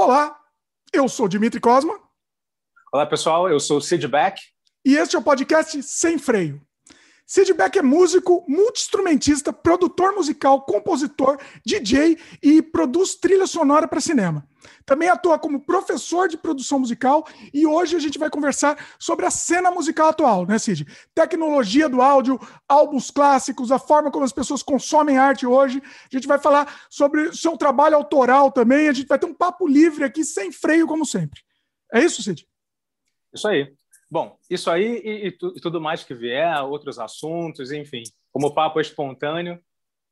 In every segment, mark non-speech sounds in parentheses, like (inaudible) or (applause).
Olá, eu sou Dimitri Cosma. Olá, pessoal, eu sou o Sid Beck. E este é o podcast Sem Freio. Sid Beck é músico, multi-instrumentista, produtor musical, compositor, DJ e produz trilha sonora para cinema. Também atua como professor de produção musical e hoje a gente vai conversar sobre a cena musical atual, né, Cid? Tecnologia do áudio, álbuns clássicos, a forma como as pessoas consomem arte hoje. A gente vai falar sobre seu trabalho autoral também. A gente vai ter um papo livre aqui, sem freio, como sempre. É isso, Cid? Isso aí. Bom, isso aí e, e, tu, e, tudo mais que vier, outros assuntos, enfim. Como o papo é espontâneo,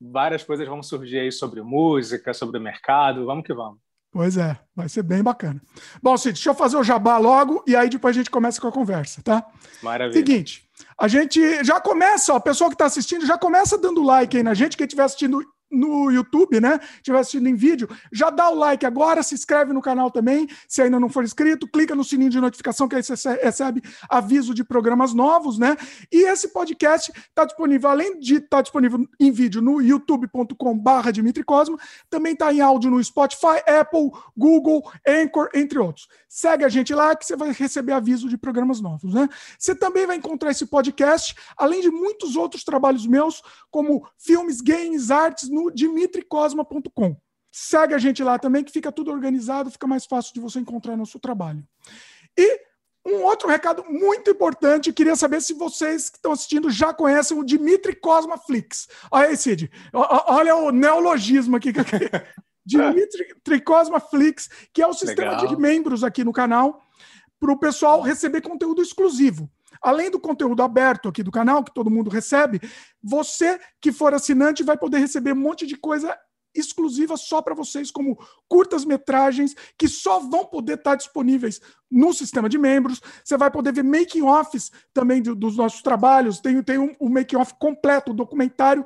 várias coisas vão surgir aí sobre música, sobre o mercado. Vamos que vamos. Pois é, vai ser bem bacana. Bom, Cid, deixa eu fazer o jabá logo e aí depois a gente começa com a conversa, tá? Maravilha. Seguinte, a gente já começa, ó, a pessoa que está assistindo já começa dando like aí na gente, quem estiver assistindo no YouTube, né? Estiver assistindo em vídeo, já dá o like agora, se inscreve no canal também, se ainda não for inscrito, clica no sininho de notificação que aí você recebe aviso de programas novos, né? E esse podcast está disponível, além de estar tá disponível em vídeo no youtube.com/barra Dimitri Cosmo, também está em áudio no Spotify, Apple, Google, Anchor, entre outros. Segue a gente lá que você vai receber aviso de programas novos, né? Você também vai encontrar esse podcast, além de muitos outros trabalhos meus, como filmes, games, artes, no dimitricosma.com. Segue a gente lá também, que fica tudo organizado, fica mais fácil de você encontrar nosso trabalho. E um outro recado muito importante, queria saber se vocês que estão assistindo já conhecem o Dimitri Cosma Flix. Olha aí, Cid. Olha o neologismo aqui. (laughs) Dimitri Cosma Flix, que é o sistema Legal. de membros aqui no canal, para o pessoal receber conteúdo exclusivo. Além do conteúdo aberto aqui do canal, que todo mundo recebe, você que for assinante vai poder receber um monte de coisa exclusiva só para vocês, como curtas-metragens que só vão poder estar disponíveis no sistema de membros. Você vai poder ver making-offs também do, dos nossos trabalhos. Tem, tem um, um making-off completo, um documentário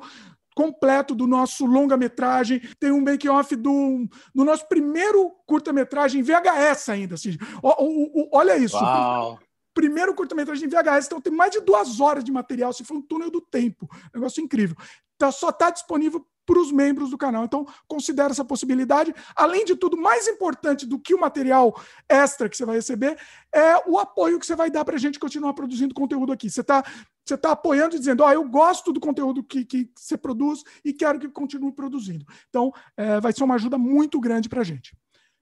completo do nosso longa-metragem. Tem um making-off do, do nosso primeiro curta-metragem VHS ainda. Assim. O, o, o, olha isso. Uau primeiro curta-metragem em VHS, então tem mais de duas horas de material, se for um túnel do tempo. Negócio incrível. Então, só está disponível para os membros do canal. Então, considere essa possibilidade. Além de tudo, mais importante do que o material extra que você vai receber é o apoio que você vai dar para a gente continuar produzindo conteúdo aqui. Você está você tá apoiando e dizendo, oh, eu gosto do conteúdo que, que você produz e quero que continue produzindo. Então, é, vai ser uma ajuda muito grande para a gente.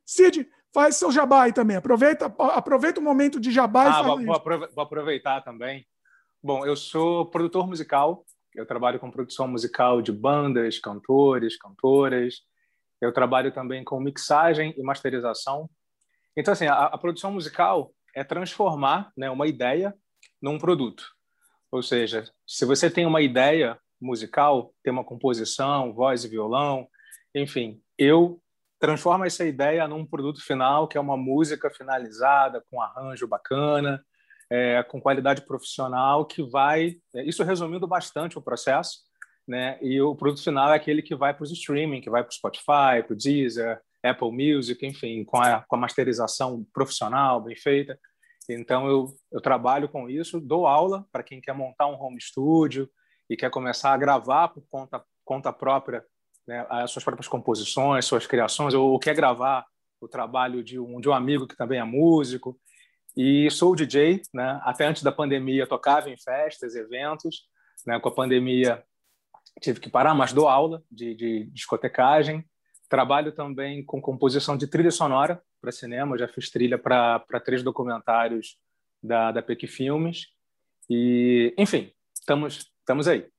Cid, Faz seu jabá aí também. Aproveita, aproveita o momento de jabá ah, e vou, vou aproveitar também. Bom, eu sou produtor musical. Eu trabalho com produção musical de bandas, cantores, cantoras. Eu trabalho também com mixagem e masterização. Então, assim, a, a produção musical é transformar né, uma ideia num produto. Ou seja, se você tem uma ideia musical, tem uma composição, voz e violão, enfim, eu transforma essa ideia num produto final que é uma música finalizada com arranjo bacana, é, com qualidade profissional que vai, é, isso resumindo bastante o processo, né? E o produto final é aquele que vai para os streaming, que vai para o Spotify, para o Deezer, Apple Music, enfim, com a, com a masterização profissional bem feita. Então eu, eu trabalho com isso, dou aula para quem quer montar um home studio e quer começar a gravar por conta conta própria né, as suas próprias composições, suas criações, ou quer gravar o trabalho de um, de um amigo que também é músico. E sou DJ, né? até antes da pandemia tocava em festas, eventos. Né? Com a pandemia tive que parar, mas dou aula de, de discotecagem. Trabalho também com composição de trilha sonora para cinema. já fiz trilha para três documentários da, da PEC Filmes. E, enfim, estamos, estamos aí.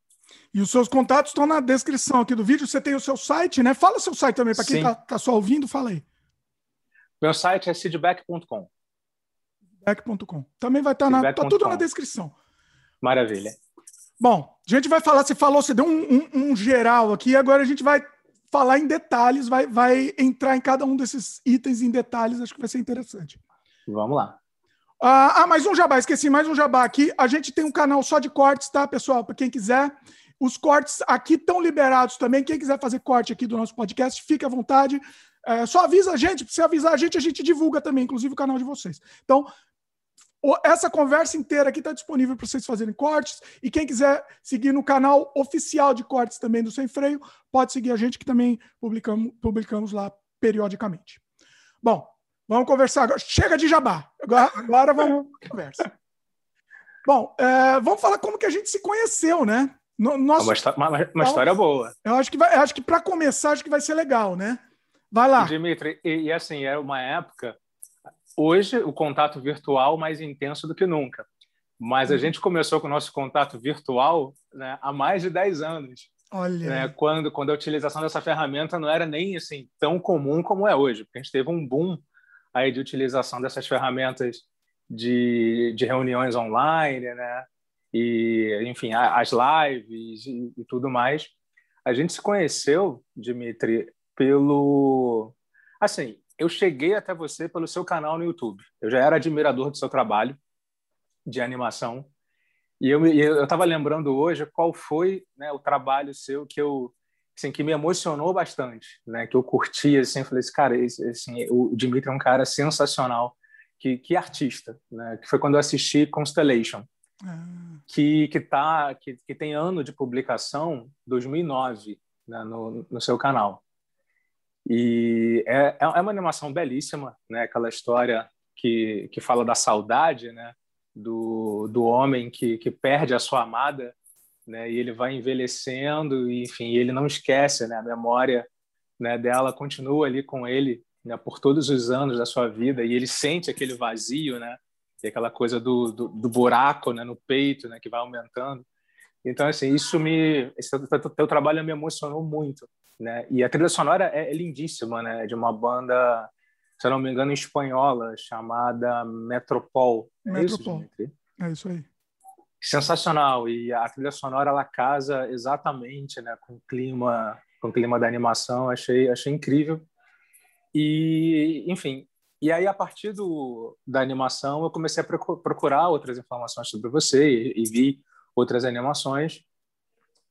E os seus contatos estão na descrição aqui do vídeo. Você tem o seu site, né? Fala o seu site também, para quem está tá só ouvindo, fala aí. Meu site é seedback.com. Seedback.com. Também vai estar tá na. Tá tudo na descrição. Maravilha. Bom, a gente vai falar, você falou, você deu um, um, um geral aqui, agora a gente vai falar em detalhes, vai, vai entrar em cada um desses itens em detalhes, acho que vai ser interessante. Vamos lá. Ah, ah, mais um jabá, esqueci mais um jabá aqui. A gente tem um canal só de cortes, tá, pessoal? Para quem quiser. Os cortes aqui estão liberados também. Quem quiser fazer corte aqui do nosso podcast, fique à vontade. É, só avisa a gente. Se avisar a gente, a gente divulga também, inclusive o canal de vocês. Então, essa conversa inteira aqui está disponível para vocês fazerem cortes. E quem quiser seguir no canal oficial de cortes também do Sem Freio, pode seguir a gente, que também publicamos, publicamos lá periodicamente. Bom, vamos conversar agora. Chega de jabá. Agora, agora vamos conversar. Bom, é, vamos falar como que a gente se conheceu, né? No, nosso... uma, uma, uma história boa. Eu acho que, vai, acho que para começar, acho que vai ser legal, né? Vai lá. Dimitri, e, e assim, era uma época. Hoje, o contato virtual mais intenso do que nunca. Mas a uhum. gente começou com o nosso contato virtual né, há mais de 10 anos. Olha. Né, quando, quando a utilização dessa ferramenta não era nem assim tão comum como é hoje. Porque a gente teve um boom aí de utilização dessas ferramentas de, de reuniões online, né? E, enfim, as lives e, e tudo mais. A gente se conheceu, Dimitri, pelo. Assim, eu cheguei até você pelo seu canal no YouTube. Eu já era admirador do seu trabalho de animação. E eu estava lembrando hoje qual foi né, o trabalho seu que eu assim, que me emocionou bastante, né? Que eu curti assim, falei assim, cara, esse, assim, o Dimitri é um cara sensacional que, que artista, né? Que foi quando eu assisti Constellation, ah. que que tá que, que tem ano de publicação 2009 né, no, no seu canal. E é, é uma animação belíssima, né? Aquela história que, que fala da saudade, né? Do, do homem que, que perde a sua amada, né? E ele vai envelhecendo e, enfim, ele não esquece, né? A memória né, dela continua ali com ele né, por todos os anos da sua vida e ele sente aquele vazio, né? E aquela coisa do, do, do buraco né, no peito, né, que vai aumentando. Então, assim, isso me... Esse teu, teu trabalho me emocionou muito, né? E a trilha sonora é, é lindíssima, né? De uma banda, se eu não me engano, espanhola, chamada Metropol. É Metropol. Isso, é isso aí. Sensacional. E a trilha sonora, ela casa exatamente né, com o clima com o clima da animação. Achei, achei incrível. E, enfim, e aí a partir do, da animação eu comecei a procurar outras informações sobre você e, e vi outras animações.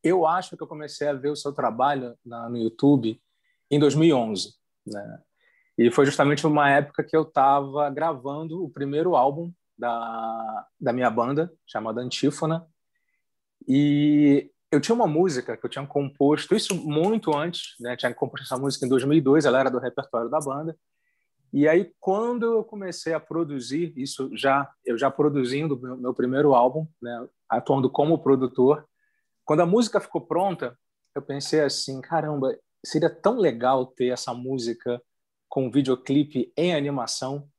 Eu acho que eu comecei a ver o seu trabalho na, no YouTube em 2011, né? E foi justamente uma época que eu estava gravando o primeiro álbum da, da minha banda, chamada Antífona. E eu tinha uma música que eu tinha composto, isso muito antes, né? Tinha composto essa música em 2002, ela era do repertório da banda. E aí, quando eu comecei a produzir, isso já eu já produzindo meu, meu primeiro álbum, né? atuando como produtor, quando a música ficou pronta, eu pensei assim, caramba, seria tão legal ter essa música com videoclipe em animação,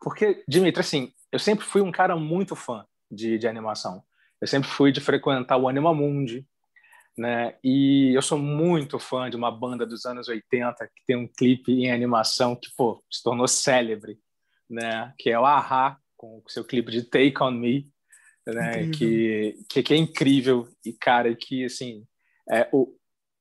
porque Dimitri, assim, eu sempre fui um cara muito fã de, de animação. Eu sempre fui de frequentar o Animamundi, né? E eu sou muito fã de uma banda dos anos 80 que tem um clipe em animação que, pô, se tornou célebre, né? Que é o Aha, com o seu clipe de Take On Me, né? Que, que, que, é incrível e, cara, que, assim, é, o,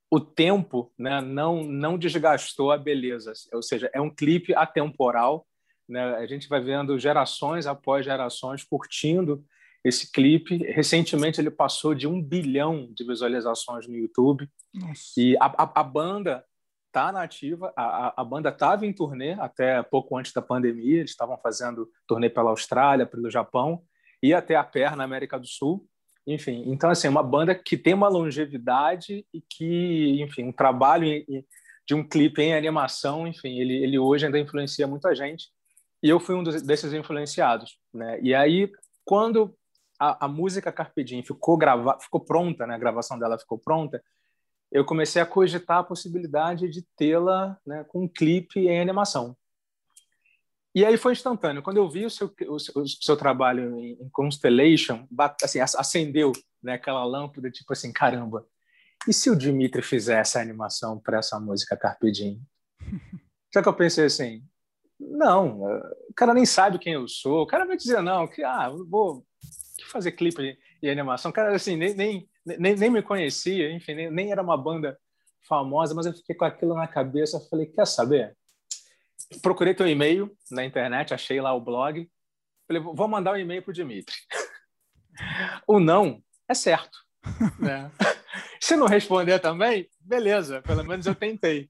o tempo né, não, não desgastou a beleza. Ou seja, é um clipe atemporal, né? A gente vai vendo gerações após gerações curtindo esse clipe, recentemente, ele passou de um bilhão de visualizações no YouTube. Nossa. E a, a, a banda está nativa, a, a, banda estava em turnê até pouco antes da pandemia, eles estavam fazendo turnê pela Austrália, pelo Japão e até a pé na América do Sul. Enfim, então, assim, uma banda que tem uma longevidade e que, enfim, um trabalho de um clipe em animação, enfim, ele, ele hoje ainda influencia muita gente. E eu fui um desses influenciados, né? E aí, quando a, a música Carpe Diem ficou, grava, ficou pronta, né? a gravação dela ficou pronta, eu comecei a cogitar a possibilidade de tê-la né, com um clipe em animação. E aí foi instantâneo. Quando eu vi o seu, o seu, o seu trabalho em, em Constellation, assim, acendeu né, aquela lâmpada, tipo assim, caramba, e se o Dimitri fizesse a animação para essa música Carpe Diem? (laughs) Só que eu pensei assim, não, o cara nem sabe quem eu sou, o cara vai dizer não, que ah, vou fazer clipe e animação. Cara, assim, nem, nem, nem, nem me conhecia, enfim, nem, nem, era uma banda famosa, mas eu fiquei com aquilo na cabeça. Falei, quer saber? Procurei teu e-mail na internet, achei lá o blog. Falei, vou mandar um e-mail para o Dimitri. (laughs) o não é certo. Né? (laughs) Se não responder também, beleza, pelo menos eu tentei.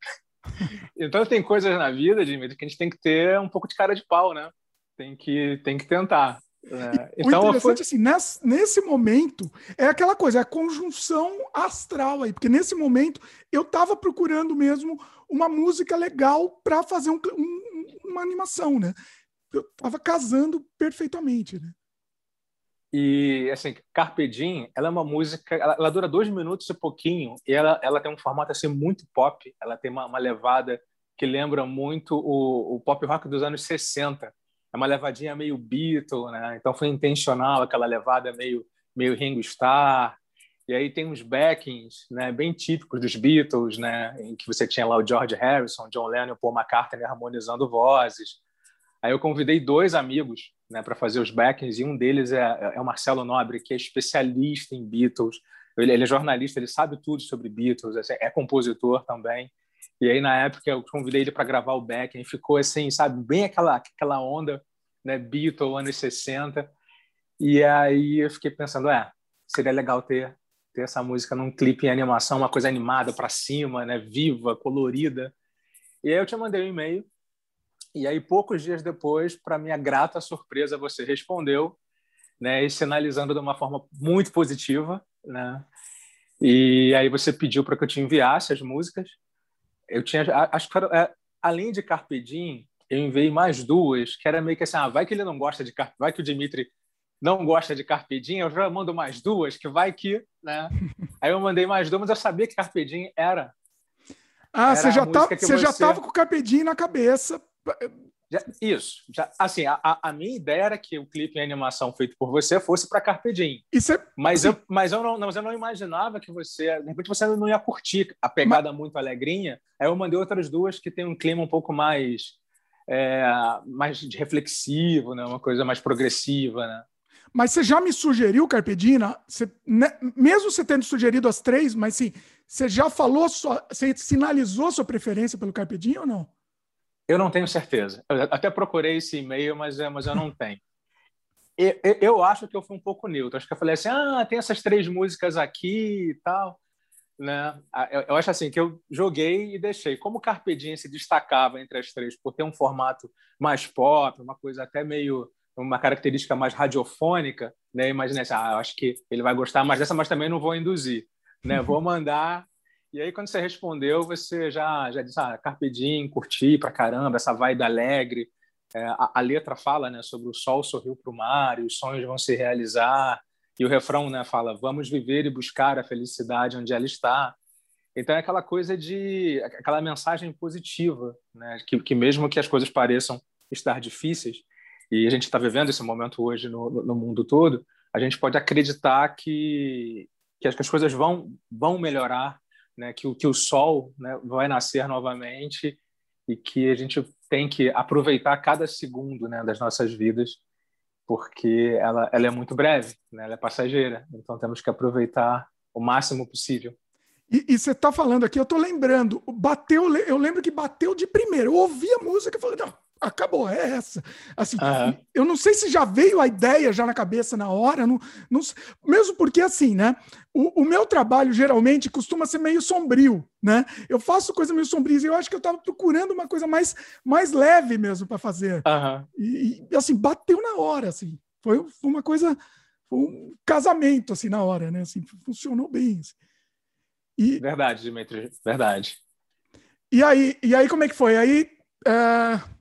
Então tem coisas na vida, Dimitri, que a gente tem que ter um pouco de cara de pau, né? Tem que, tem que tentar. É, então, o interessante, foi... assim, nesse, nesse, momento, é aquela coisa, é a conjunção astral aí, porque nesse momento eu estava procurando mesmo uma música legal para fazer um, um, uma animação, né? Eu tava casando perfeitamente, né? E, assim, Carpe Diem, ela é uma música, ela, ela, dura dois minutos e pouquinho, e ela, ela tem um formato, assim, muito pop, ela tem uma, uma levada que lembra muito o, o pop rock dos anos 60. É uma levadinha meio Beatle, né? Então foi intencional aquela levada meio, meio Ringo Starr, e aí tem uns backings, né, bem típicos dos Beatles, né, em que você tinha lá o George Harrison, John Lennon, Paul McCartney harmonizando vozes. Aí eu convidei dois amigos, né, para fazer os backings e um deles é, é o Marcelo Nobre, que é especialista em Beatles. Ele, ele é jornalista, ele sabe tudo sobre Beatles, é, é compositor também. E aí na época eu convidei ele para gravar o backing, ficou assim, sabe, bem aquela aquela onda, né, Beatles anos 60. E aí eu fiquei pensando, é, seria legal ter ter essa música num clipe em animação, uma coisa animada para cima, né, viva, colorida. E aí eu te mandei um e-mail. E aí poucos dias depois, para minha grata surpresa, você respondeu, né, e sinalizando de uma forma muito positiva, né? E aí você pediu para que eu te enviasse as músicas. Eu tinha, acho que era, é, além de Carpe Diem, eu enviei mais duas, que era meio que assim, ah, vai que ele não gosta de Carpe, vai que o Dimitri não gosta de carpedinho, eu já mando mais duas, que vai que, né? (laughs) Aí eu mandei mais duas, mas eu sabia que carpedinho era. Ah, era você já tá, você, você já estava com o carpedinho na cabeça. Já, isso. Já, assim, a, a, minha ideia era que o clipe em animação feito por você fosse para Carpedinho. Isso é, mas, assim, eu, mas, eu não, mas eu não imaginava que você, de repente, você não ia curtir a pegada mas... muito alegrinha. Aí eu mandei outras duas que tem um clima um pouco mais, é, mais reflexivo, né? uma coisa mais progressiva. Né? Mas você já me sugeriu, Carpedina, você, né, mesmo você tendo sugerido as três, mas sim, você já falou, sua, você sinalizou sua preferência pelo Carpedinho ou não? Eu não tenho certeza. Eu até procurei esse e-mail, mas, é, mas eu não (laughs) tenho. Eu, eu, acho que eu fui um pouco neutro. Acho que eu falei assim, ah, tem essas três músicas aqui e tal. Né? Eu, eu acho assim que eu joguei e deixei. Como o Carpedinho se destacava entre as três por ter um formato mais pop, uma coisa até meio uma característica mais radiofônica, né? Imaginei assim, ah, acho que ele vai gostar mais dessa, mas também não vou induzir, né? (laughs) Vou mandar. E aí, quando você respondeu, você já, já disse, ah, Carpe Diem, curti pra caramba, essa vibe alegre. É, a, a, letra fala, né, sobre o sol sorriu para o mar e os sonhos vão se realizar. E o refrão, né, fala, vamos viver e buscar a felicidade onde ela está. Então é aquela coisa de, aquela mensagem positiva, né, que, que mesmo que as coisas pareçam estar difíceis, e a gente está vivendo esse momento hoje no, no, mundo todo, a gente pode acreditar que, que as coisas vão, vão melhorar, né? que, que o sol né, vai nascer novamente e que a gente tem que aproveitar cada segundo né, das nossas vidas, porque ela, ela é muito breve, né? ela é passageira, então temos que aproveitar o máximo possível. E você está falando aqui, eu estou lembrando, bateu, eu lembro que bateu de primeiro, eu ouvi a música e falei, não, acabou, é essa. Assim, uhum. Eu não sei se já veio a ideia já na cabeça na hora, não, não, mesmo porque assim, né? O, o, meu trabalho geralmente costuma ser meio sombrio, né? Eu faço coisa meio sombria e eu acho que eu estava procurando uma coisa mais, mais leve mesmo para fazer. Uhum. E, e, assim, bateu na hora, assim. Foi, foi, uma coisa, foi um casamento, assim, na hora, né? Assim, funcionou bem. Assim. E, verdade, Dimitri, verdade. E aí, e aí, como é que foi? Aí. Uh,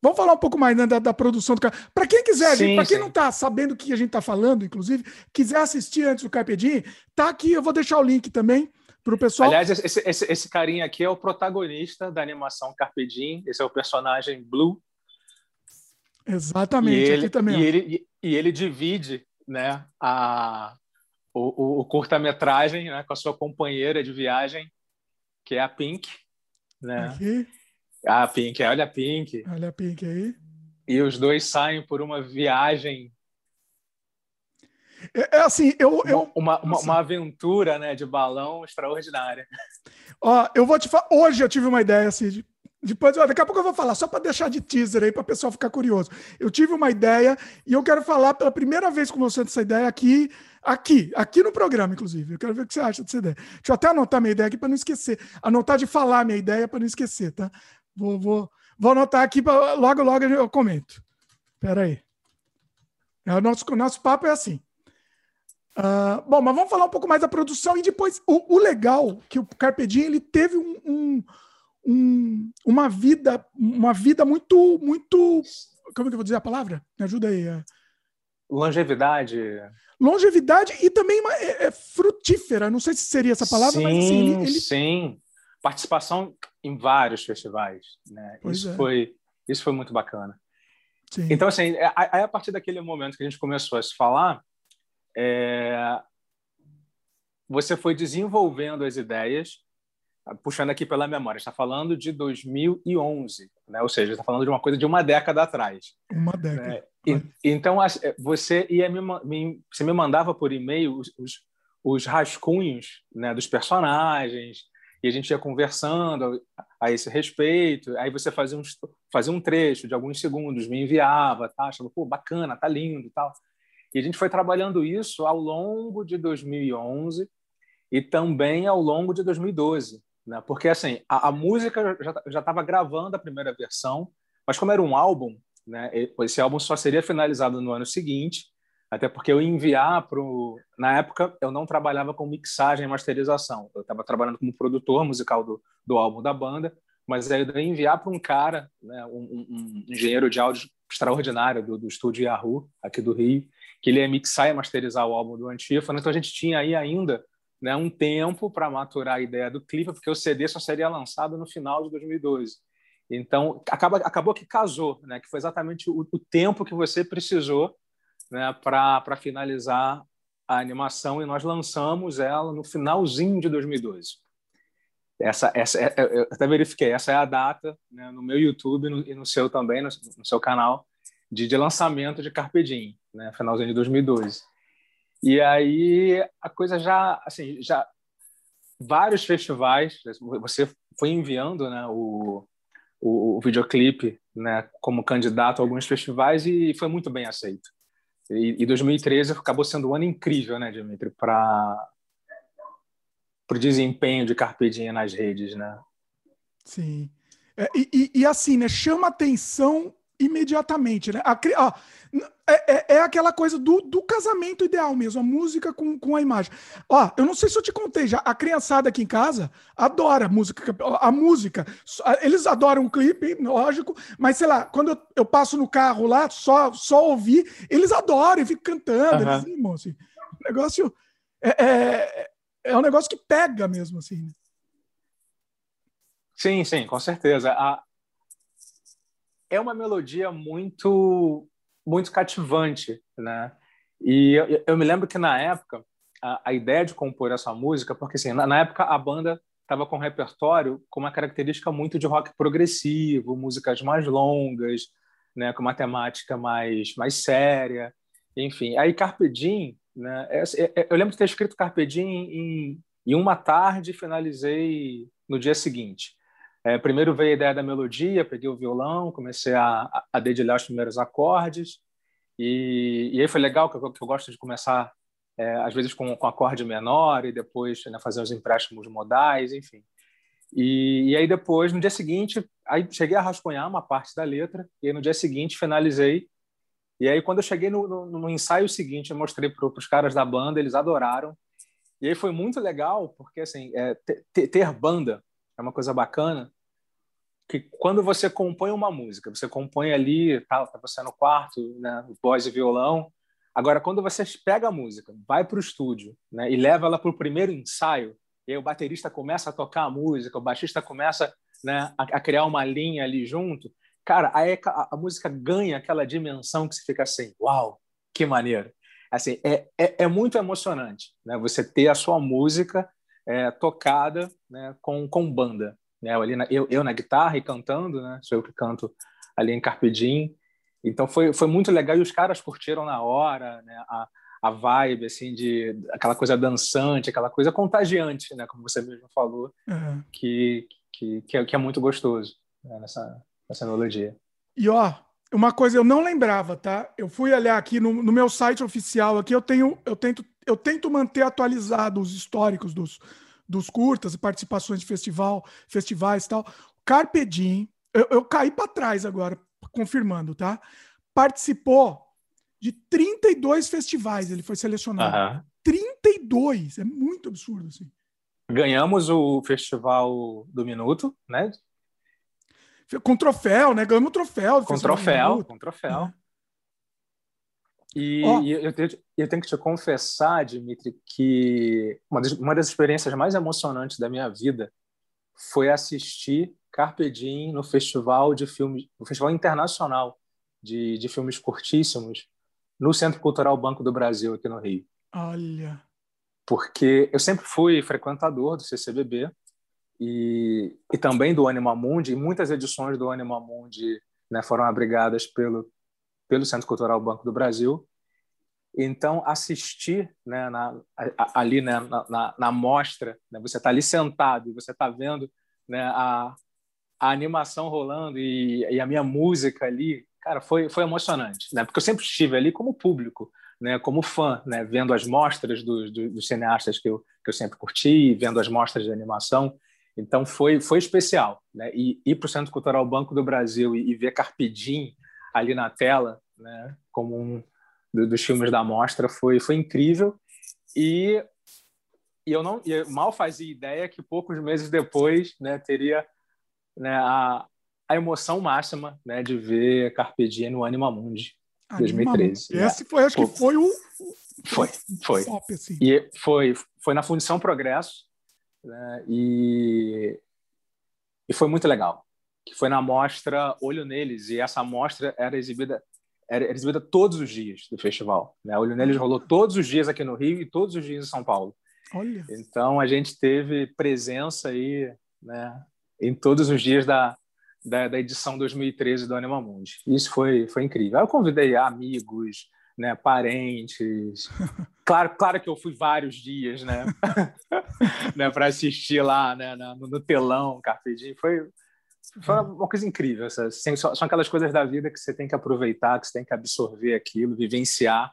Vamos falar um pouco mais né, da, da, produção do Para quem quiser, para quem não está sabendo o que a gente está falando, inclusive, quiser assistir antes do Carpe Diem, tá aqui, eu vou deixar o link também para o pessoal. Aliás, esse, esse, esse carinha aqui é o protagonista da animação Carpe Diem, esse é o personagem Blue. Exatamente, e ele, também. E ele, e, e ele divide né, a, o, o, o curta-metragem né, com a sua companheira de viagem, que é a Pink. Né? Aqui. Ah, Pink, olha a Pink. Olha a Pink aí. E os dois saem por uma viagem. É, é assim, eu. eu uma, uma, assim, uma, aventura né, de balão extraordinária. Ó, eu vou te falar. Hoje eu tive uma ideia, Cid. Depois, ó, daqui a pouco eu vou falar, só para deixar de teaser aí, para o pessoal ficar curioso. Eu tive uma ideia e eu quero falar pela primeira vez com você dessa ideia aqui, aqui, aqui no programa, inclusive. Eu quero ver o que você acha dessa ideia. Deixa eu até anotar minha ideia aqui para não esquecer. Anotar de falar minha ideia para não esquecer, tá? Vou, vou, vou anotar aqui, pra, logo, logo eu comento. Espera aí. É, o nosso, nosso papo é assim. Uh, bom, mas vamos falar um pouco mais da produção e depois o, o legal que o Carpe Diem, ele teve um, um, um, uma vida, uma vida muito, muito. Como é que eu vou dizer a palavra? Me ajuda aí. É. Longevidade. Longevidade e também uma, é, é frutífera. Não sei se seria essa palavra, sim, mas assim, ele, ele... sim. Participação em vários festivais. Né? Isso, é. foi, isso foi muito bacana. Sim. Então, assim, aí a partir daquele momento que a gente começou a se falar, é... você foi desenvolvendo as ideias puxando aqui pela memória, está falando de 2011, né? ou seja, está falando de uma coisa de uma década atrás. Uma década. Né? E, então, você ia me, me, você me mandava por e-mail os, os, os rascunhos né, dos personagens, e a gente ia conversando a, esse respeito. Aí você fazia um, fazia um trecho de alguns segundos, me enviava, tá? achava, pô, bacana, tá lindo e tal. E a gente foi trabalhando isso ao longo de 2011 e também ao longo de 2012. Né? Porque assim, a, a música já estava gravando a primeira versão, mas como era um álbum, né, esse álbum só seria finalizado no ano seguinte, até porque eu enviar para Na época, eu não trabalhava com mixagem e masterização, eu estava trabalhando como produtor musical do, do álbum da banda, mas aí eu enviar para um cara, né, um, um, engenheiro de áudio extraordinário do, do estúdio Yahoo, aqui do Rio, que ele ia mixar e masterizar o álbum do Antífona, então a gente tinha aí ainda né, um tempo para maturar a ideia do clipe, porque o CD só seria lançado no final de 2012. Então, acaba, acabou que casou, né, que foi exatamente o, o tempo que você precisou né, para finalizar a animação, e nós lançamos ela no finalzinho de 2012. Essa, essa, é, é, eu até verifiquei, essa é a data né, no meu YouTube e no seu também, no, no seu canal, de, de lançamento de Carpe Diem, né, finalzinho de 2012. E aí a coisa já, assim, já vários festivais, você foi enviando, né, o, o, o videoclipe, né, como candidato a alguns festivais e foi muito bem aceito. E, e 2013 acabou sendo um ano incrível, né, Dimitri, para o desempenho de Carpe Diem nas redes, né? Sim. É, e, e, e, assim, né, chama atenção imediatamente, né? A, é, é, é, aquela coisa do, do casamento ideal mesmo, a música com, com a imagem. Ó, eu não sei se eu te contei já, a criançada aqui em casa adora música, a música. Eles adoram o clipe, lógico, mas sei lá, quando eu, eu passo no carro lá, só, só ouvir, eles adoram e ficam cantando. Uhum. Eles, irmão, assim, o negócio é, é, é um negócio que pega mesmo, assim. Né? Sim, sim, com certeza. A... É uma melodia muito muito cativante, né? E eu, eu me lembro que na época a, a, ideia de compor essa música, porque assim, na, na época a banda estava com um repertório com uma característica muito de rock progressivo, músicas mais longas, né, com uma temática mais mais séria, enfim. Aí Carpe Diem, né? É, é, é, eu lembro de ter escrito Carpe Diem em, em uma tarde finalizei no dia seguinte. É, primeiro veio a ideia da melodia, peguei o violão, comecei a, a dedilhar os primeiros acordes, e, e aí foi legal, que eu, que eu gosto de começar, é, às vezes, com, com acorde menor, e depois né, fazer os empréstimos modais, enfim. E, e, aí depois, no dia seguinte, aí cheguei a rascunhar uma parte da letra, e aí no dia seguinte finalizei. E aí quando eu cheguei no, no, no ensaio seguinte, eu mostrei para os caras da banda, eles adoraram. E aí foi muito legal, porque assim, é, ter, ter banda é uma coisa bacana, que quando você compõe uma música, você compõe ali, tá, tá você no quarto, né, voz e violão. Agora, quando você pega a música, vai para o estúdio né, e leva ela para o primeiro ensaio, e aí o baterista começa a tocar a música, o baixista começa né, a, a criar uma linha ali junto, cara, aí a, a, música ganha aquela dimensão que você fica assim, uau, que maneiro. Assim, é, é, é muito emocionante né, você ter a sua música é, tocada né, com, com banda. Né? Eu, ali na, eu, eu, na guitarra e cantando, né? sou eu que canto ali em Carpe Diem. Então foi, foi muito legal e os caras curtiram na hora né? a, a vibe, assim, de aquela coisa dançante, aquela coisa contagiante, né? como você mesmo falou, uhum. que, que, que, é, que é muito gostoso né? nessa, nessa melodia. E ó, uma coisa eu não lembrava, tá? Eu fui olhar aqui no, no meu site oficial aqui, eu tenho, eu tento eu tento manter atualizado os históricos dos, dos curtas e participações de festival, festivais e tal. Carpe Diem, eu, eu caí para trás agora, confirmando, tá? Participou de 32 festivais, ele foi selecionado. Uhum. 32, é muito absurdo, assim. Ganhamos o Festival do Minuto, né? Com troféu, né? Ganhamos um troféu. Com troféu, com troféu. É. E, oh. e eu, tenho, eu, tenho, que te confessar, Dimitri, que uma das, uma das experiências mais emocionantes da minha vida foi assistir Carpe Diem no festival de filmes, no festival internacional de, de filmes curtíssimos no Centro Cultural Banco do Brasil aqui no Rio. Olha. Porque eu sempre fui frequentador do CCBB e, e também do Anima Mundi, e muitas edições do Anima Mundi né, foram abrigadas pelo pelo Centro Cultural Banco do Brasil. Então, assistir né, na, ali né, na, na, na mostra, né, você está ali sentado e você está vendo né, a, a animação rolando e, e, a minha música ali, cara, foi, foi emocionante, né? Porque eu sempre estive ali como público, né? Como fã, né? Vendo as mostras dos, dos, cineastas que eu, que eu sempre curti, vendo as mostras de animação. Então foi foi especial, né? E ir para o Centro Cultural Banco do Brasil e, e ver Carpedim ali na tela, né? Como um dos filmes da mostra foi foi incrível e e eu não eu mal fazia ideia que poucos meses depois, né? Teria né, a, a emoção máxima né, de ver Carpe Diem no Anima Mundi, Anima 2013. Né? Esse foi, acho que foi o. Foi, foi. Top, assim. E foi, foi na Fundição Progresso né, e, e foi muito legal. Que foi na mostra Olho Neles, e essa mostra era exibida era exibida todos os dias do festival. Né? Olho Neles ah. rolou todos os dias aqui no Rio e todos os dias em São Paulo. Olha. Então a gente teve presença aí, né, em todos os dias da, da, da edição 2013 do Anima Mundi. Isso foi, foi incrível. Eu convidei amigos, né, parentes. Claro, claro que eu fui vários dias, né, (laughs) né para assistir lá, né, no, telão, Carpe Diem. Foi, foi uma coisa incrível. Assim, são, aquelas coisas da vida que você tem que aproveitar, que você tem que absorver aquilo, vivenciar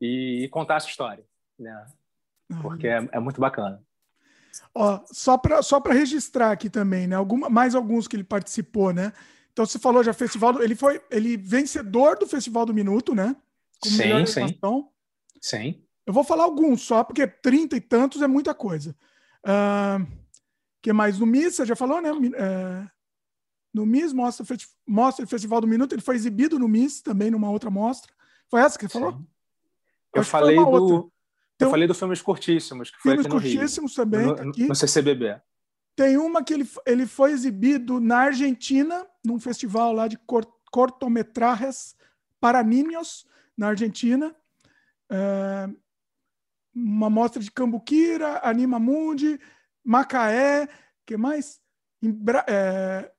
e, e contar essa história, né? Porque é, é muito bacana. Ó, só para só registrar aqui também, né? Alguma, mais alguns que ele participou, né? Então você falou já festival, ele foi ele vencedor do Festival do Minuto, né? Como sim, sim. Sim. Eu vou falar alguns só, porque trinta e tantos é muita coisa. Uh, que mais? No MIS, você já falou, né? Uh, no MIS, mostra, mostra o Festival do Minuto, ele foi exibido no MIS também, numa outra mostra. Foi essa que você falou? Eu, falei do, outra. Então, eu falei do Filmes Curtíssimos, que filmes foi aqui no Curtíssimos Rio, também. No, tá no, CCBB. Tem uma que ele, ele foi exibido na Argentina, num festival lá de cortometrajes para niños, na Argentina. É, uma mostra de Cambuquira, Anima Mundi, Macaé, que mais? Bra é,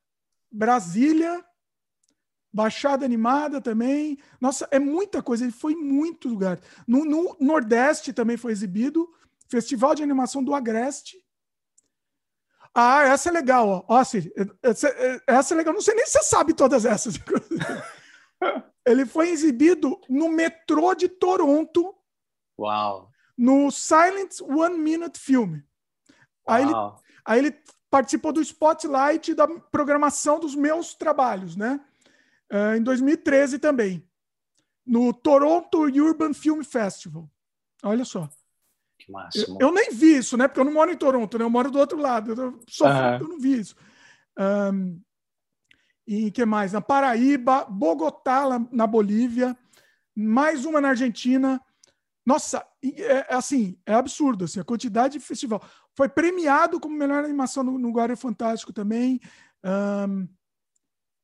Brasília, Baixada Animada também. Nossa, é muita coisa. Ele foi em muito lugar. No, no, Nordeste também foi exibido. Festival de Animação do Agreste. Ah, essa é legal. Ó, ó Ciri, essa, essa é legal. Não sei nem se você sabe todas essas. (laughs) Ele foi exibido no metrô de Toronto. Uau! No Silent One Minute Film. Aí ele, aí ele participou do spotlight da programação dos meus trabalhos, né? uh, em 2013 também, no Toronto Urban Film Festival. Olha só. Que máximo. Eu, eu, nem vi isso, né? Porque eu não moro em Toronto, né? Eu moro do outro lado. Eu, só uhum. eu não vi isso. Um, e que mais? Na Paraíba, Bogotá, na Bolívia, mais uma na Argentina. Nossa, é, é, assim, é absurdo assim, a quantidade de festival. Foi premiado como melhor animação no, no Guarda Fantástico também. Um,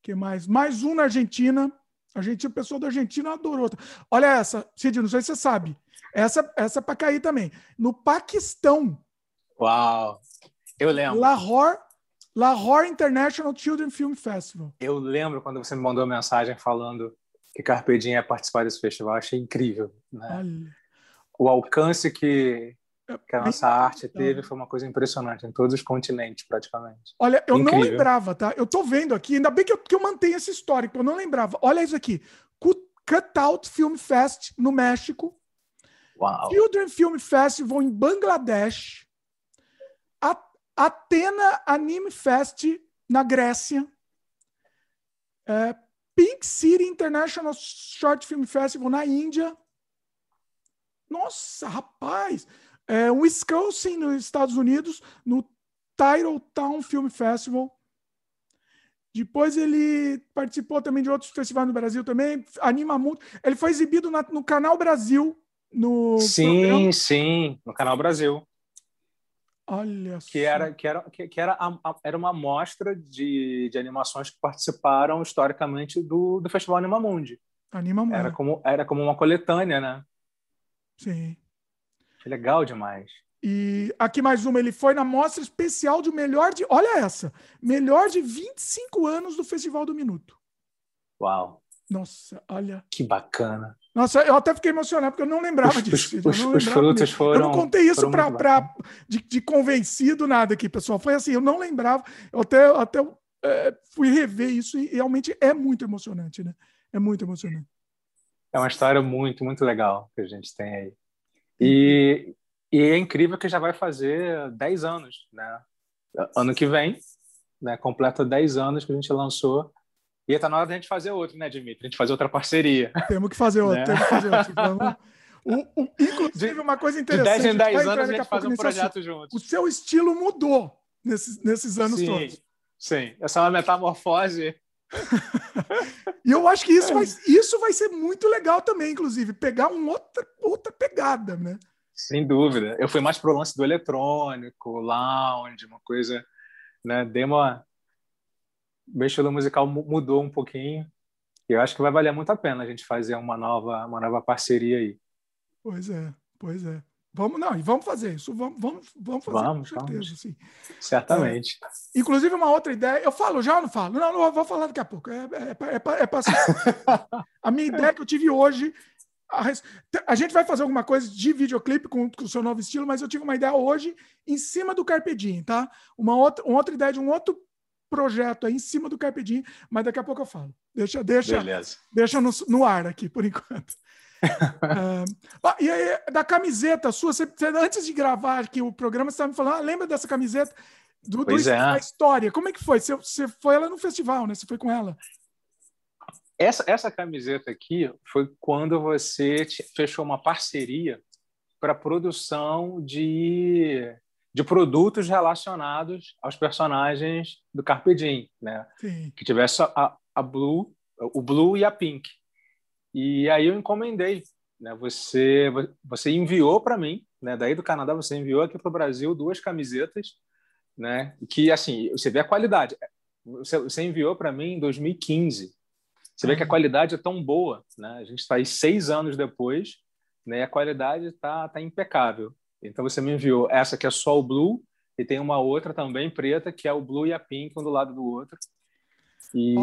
que mais? Mais um na Argentina. A Argentina, pessoa da Argentina adorou. Olha essa, Cid, não sei se você sabe. Essa, essa é para cair também. No Paquistão. Uau! Eu lembro. Lahore, Lahore International Children Film Festival. Eu lembro quando você me mandou a mensagem falando que Carpe Diem ia participar desse festival. Achei incrível. Né? O alcance que, que a nossa arte teve foi uma coisa impressionante em todos os continentes, praticamente. Olha, eu Incrível. não lembrava, tá? Eu tô vendo aqui, ainda bem que eu, que eu mantenho esse histórico, eu não lembrava. Olha isso aqui: Cutout Film Fest no México, Uau. Children Film Festival em Bangladesh, Athena Anime Fest na Grécia, é, Pink City International Short Film Festival na Índia. Nossa, rapaz! é, Wisconsin, nos Estados Unidos, no Town Film Festival. Depois ele participou também de outros festivais no Brasil também, anima muito. Ele foi exibido na, no Canal Brasil. No sim, programa. sim, no Canal Brasil. Olha que só. era que era que, era, a, a, era uma amostra de, de animações que participaram historicamente do, do Festival Animamundi. Animamundi. Era como era como uma coletânea, né? Sim. Legal demais. E aqui mais uma, ele foi na mostra especial de melhor de, olha essa, melhor de 25 anos do Festival do Minuto. Uau. Nossa, olha. Que bacana. Nossa, eu até fiquei emocionado, porque eu não lembrava os, disso. Os, não os frutos foram. Eu não contei isso para de, de, convencido nada aqui, pessoal. Foi assim, eu não lembrava. Eu até, até é, fui rever isso e realmente é muito emocionante, né? É muito emocionante. É uma história muito, muito legal que a gente tem aí. E, e é incrível que já vai fazer 10 anos, né? Ano que vem, né? Completa 10 anos que a gente lançou e está na hora da gente fazer outro, né, Dimitri? A gente fazer outra parceria. Temos que fazer outro, né? temos que fazer outro. Vamos... (laughs) O, o, inclusive, uma coisa interessante. De 10 em 10 anos a gente faz um projeto junto. O seu estilo mudou nesses, nesses anos sim, todos. Sim, essa é uma metamorfose. (laughs) e eu acho que isso vai, isso vai ser muito legal também, inclusive, pegar uma outra, outra pegada, né? Sem dúvida. Eu fui mais pro lance do eletrônico, lounge, uma coisa, né? Dei uma, meu estilo musical mudou um pouquinho. E eu acho que vai valer muito a pena a gente fazer uma nova, uma nova parceria aí. Pois é, pois é. Vamos, não, e vamos fazer isso, vamos, vamos, vamos fazer vamos, com certeza, vamos. sim. Certamente. É, inclusive, uma outra ideia, eu falo já ou não falo? Não, não, vou falar daqui a pouco. É, é, é, é, (laughs) a minha ideia que eu tive hoje, a, a, gente vai fazer alguma coisa de videoclipe com, com o seu novo estilo, mas eu tive uma ideia hoje em cima do Carpe Diem, tá? Uma outra, uma outra ideia de um outro projeto aí em cima do Carpe Diem, mas daqui a pouco eu falo. Deixa, deixa, deixa no, no ar aqui, por enquanto. (laughs) uh, e aí, da camiseta sua, você, antes de gravar aqui o programa, você estava me falando, ah, lembra dessa camiseta do, do é. da história? Como é que foi? Você, você foi ela no festival, né? Você foi com ela? Essa, essa camiseta aqui foi quando você fechou uma parceria para produção de de produtos relacionados aos personagens do Carpe Diem, né? Sim. Que tivesse a, a Blue, o Blue e a Pink. E aí eu encomendei, né? Você você enviou para mim, né? Daí do Canadá você enviou aqui para o Brasil duas camisetas, né? Que assim você vê a qualidade. Você, você enviou para mim em 2015. Você vê que a uhum. qualidade é tão boa, né? A gente está aí seis anos depois, né? E a qualidade está tá impecável. Então você me enviou essa que é só o blue e tem uma outra também preta que é o blue e a pink um do lado do outro. E,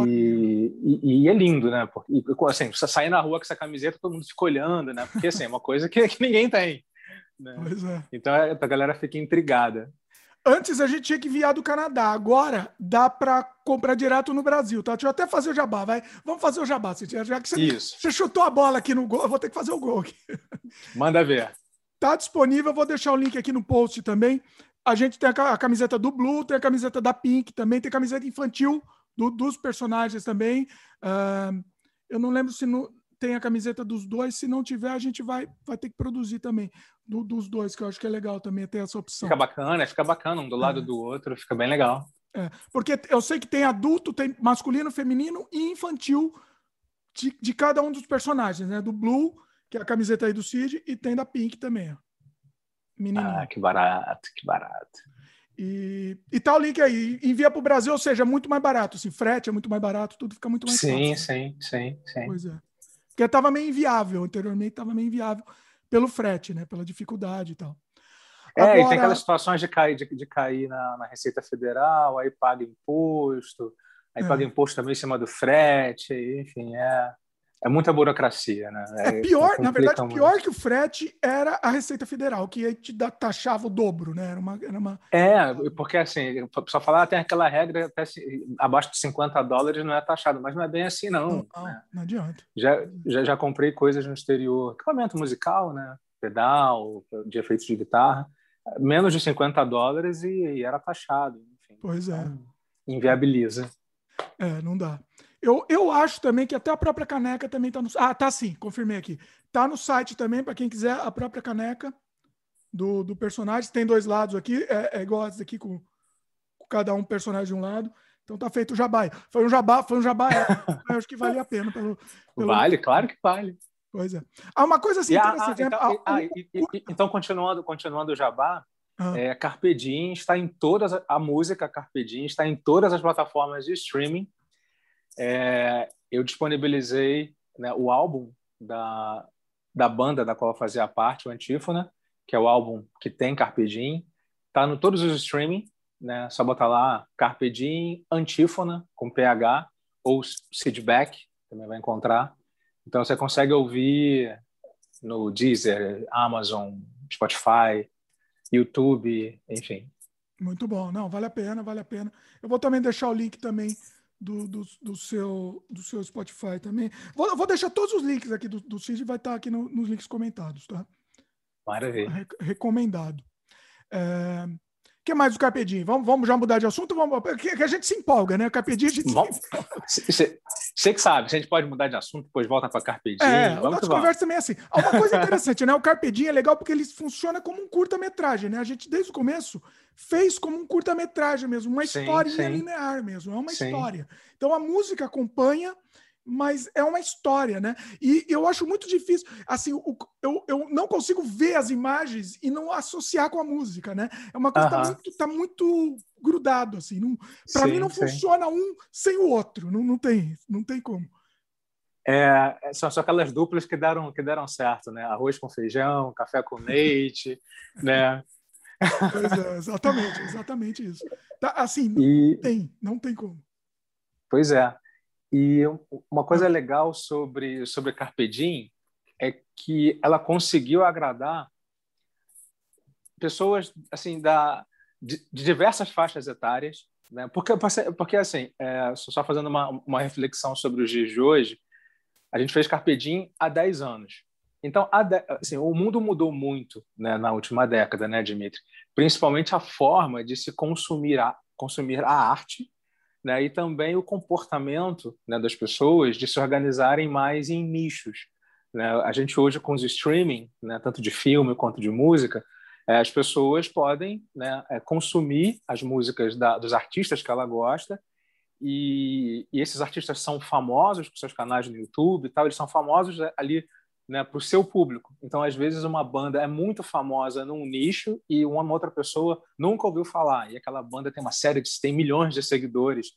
e, e, é lindo, né? Porque, assim, você sair na rua com essa camiseta, todo mundo fica olhando, né? Porque assim, é uma coisa que, que ninguém tem. Né? É. Então a galera fica intrigada. Antes a gente tinha que enviar do Canadá, agora dá para comprar direto no Brasil, tá? Deixa eu até fazer o jabá, vai. Vamos fazer o jabá, já que você, Isso. você chutou a bola aqui no gol, eu vou ter que fazer o gol aqui. Manda ver. Tá disponível, vou deixar o link aqui no post também. A gente tem a camiseta do Blue, tem a camiseta da Pink também, tem a camiseta infantil do, dos personagens também. Uh, eu não lembro se no, tem a camiseta dos dois. Se não tiver, a gente vai, vai ter que produzir também do, dos dois, que eu acho que é legal também ter essa opção. Fica bacana, fica bacana um do lado é. do outro, fica bem legal. É, porque eu sei que tem adulto, tem masculino, feminino e infantil de, de cada um dos personagens, né? Do Blue que é a camiseta aí do Cid, e tem da Pink também, ó. Menininho. Ah, que barato, que barato. E, e tá o link aí, envia para o Brasil, ou seja, é muito mais barato, assim, frete é muito mais barato, tudo fica muito mais sim, fácil. Sim, sim, sim. Pois é. Porque estava meio inviável, anteriormente estava meio inviável pelo frete, né, pela dificuldade e tal. É, Agora... e tem aquelas situações de cair, de, de cair na, na, Receita Federal, aí paga imposto, aí é. paga imposto também em cima do frete, enfim, é é muita burocracia, né? É, é pior, na verdade, muito. pior que o frete era a Receita Federal, que te taxava o dobro, né? Era uma, era uma... É, porque assim, só falar, tem aquela regra até abaixo de 50 dólares não é taxado, mas não é bem assim, não. Não, não, né? não adianta. Já, já, já comprei coisas no exterior, equipamento musical, né? Pedal, de efeitos de guitarra, menos de 50 dólares e, e era taxado, enfim. Pois é. Então, inviabiliza. É, não dá. Eu, eu acho também que até a própria caneca também está no. Ah, tá sim, confirmei aqui. Tá no site também, para quem quiser, a própria caneca do, do personagem. Tem dois lados aqui, é, é igual essa aqui, com, com, cada um personagem de um lado. Então tá feito o jabá. Foi um jabá, foi um jabá. (laughs) eu acho que vale a pena. Pelo, pelo... Vale, claro que vale. Pois é. Ah, uma coisa assim. Ah, ah, então, ah, ah, e, e, então, continuando, continuando o jabá, ah. é, Carpe Diem está em todas a música Carpe Diem está em todas as plataformas de streaming. É, eu disponibilizei né, o álbum da, da banda da qual eu fazia parte, o Antífona, que é o álbum que tem Carpe Diem. Está no todos os streaming, né? Só botar lá Carpe Diem Antífona com PH ou Seedback, também vai encontrar. Então você consegue ouvir no Deezer, Amazon, Spotify, YouTube, enfim. Muito bom. Não, vale a pena, vale a pena. Eu vou também deixar o link também do, do, do seu, do seu Spotify também. Vou, vou deixar todos os links aqui do, do Cid, vai estar aqui no, nos links comentados, tá? Maravilha. Re, recomendado. É, que mais do Carpe Diem? Vamos, vamos já mudar de assunto? Vamos, que, a gente se empolga, né? O Carpe Diem a gente vamos, Você que sabe, se a gente pode mudar de assunto, depois volta para Carpe Diem. É, vamos a nossa conversa também é assim. Uma coisa (laughs) interessante, né? O Carpe Diem é legal porque ele funciona como um curta-metragem, né? A gente, desde o começo, fez como um curta-metragem mesmo, uma história linear mesmo, é uma sim. história. Então a música acompanha mas é uma história, né? E eu acho muito difícil, assim, o, eu, eu não consigo ver as imagens e não associar com a música, né? É uma coisa que tá muito, tá muito grudado, assim. Para mim não sim. funciona um sem o outro, não, não tem, não tem como. É, são só aquelas duplas que deram, que deram certo, né? Arroz com feijão, café com (laughs) leite, né? Pois é, exatamente, exatamente isso. Tá, assim, e... não tem, não tem como. Pois é. E uma coisa legal sobre sobre Carpe Diem é que ela conseguiu agradar pessoas assim da de, de diversas faixas etárias, né? Porque porque assim, é, só fazendo uma, uma reflexão sobre os dias de hoje, a gente fez Carpe Diem há 10 anos. Então, assim, o mundo mudou muito né, na última década, né, Dimitri? Principalmente a forma de se consumir a, consumir a arte né? e também o comportamento né, das pessoas de se organizarem mais em nichos. Né? A gente hoje com os streaming, né, tanto de filme quanto de música, é, as pessoas podem né, é, consumir as músicas da, dos artistas que ela gosta e, e, esses artistas são famosos com seus canais no YouTube e tal, eles são famosos ali né, para o seu público. Então, às vezes, uma banda é muito famosa num nicho e uma outra pessoa nunca ouviu falar. E aquela banda tem uma série de tem milhões de seguidores.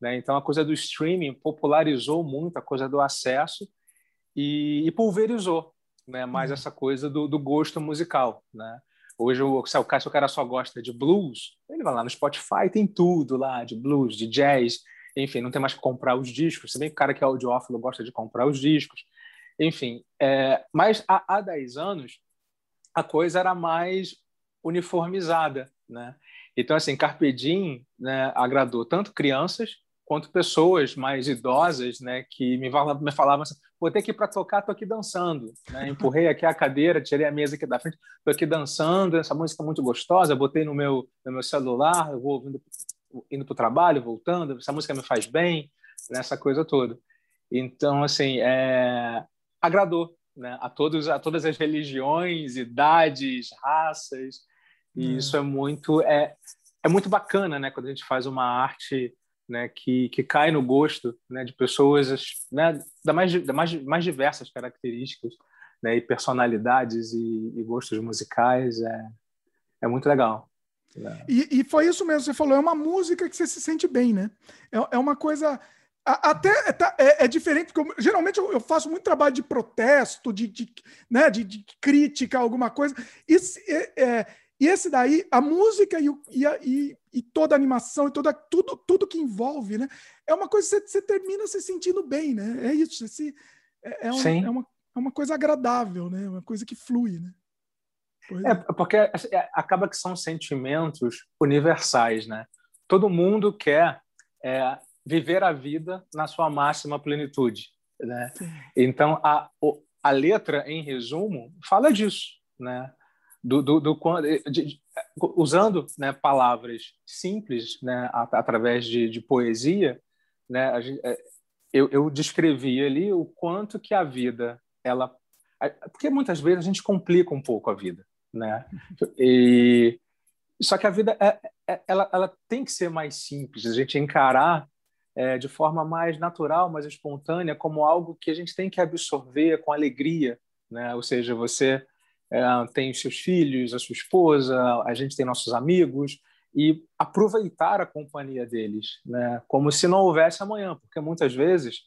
Né? Então, a coisa do streaming popularizou muito a coisa do acesso e, e pulverizou né, mais uhum. essa coisa do, do, gosto musical. Né? Hoje, o, se, o cara, se o cara só gosta de blues, ele vai lá no Spotify, tem tudo lá de blues, de jazz, enfim, não tem mais que comprar os discos. Se bem que o cara que é audiófilo gosta de comprar os discos. Enfim, é, mas há, há 10 anos a coisa era mais uniformizada, né? Então, assim, Carpe Diem né, agradou tanto crianças quanto pessoas mais idosas, né, que me falavam, me falavam assim, vou ter que ir para tocar, tô aqui dançando, né? Empurrei aqui a cadeira, tirei a mesa aqui da frente, tô aqui dançando, essa música é muito gostosa, botei no meu no meu celular, eu vou ouvindo, indo para o trabalho, voltando, essa música me faz bem, nessa né, coisa toda. Então, assim, é, agradou né, a, todos, a todas as religiões, idades, raças. E hum. isso é muito é, é muito bacana, né, quando a gente faz uma arte né, que, que cai no gosto né, de pessoas né, da mais, da mais, mais diversas características né, e personalidades e, e gostos musicais. É, é muito legal. E, e, foi isso mesmo, você falou, é uma música que você se sente bem, né? É, é uma coisa até é, tá, é, é, diferente, porque eu, geralmente eu, eu, faço muito trabalho de protesto, de, de, né, de, de crítica, alguma coisa. Esse, é, é, e esse daí, a música e, o, e, a, e, e, toda a animação e toda, tudo, tudo que envolve, né? É uma coisa que você, você termina se sentindo bem, né? É isso. Esse, é, é, um, é, uma, é uma coisa agradável, né? Uma coisa que flui, né? É, porque assim, acaba que são sentimentos universais, né? Todo mundo quer é, viver a vida na sua máxima plenitude. Né? Então, a, a letra, em resumo, fala disso, né? Do, do, do de, de, usando né, palavras simples, né, através de, de poesia, né, gente, é, eu, eu descrevi ali o quanto que a vida, ela, porque muitas vezes a gente complica um pouco a vida, né? E Só que a vida é, é, ela, ela tem que ser mais simples, a gente encarar é, de forma mais natural, mais espontânea, como algo que a gente tem que absorver com alegria. Né? Ou seja, você é, tem seus filhos, a sua esposa, a gente tem nossos amigos, e aproveitar a companhia deles, né? como se não houvesse amanhã, porque muitas vezes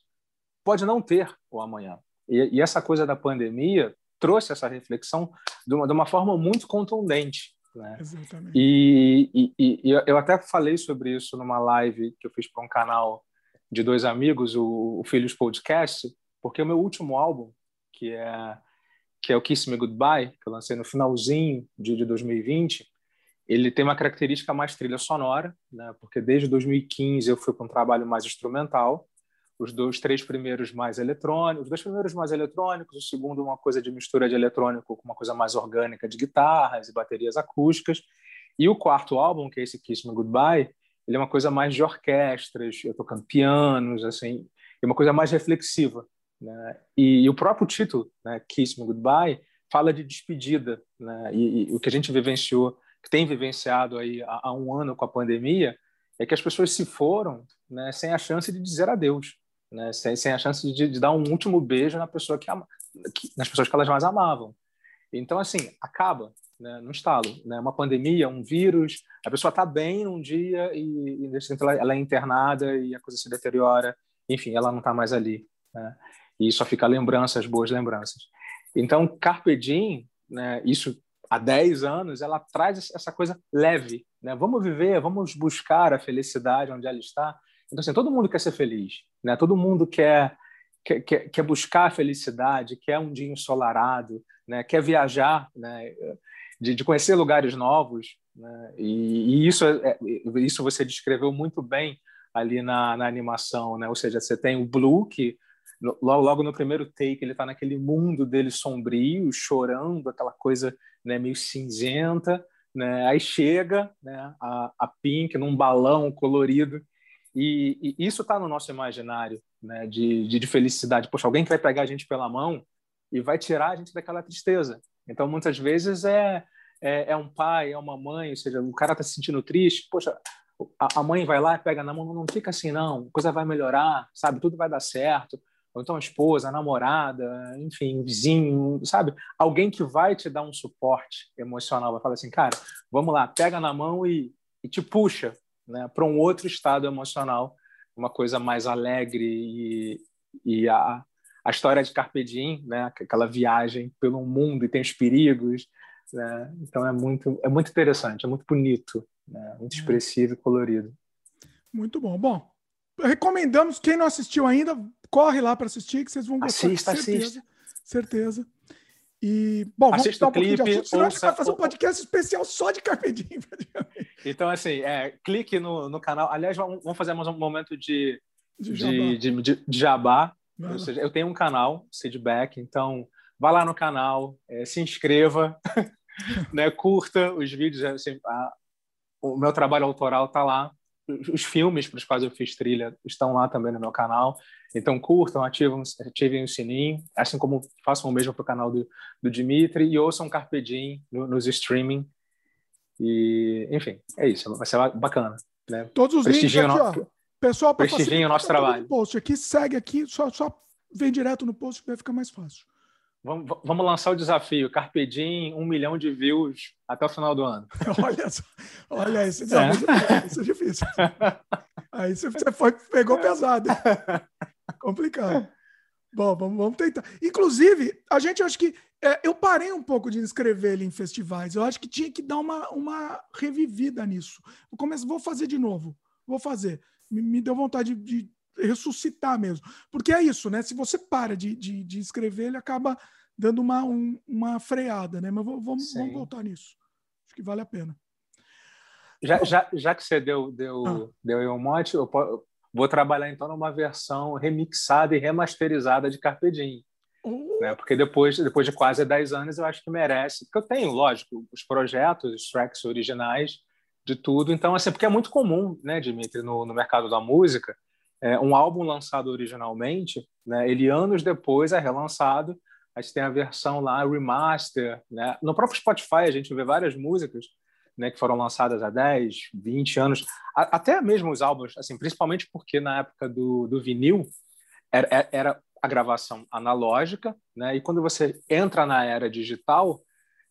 pode não ter o amanhã. E, e essa coisa da pandemia trouxe essa reflexão de uma, de uma forma muito contundente. Né? Exatamente. E, e, e, eu até falei sobre isso numa live que eu fiz para um canal de dois amigos, o, o Filhos Podcast, porque o meu último álbum, que é que é o Kiss Me Goodbye, que eu lancei no finalzinho de, de 2020, ele tem uma característica mais trilha sonora, né? porque desde 2015 eu fui para um trabalho mais instrumental, os dois, três primeiros mais eletrônicos, os dois primeiros mais eletrônicos, o segundo uma coisa de mistura de eletrônico com uma coisa mais orgânica de guitarras e baterias acústicas, e o quarto álbum, que é esse Kiss Me Goodbye, ele é uma coisa mais de orquestras, eu tocando pianos, assim, é uma coisa mais reflexiva, né? E, e, o próprio título, né, Kiss Me Goodbye, fala de despedida, né? E, e, o que a gente vivenciou, que tem vivenciado aí há, há um ano com a pandemia, é que as pessoas se foram, né, sem a chance de dizer adeus né? sem, sem a chance de, de, dar um último beijo na pessoa que, ama, que, nas pessoas que elas mais amavam. Então, assim, acaba né, no estalo. Né? Uma pandemia, um vírus, a pessoa está bem um dia e, e ela, ela é internada e a coisa se deteriora. Enfim, ela não está mais ali. Né? E só fica lembranças, boas lembranças. Então, Carpe Diem, né, isso há 10 anos, ela traz essa coisa leve. Né? Vamos viver, vamos buscar a felicidade onde ela está. Então, assim, todo mundo quer ser feliz, né? Todo mundo quer, quer, quer, quer buscar a felicidade, quer um dia ensolarado, né? Quer viajar, né? De, de conhecer lugares novos, né? E, e isso, é, é, isso você descreveu muito bem ali na, na animação, né? Ou seja, você tem o Blue que logo, logo no primeiro take ele está naquele mundo dele sombrio, chorando, aquela coisa né, meio cinzenta, né? Aí chega né, a, a Pink num balão colorido e, e isso está no nosso imaginário né, de, de, de, felicidade. Poxa, alguém que vai pegar a gente pela mão e vai tirar a gente daquela tristeza. Então, muitas vezes é, é, é um pai, é uma mãe, ou seja, o cara está se sentindo triste. Poxa, a, a mãe vai lá, pega na mão, não fica assim, não, a coisa vai melhorar, sabe? Tudo vai dar certo. Ou então a esposa, a namorada, enfim, vizinho, sabe? Alguém que vai te dar um suporte emocional, vai falar assim, cara, vamos lá, pega na mão e, e te puxa né, para um outro estado emocional, uma coisa mais alegre e, e a, a história de Carpe Diem, né, aquela viagem pelo mundo e tem os perigos, né, então é muito é muito interessante, é muito bonito, né, muito expressivo e colorido. Muito bom. Bom, recomendamos quem não assistiu ainda, corre lá para assistir que vocês vão gostar. Assista, certeza, assista. Certeza. E, bom, Assista vamos um clipe, senão a gente vai fazer um podcast especial só de Carpe (laughs) Diem, Então, assim, é, clique no, no canal. Aliás, vamos fazer mais um momento de, de jabá. De, de, de, de jabá. Ou seja, eu tenho um canal, Seedback, então vá lá no canal, é, se inscreva, (laughs) né, curta os vídeos. Assim, a, o meu trabalho autoral está lá. Os filmes para os quais eu fiz trilha estão lá também no meu canal. Então, curtam, ativem, ativem o sininho, assim como façam o mesmo para o canal do, do Dimitri e ouçam Carpe Diem no, nos streaming. E, enfim, é isso, vai ser bacana. Né? Todos os links aqui, ó. Pessoal, para o nosso trabalho. Post aqui, segue aqui, só, só vem direto no post que vai ficar mais fácil. Vamos, vamos lançar o desafio. Carpe Diem, um milhão de views até o final do ano. (laughs) olha só, olha esse desafio. É. Isso é difícil. Aí você foi, pegou pesado. Complicado. Bom, vamos, vamos, tentar. Inclusive, a gente acho que. É, eu parei um pouco de inscrever ele em festivais. Eu acho que tinha que dar uma, uma revivida nisso. Eu começo, vou fazer de novo. Vou fazer. Me, me deu vontade de, de, ressuscitar mesmo. Porque é isso, né? Se você para de, de, de escrever, ele acaba dando uma, um, uma freada, né? Mas vamos, vamos voltar nisso. Acho que vale a pena. Já, já, já que você deu, deu, ah. deu um mote, eu, Vou trabalhar então numa versão remixada e remasterizada de Carpe Diem. Uhum. Né? Porque depois, depois de quase 10 anos, eu acho que merece. Porque eu tenho, lógico, os projetos, os tracks originais de tudo. Então, assim, porque é muito comum, né, Dimitri, no, no mercado da música, é, um álbum lançado originalmente, né, ele anos depois é relançado, aí você tem a versão lá, remaster, né? No próprio Spotify a gente vê várias músicas né, que foram lançadas há 10, 20 anos, até mesmo os álbuns, assim, principalmente porque na época do, do vinil era, era a gravação analógica, né, e quando você entra na era digital,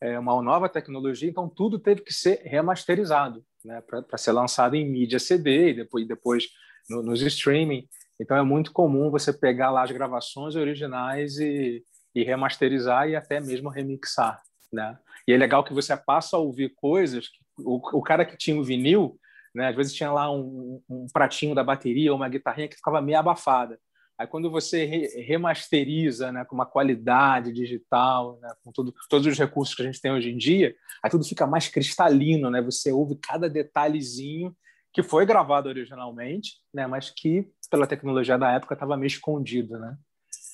é uma nova tecnologia, então tudo teve que ser remasterizado né, para ser lançado em mídia CD e depois, depois no, nos streaming. Então é muito comum você pegar lá as gravações originais e, e remasterizar e até mesmo remixar, né? E é legal que você passa a ouvir coisas que o, o cara que tinha o vinil, né, às vezes tinha lá um, um pratinho da bateria ou uma guitarrinha que ficava meio abafada. Aí quando você re remasteriza, né, com uma qualidade digital, né, com tudo, todos os recursos que a gente tem hoje em dia, aí tudo fica mais cristalino, né? Você ouve cada detalhezinho que foi gravado originalmente, né, mas que pela tecnologia da época estava meio escondido, né?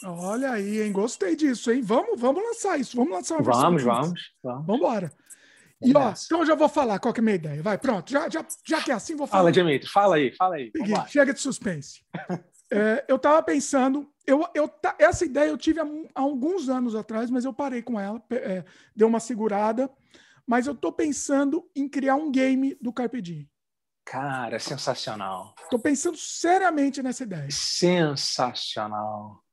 Olha aí, hein? Gostei disso, hein? Vamos, vamos lançar isso. Vamos lançar uma versão. Vamos, vamos, vamos. Vamos embora. E ó, então eu já vou falar qual que é a minha ideia. Vai, pronto. Já, já, já que é assim, vou falar. Fala, Dimitri. Fala aí, fala aí. Chega de suspense. (laughs) é, eu estava pensando, eu, eu, essa ideia eu tive há, há, alguns anos atrás, mas eu parei com ela, é, deu uma segurada. Mas eu estou pensando em criar um game do Carpe Diem. Cara, sensacional. Estou pensando seriamente nessa ideia. Sensacional.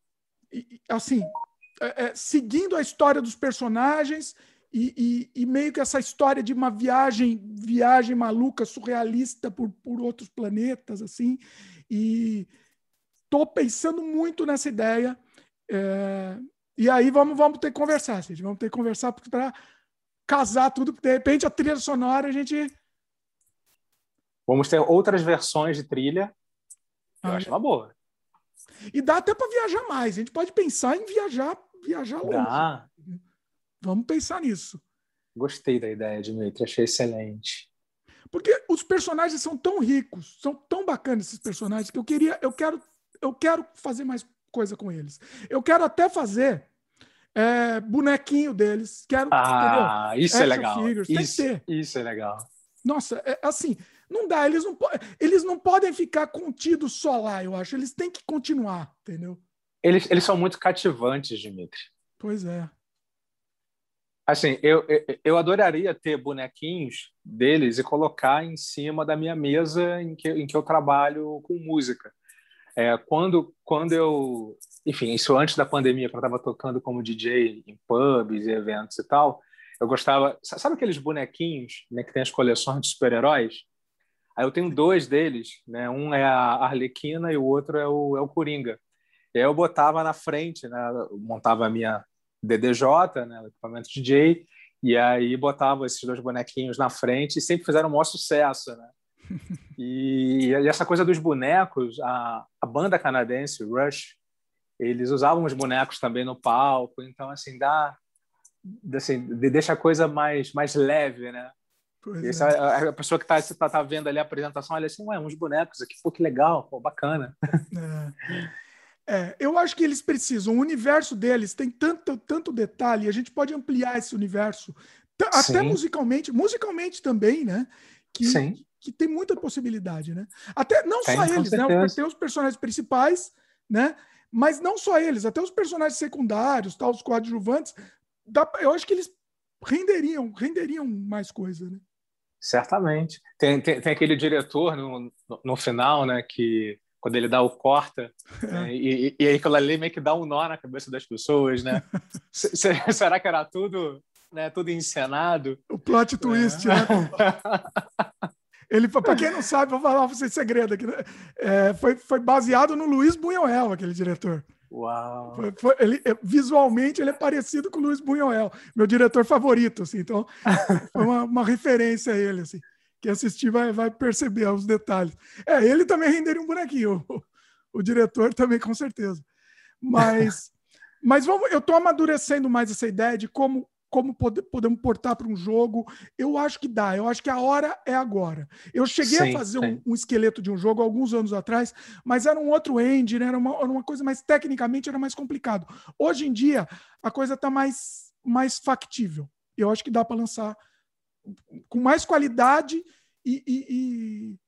E, assim, é, é, seguindo a história dos personagens e, e, e, meio que essa história de uma viagem, viagem maluca, surrealista por, por outros planetas, assim. E estou pensando muito nessa ideia. É, e aí vamos, vamos ter que conversar, gente. Vamos ter que conversar para casar tudo. De repente, a trilha sonora a gente Vamos ter outras versões de trilha. Eu ah, acho uma boa. E dá até para viajar mais. A gente pode pensar em viajar, viajar longe. Dá. Vamos pensar nisso. Gostei da ideia, Dimitri. Achei excelente. Porque os personagens são tão ricos, são tão bacanas esses personagens que eu queria, eu quero, eu quero fazer mais coisa com eles. Eu quero até fazer é, bonequinho deles. Quero, ah, entendeu? isso é legal. Figures. Isso, isso é legal. Nossa, é, assim, não dá, eles não, eles não podem ficar contidos só lá, eu acho. Eles têm que continuar, entendeu? Eles, eles são muito cativantes, Dimitri. Pois é. Assim, eu, eu adoraria ter bonequinhos deles e colocar em cima da minha mesa em que, em que eu trabalho com música. É, quando, quando eu. Enfim, isso antes da pandemia, quando eu estava tocando como DJ em pubs e eventos e tal, eu gostava. Sabe aqueles bonequinhos né, que tem as coleções de super-heróis? Aí eu tenho dois deles, né? Um é a Arlequina e o outro é o, é o Coringa. E aí eu botava na frente, né? montava a minha DDJ, né? O equipamento DJ, e aí botava esses dois bonequinhos na frente e sempre fizeram um maior sucesso, né? E, e essa coisa dos bonecos, a, a banda canadense, Rush, eles usavam os bonecos também no palco, então assim dá assim, deixa a coisa mais mais leve, né? Pois é. a, a, pessoa que está tá, tá vendo ali a apresentação, olha assim, ué, uns bonecos aqui, pô, que legal, pô, bacana. É. é. eu acho que eles precisam. O universo deles tem tanto, tanto detalhe, a gente pode ampliar esse universo, até Sim. musicalmente, musicalmente também, né? Que, Sim. Que tem muita possibilidade, né? Até não tem, só eles, né? Tem os personagens principais, né? Mas não só eles, até os personagens secundários, tal, os coadjuvantes, dá, eu acho que eles renderiam, renderiam mais coisa, né? Certamente. Tem, tem, tem aquele diretor no, no, no, final, né, que quando ele dá o corta, (laughs) né, e, e aí aquilo ali meio que dá um nó na cabeça das pessoas, né? (laughs) Será que era tudo, né, tudo encenado? O plot twist, é. né? (laughs) Ele, para quem não sabe, vou falar para vocês segredo aqui. Né? É, foi, foi baseado no Luiz Buñuel, aquele diretor. Uau! Foi, foi, ele, é, visualmente, ele é parecido com o Luiz Buñuel, meu diretor favorito, assim. Então, (laughs) foi uma, uma referência a ele, assim. Quem assistir vai, vai perceber os detalhes. É, ele também renderia um bonequinho, (laughs) o, o diretor também, com certeza. Mas, (laughs) mas vamos, eu estou amadurecendo mais essa ideia de como como pode, podemos portar para um jogo. Eu acho que dá, eu acho que a hora é agora. Eu cheguei sim, a fazer um, um, esqueleto de um jogo alguns anos atrás, mas era um outro engine, era uma, era uma coisa mais tecnicamente era mais complicado. Hoje em dia, a coisa está mais, mais factível. Eu acho que dá para lançar com mais qualidade e, e, e,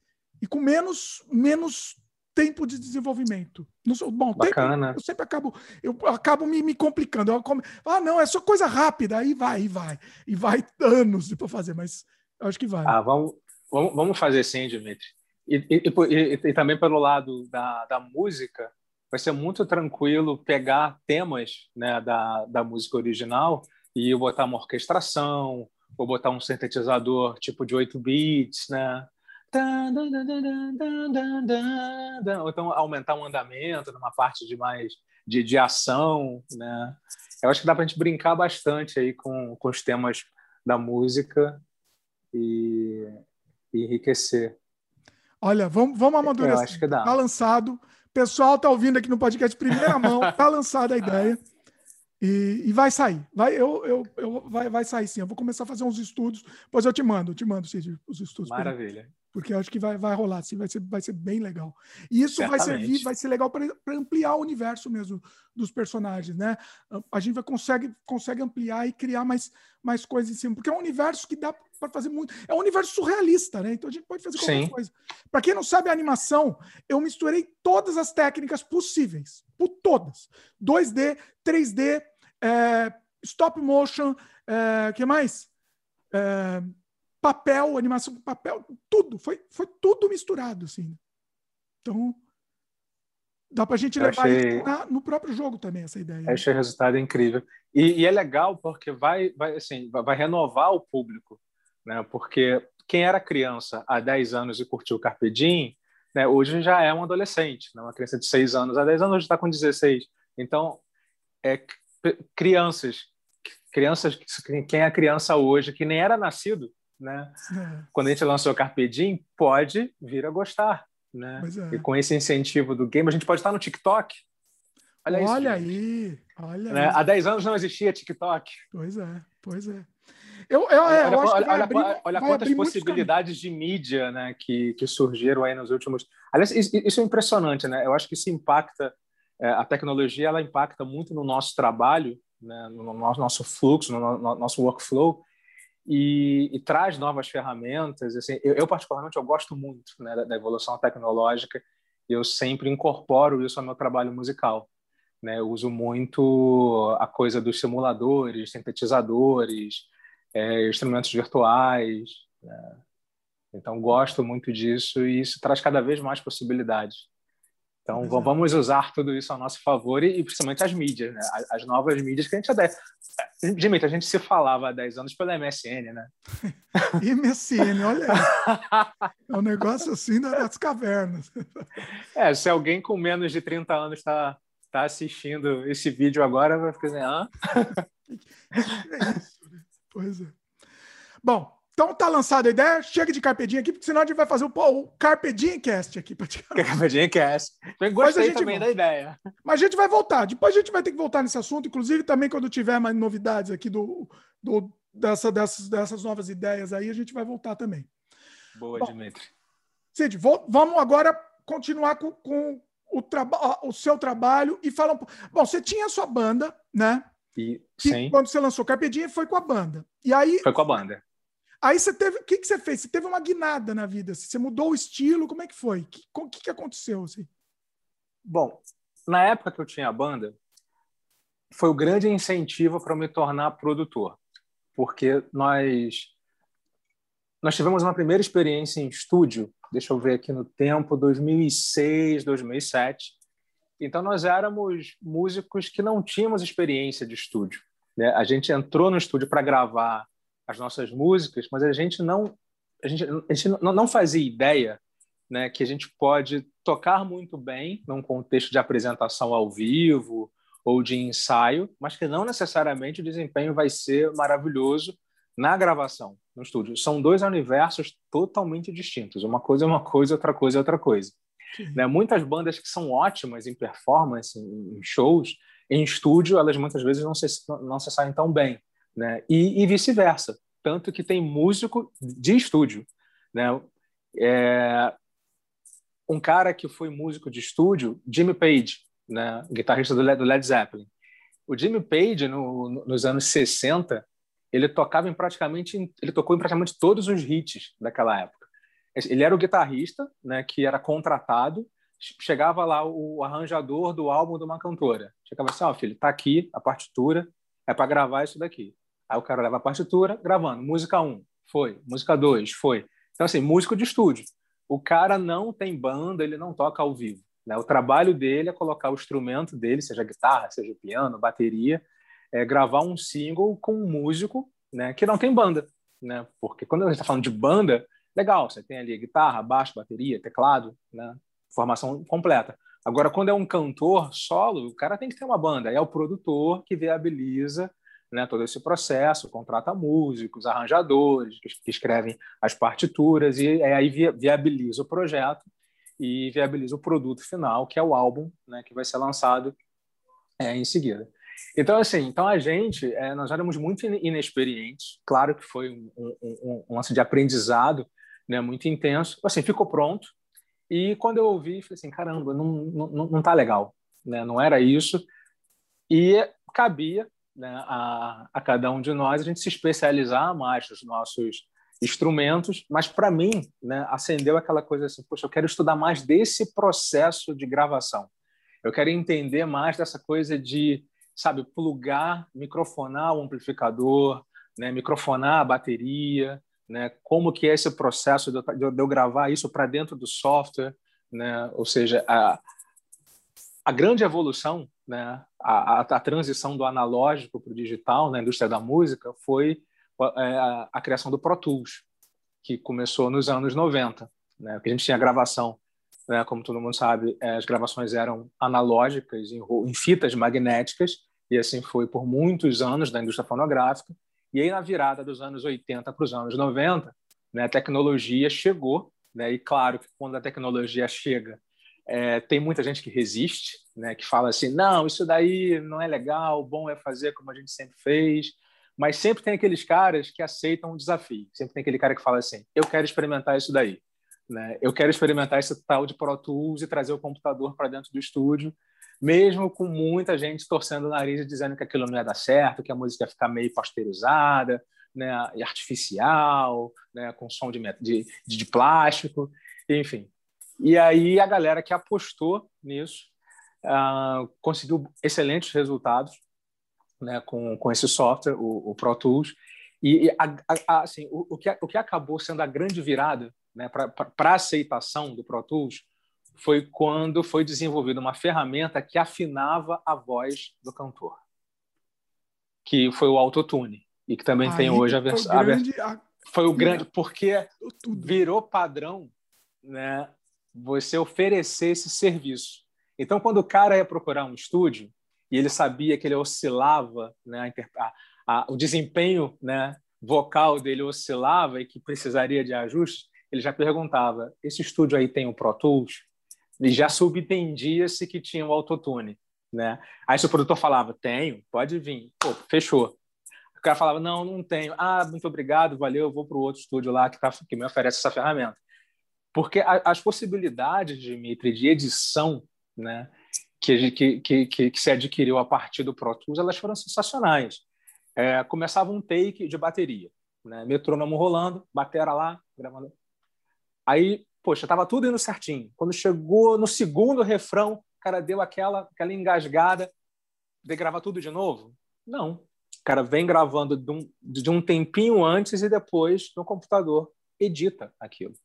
e com menos, menos tempo de desenvolvimento. Não sou, bom, Bacana. Tempo, eu sempre acabo, eu acabo me, me complicando. Eu, ah, não, é só coisa rápida, aí vai, e vai. E vai anos para fazer, mas Eu acho que vai. Ah, vamos, vamos, vamos fazer sim, Dimitri. E, e, e, e, também pelo lado da, da música, vai ser muito tranquilo pegar temas né, da, da música original e botar uma orquestração, ou botar um sintetizador tipo de 8 bits, né? Ou então aumentar o um andamento numa parte de mais de, de ação, né? Eu acho que dá para a gente brincar bastante aí com, com os temas da música e, e enriquecer. Olha, vamos, vamos amadurecer. Eu acho que dá. Tá lançado. Pessoal tá ouvindo aqui no podcast primeira mão, tá lançada a ideia. (laughs) E, e, vai sair. Vai, eu, eu, eu, vai, vai sair sim. Eu vou começar a fazer uns estudos, depois eu te mando, eu te mando, Cid, os estudos. Maravilha. Porque eu acho que vai, vai rolar, sim, vai ser, vai ser bem legal. E isso Certamente. vai servir, vai ser legal para ampliar o universo mesmo dos personagens, né? A gente vai consegue, consegue ampliar e criar mais, mais coisas em cima, porque é um universo que dá para fazer muito. É um universo surrealista, né? Então a gente pode fazer qualquer sim. coisa. Para quem não sabe a animação, eu misturei todas as técnicas possíveis, por todas: 2D, 3D, é, stop motion, é, que mais? É, papel, animação com papel, tudo, foi, foi tudo misturado, assim. Então, dá para a gente levar achei... na, no próprio jogo também, essa ideia. Eu achei o resultado incrível. E, e, é legal porque vai, vai, assim, vai renovar o público, né? Porque quem era criança há 10 anos e curtiu Carpe Diem, né, hoje já é um adolescente, né? uma criança de 6 anos, há 10 anos está com 16. Então, é, crianças, crianças, quem é criança hoje, que nem era nascido, né? É. Quando a gente lançou Carpe Diem, pode vir a gostar, né? É. E com esse incentivo do game, a gente pode estar no TikTok. Olha, olha isso, aí, olha né? aí. Há 10 anos não existia TikTok. Pois é, pois é. Eu, eu, é, eu olha, olha, abrir, olha quantas possibilidades de mídia né, que, que surgiram aí nos últimos. Aliás, isso é impressionante, né? Eu acho que isso impacta. É, a tecnologia ela impacta muito no nosso trabalho, né, no nosso fluxo, no nosso workflow, e, e, traz novas ferramentas. Assim, eu, eu, particularmente eu gosto muito né, da, da, evolução tecnológica e eu sempre incorporo isso ao meu trabalho musical. Né? Eu uso muito a coisa dos simuladores, sintetizadores, é, instrumentos virtuais. Né? Então gosto muito disso e isso traz cada vez mais possibilidades. Então, Exato. vamos usar tudo isso a nosso favor e, e, principalmente as mídias, né? As, as, novas mídias que a gente até... Dimitri, a gente se falava há 10 anos pela MSN, né? (laughs) MSN, olha É um negócio assim das cavernas. (laughs) É, se alguém com menos de 30 anos está tá assistindo esse vídeo agora, vai ficar assim, hã? (laughs) Pois é. Bom, então tá lançada a ideia, chega de Carpedinho aqui, porque senão a gente vai fazer o, o Carpedinho Cast aqui. Carpedinho Cast. Eu gostei também volta. da ideia. Mas a gente vai voltar. Depois a gente vai ter que voltar nesse assunto, inclusive também quando tiver mais novidades aqui do, do dessa, dessas, dessas novas ideias aí, a gente vai voltar também. Boa, Bom, Dimitri. Cid, vamos agora continuar com, com o, traba o seu trabalho e falar um pouco. Bom, você tinha a sua banda, né? E, sim. quando você lançou Carpedinho, foi com a banda. E aí. Foi com a banda. Aí você teve. O que, que você fez? Você teve uma guinada na vida? Você mudou o estilo? Como é que foi? O que, que aconteceu? Assim? Bom, na época que eu tinha a banda, foi o grande incentivo para me tornar produtor. Porque nós. Nós tivemos uma primeira experiência em estúdio, deixa eu ver aqui no tempo, 2006, 2007. Então, nós éramos músicos que não tínhamos experiência de estúdio. Né? A gente entrou no estúdio para gravar as nossas músicas, mas a gente não a gente, a gente não, fazia ideia né, que a gente pode tocar muito bem num contexto de apresentação ao vivo ou de ensaio, mas que não necessariamente o desempenho vai ser maravilhoso na gravação, no estúdio. São dois universos totalmente distintos. Uma coisa é uma coisa, outra coisa é outra coisa. Né? Muitas bandas que são ótimas em performance, em shows, em estúdio, elas muitas vezes não se, não se saem tão bem né? e, e vice-versa. Tanto que tem músico de estúdio. Né? É, um cara que foi músico de estúdio, Jimmy Page, né? guitarrista do Led Zeppelin. O Jimmy Page, no, nos anos 60, ele tocava em praticamente ele tocou em praticamente todos os hits daquela época. Ele era o guitarrista, né, que era contratado. Chegava lá o arranjador do álbum de uma cantora. Chegava assim, ó, oh, filho, tá aqui a partitura, é para gravar isso daqui. Aí o cara leva a partitura, gravando. Música 1, Foi. Música 2, foi. Então, assim, músico de estúdio. O cara não tem banda, ele não toca ao vivo. Né? O trabalho dele é colocar o instrumento dele, seja guitarra, seja piano, bateria, é gravar um single com um músico né, que não tem banda. Né? Porque quando a gente está falando de banda, legal, você tem ali guitarra, baixo, bateria, teclado, né? formação completa. Agora, quando é um cantor solo, o cara tem que ter uma banda. É o produtor que viabiliza né, todo esse processo, contrata músicos, arranjadores, que, escrevem as partituras, e aí viabiliza o projeto e viabiliza o produto final, que é o álbum, né, que vai ser lançado é, em seguida. Então, assim, então a gente, é, nós éramos muito inexperientes, claro que foi um, um, um, um lance de aprendizado né, muito intenso, assim, ficou pronto, e quando eu ouvi, falei assim, caramba, não, não, não tá legal, né, não era isso, e cabia né, a, a cada um de nós a gente se especializar mais nos nossos instrumentos, mas para mim, né, acendeu aquela coisa assim, poxa, eu quero estudar mais desse processo de gravação. Eu quero entender mais dessa coisa de, sabe, plugar, microfonar o amplificador, né, microfonar a bateria, né, como que é esse processo de eu, de eu gravar isso para dentro do software, né, ou seja, a, a grande evolução né, a, a, a transição do analógico para o digital na indústria da música foi a, é, a, a, criação do Pro Tools, que começou nos anos 90, né, porque a gente tinha gravação, né, como todo mundo sabe, é, as gravações eram analógicas, em fitas magnéticas, e assim foi por muitos anos da indústria fonográfica. E aí, na virada dos anos 80 para os anos 90, né, a tecnologia chegou, né, e claro que quando a tecnologia chega, é, tem muita gente que resiste, né, que fala assim, não, isso daí não é legal, bom é fazer como a gente sempre fez. Mas sempre tem aqueles caras que aceitam o desafio. Sempre tem aquele cara que fala assim, eu quero experimentar isso daí. Né? Eu quero experimentar esse tal de Pro Tools e trazer o computador para dentro do estúdio, mesmo com muita gente torcendo o nariz e dizendo que aquilo não ia dar certo, que a música ia ficar meio pasteurizada, né, e artificial, né, com som de, de, de plástico, enfim. E aí a galera que apostou nisso uh, conseguiu excelentes resultados né, com, com esse software, o, o Pro Tools. E, a, a, assim, o, o, que, o que acabou sendo a grande virada né, para a aceitação do Pro Tools foi quando foi desenvolvida uma ferramenta que afinava a voz do cantor, que foi o Autotune, e que também Aí tem hoje a versão. Foi o grande, porque virou padrão né, você oferecer esse serviço. Então, quando o cara ia procurar um estúdio e ele sabia que ele oscilava, né, a, a, o desempenho né, vocal dele oscilava e que precisaria de ajustes, ele já perguntava: esse estúdio aí tem o Pro Tools? E já subentendia-se que tinha o autotune. Né? Aí se o produtor falava: tenho, pode vir. Pô, fechou. O cara falava: não, não tenho. Ah, muito obrigado, valeu, eu vou para o outro estúdio lá que, tá, que me oferece essa ferramenta. Porque a, as possibilidades, Dimitri, de edição né, que, que, que, que, se adquiriu a partir do Pro Tools, elas foram sensacionais. É, começava um take de bateria, né, metrônomo rolando, batera lá, gravando. Aí, poxa, estava tudo indo certinho. Quando chegou no segundo refrão, o cara deu aquela, aquela engasgada de gravar tudo de novo? Não. O cara vem gravando de um, de um tempinho antes e depois no computador edita aquilo.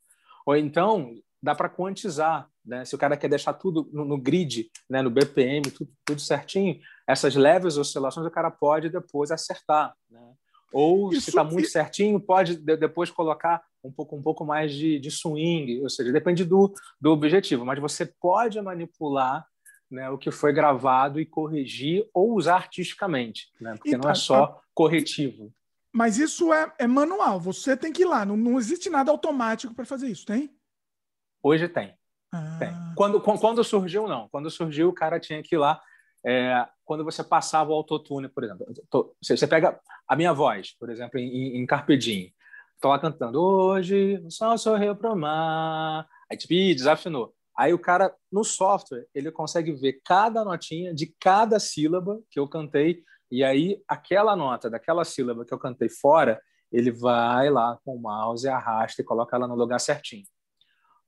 Ou então, dá para quantizar. Né? Se o cara quer deixar tudo no, no grid, né? no BPM, tudo, tudo, certinho, essas leves oscilações o cara pode depois acertar. Né? Ou, Isso, se está muito certinho, pode depois colocar um pouco, um pouco mais de, de swing, ou seja, depende do, do objetivo, mas você pode manipular né, o que foi gravado e corrigir ou usar artisticamente, né, porque então, não é só corretivo. Mas isso é, é manual, você tem que ir lá, não, não existe nada automático para fazer isso, tem? Hoje tem. Ah. tem. Quando, quando surgiu, não. Quando surgiu, o cara tinha que ir lá. É, quando você passava o autotune, por exemplo. Você pega a minha voz, por exemplo, em, em Carpe Diem. Lá cantando, hoje o sol sorriu para o mar. Aí, tipo, desafinou. Aí o cara, no software, ele consegue ver cada notinha de cada sílaba que eu cantei e aí, aquela nota daquela sílaba que eu cantei fora, ele vai lá com o mouse, arrasta e coloca ela no lugar certinho.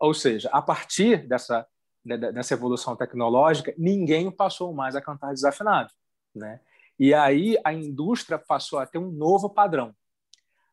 Ou seja, a partir dessa, dessa evolução tecnológica, ninguém passou mais a cantar desafinado. Né? E aí a indústria passou a ter um novo padrão.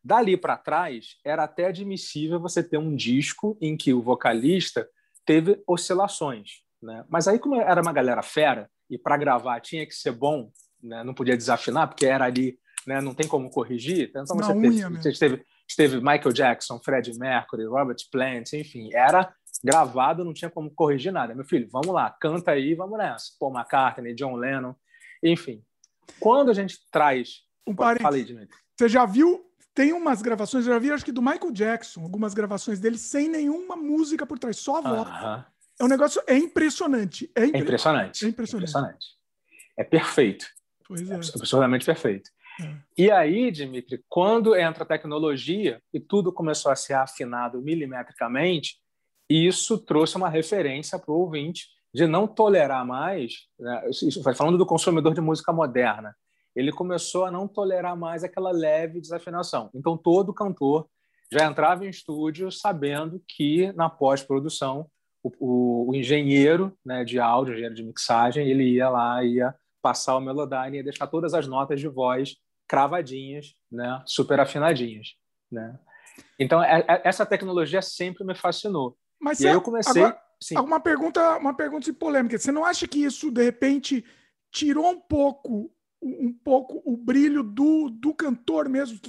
Dali para trás, era até admissível você ter um disco em que o vocalista teve oscilações. Né? Mas aí, como era uma galera fera, e para gravar tinha que ser bom, né? não podia desafinar, porque era ali, né? não tem como corrigir. Então, você teve, teve, teve Michael Jackson, Freddie Mercury, Robert Plant, enfim, era gravado, não tinha como corrigir nada. Meu filho, vamos lá, canta aí, vamos nessa. Paul McCartney, John Lennon, enfim. Quando a gente traz. Um Falei, Dimitri. Você já viu? Tem umas gravações, eu já vi, acho que do Michael Jackson, algumas gravações dele sem nenhuma música por trás, só a voz. Uh -huh. É um negócio, é impressionante. É, impre... é impressionante. É impressionante. impressionante. É perfeito. Pois é. é absolutamente perfeito. É. E aí, Dimitri, quando entra a tecnologia e tudo começou a ser afinado milimetricamente, isso trouxe uma referência para o ouvinte de não tolerar mais, né, isso, falando do consumidor de música moderna, ele começou a não tolerar mais aquela leve desafinação. Então, todo cantor já entrava em estúdio sabendo que, na pós-produção, o, o, o, engenheiro né, de áudio, engenheiro de mixagem, ele ia lá, ia passar o Melodyne e deixar todas as notas de voz cravadinhas, né, super afinadinhas. Né? Então, é, é, essa tecnologia sempre me fascinou. Mas e aí eu comecei. Agora, uma pergunta, uma pergunta polêmica. Você não acha que isso de repente tirou um pouco um pouco o brilho do, do cantor mesmo,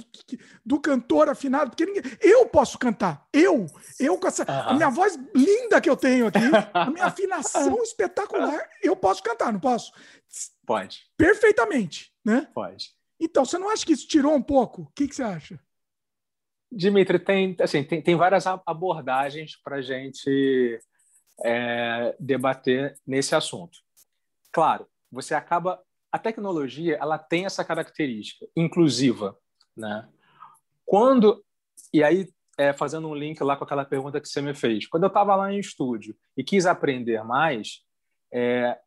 do cantor afinado, porque ninguém, eu posso cantar, eu, eu com essa a minha voz linda que eu tenho aqui, a minha (laughs) afinação espetacular, eu posso cantar, não posso? Pode. Perfeitamente, né? Pode. Então, você não acha que isso tirou um pouco? O que, que você acha? Dimitri, tem, assim, tem, tem várias abordagens para a gente é, debater nesse assunto. Claro, você acaba. A tecnologia ela tem essa característica inclusiva, né? Quando e aí é, fazendo um link lá com aquela pergunta que você me fez, quando eu estava lá em estúdio e quis aprender mais, é,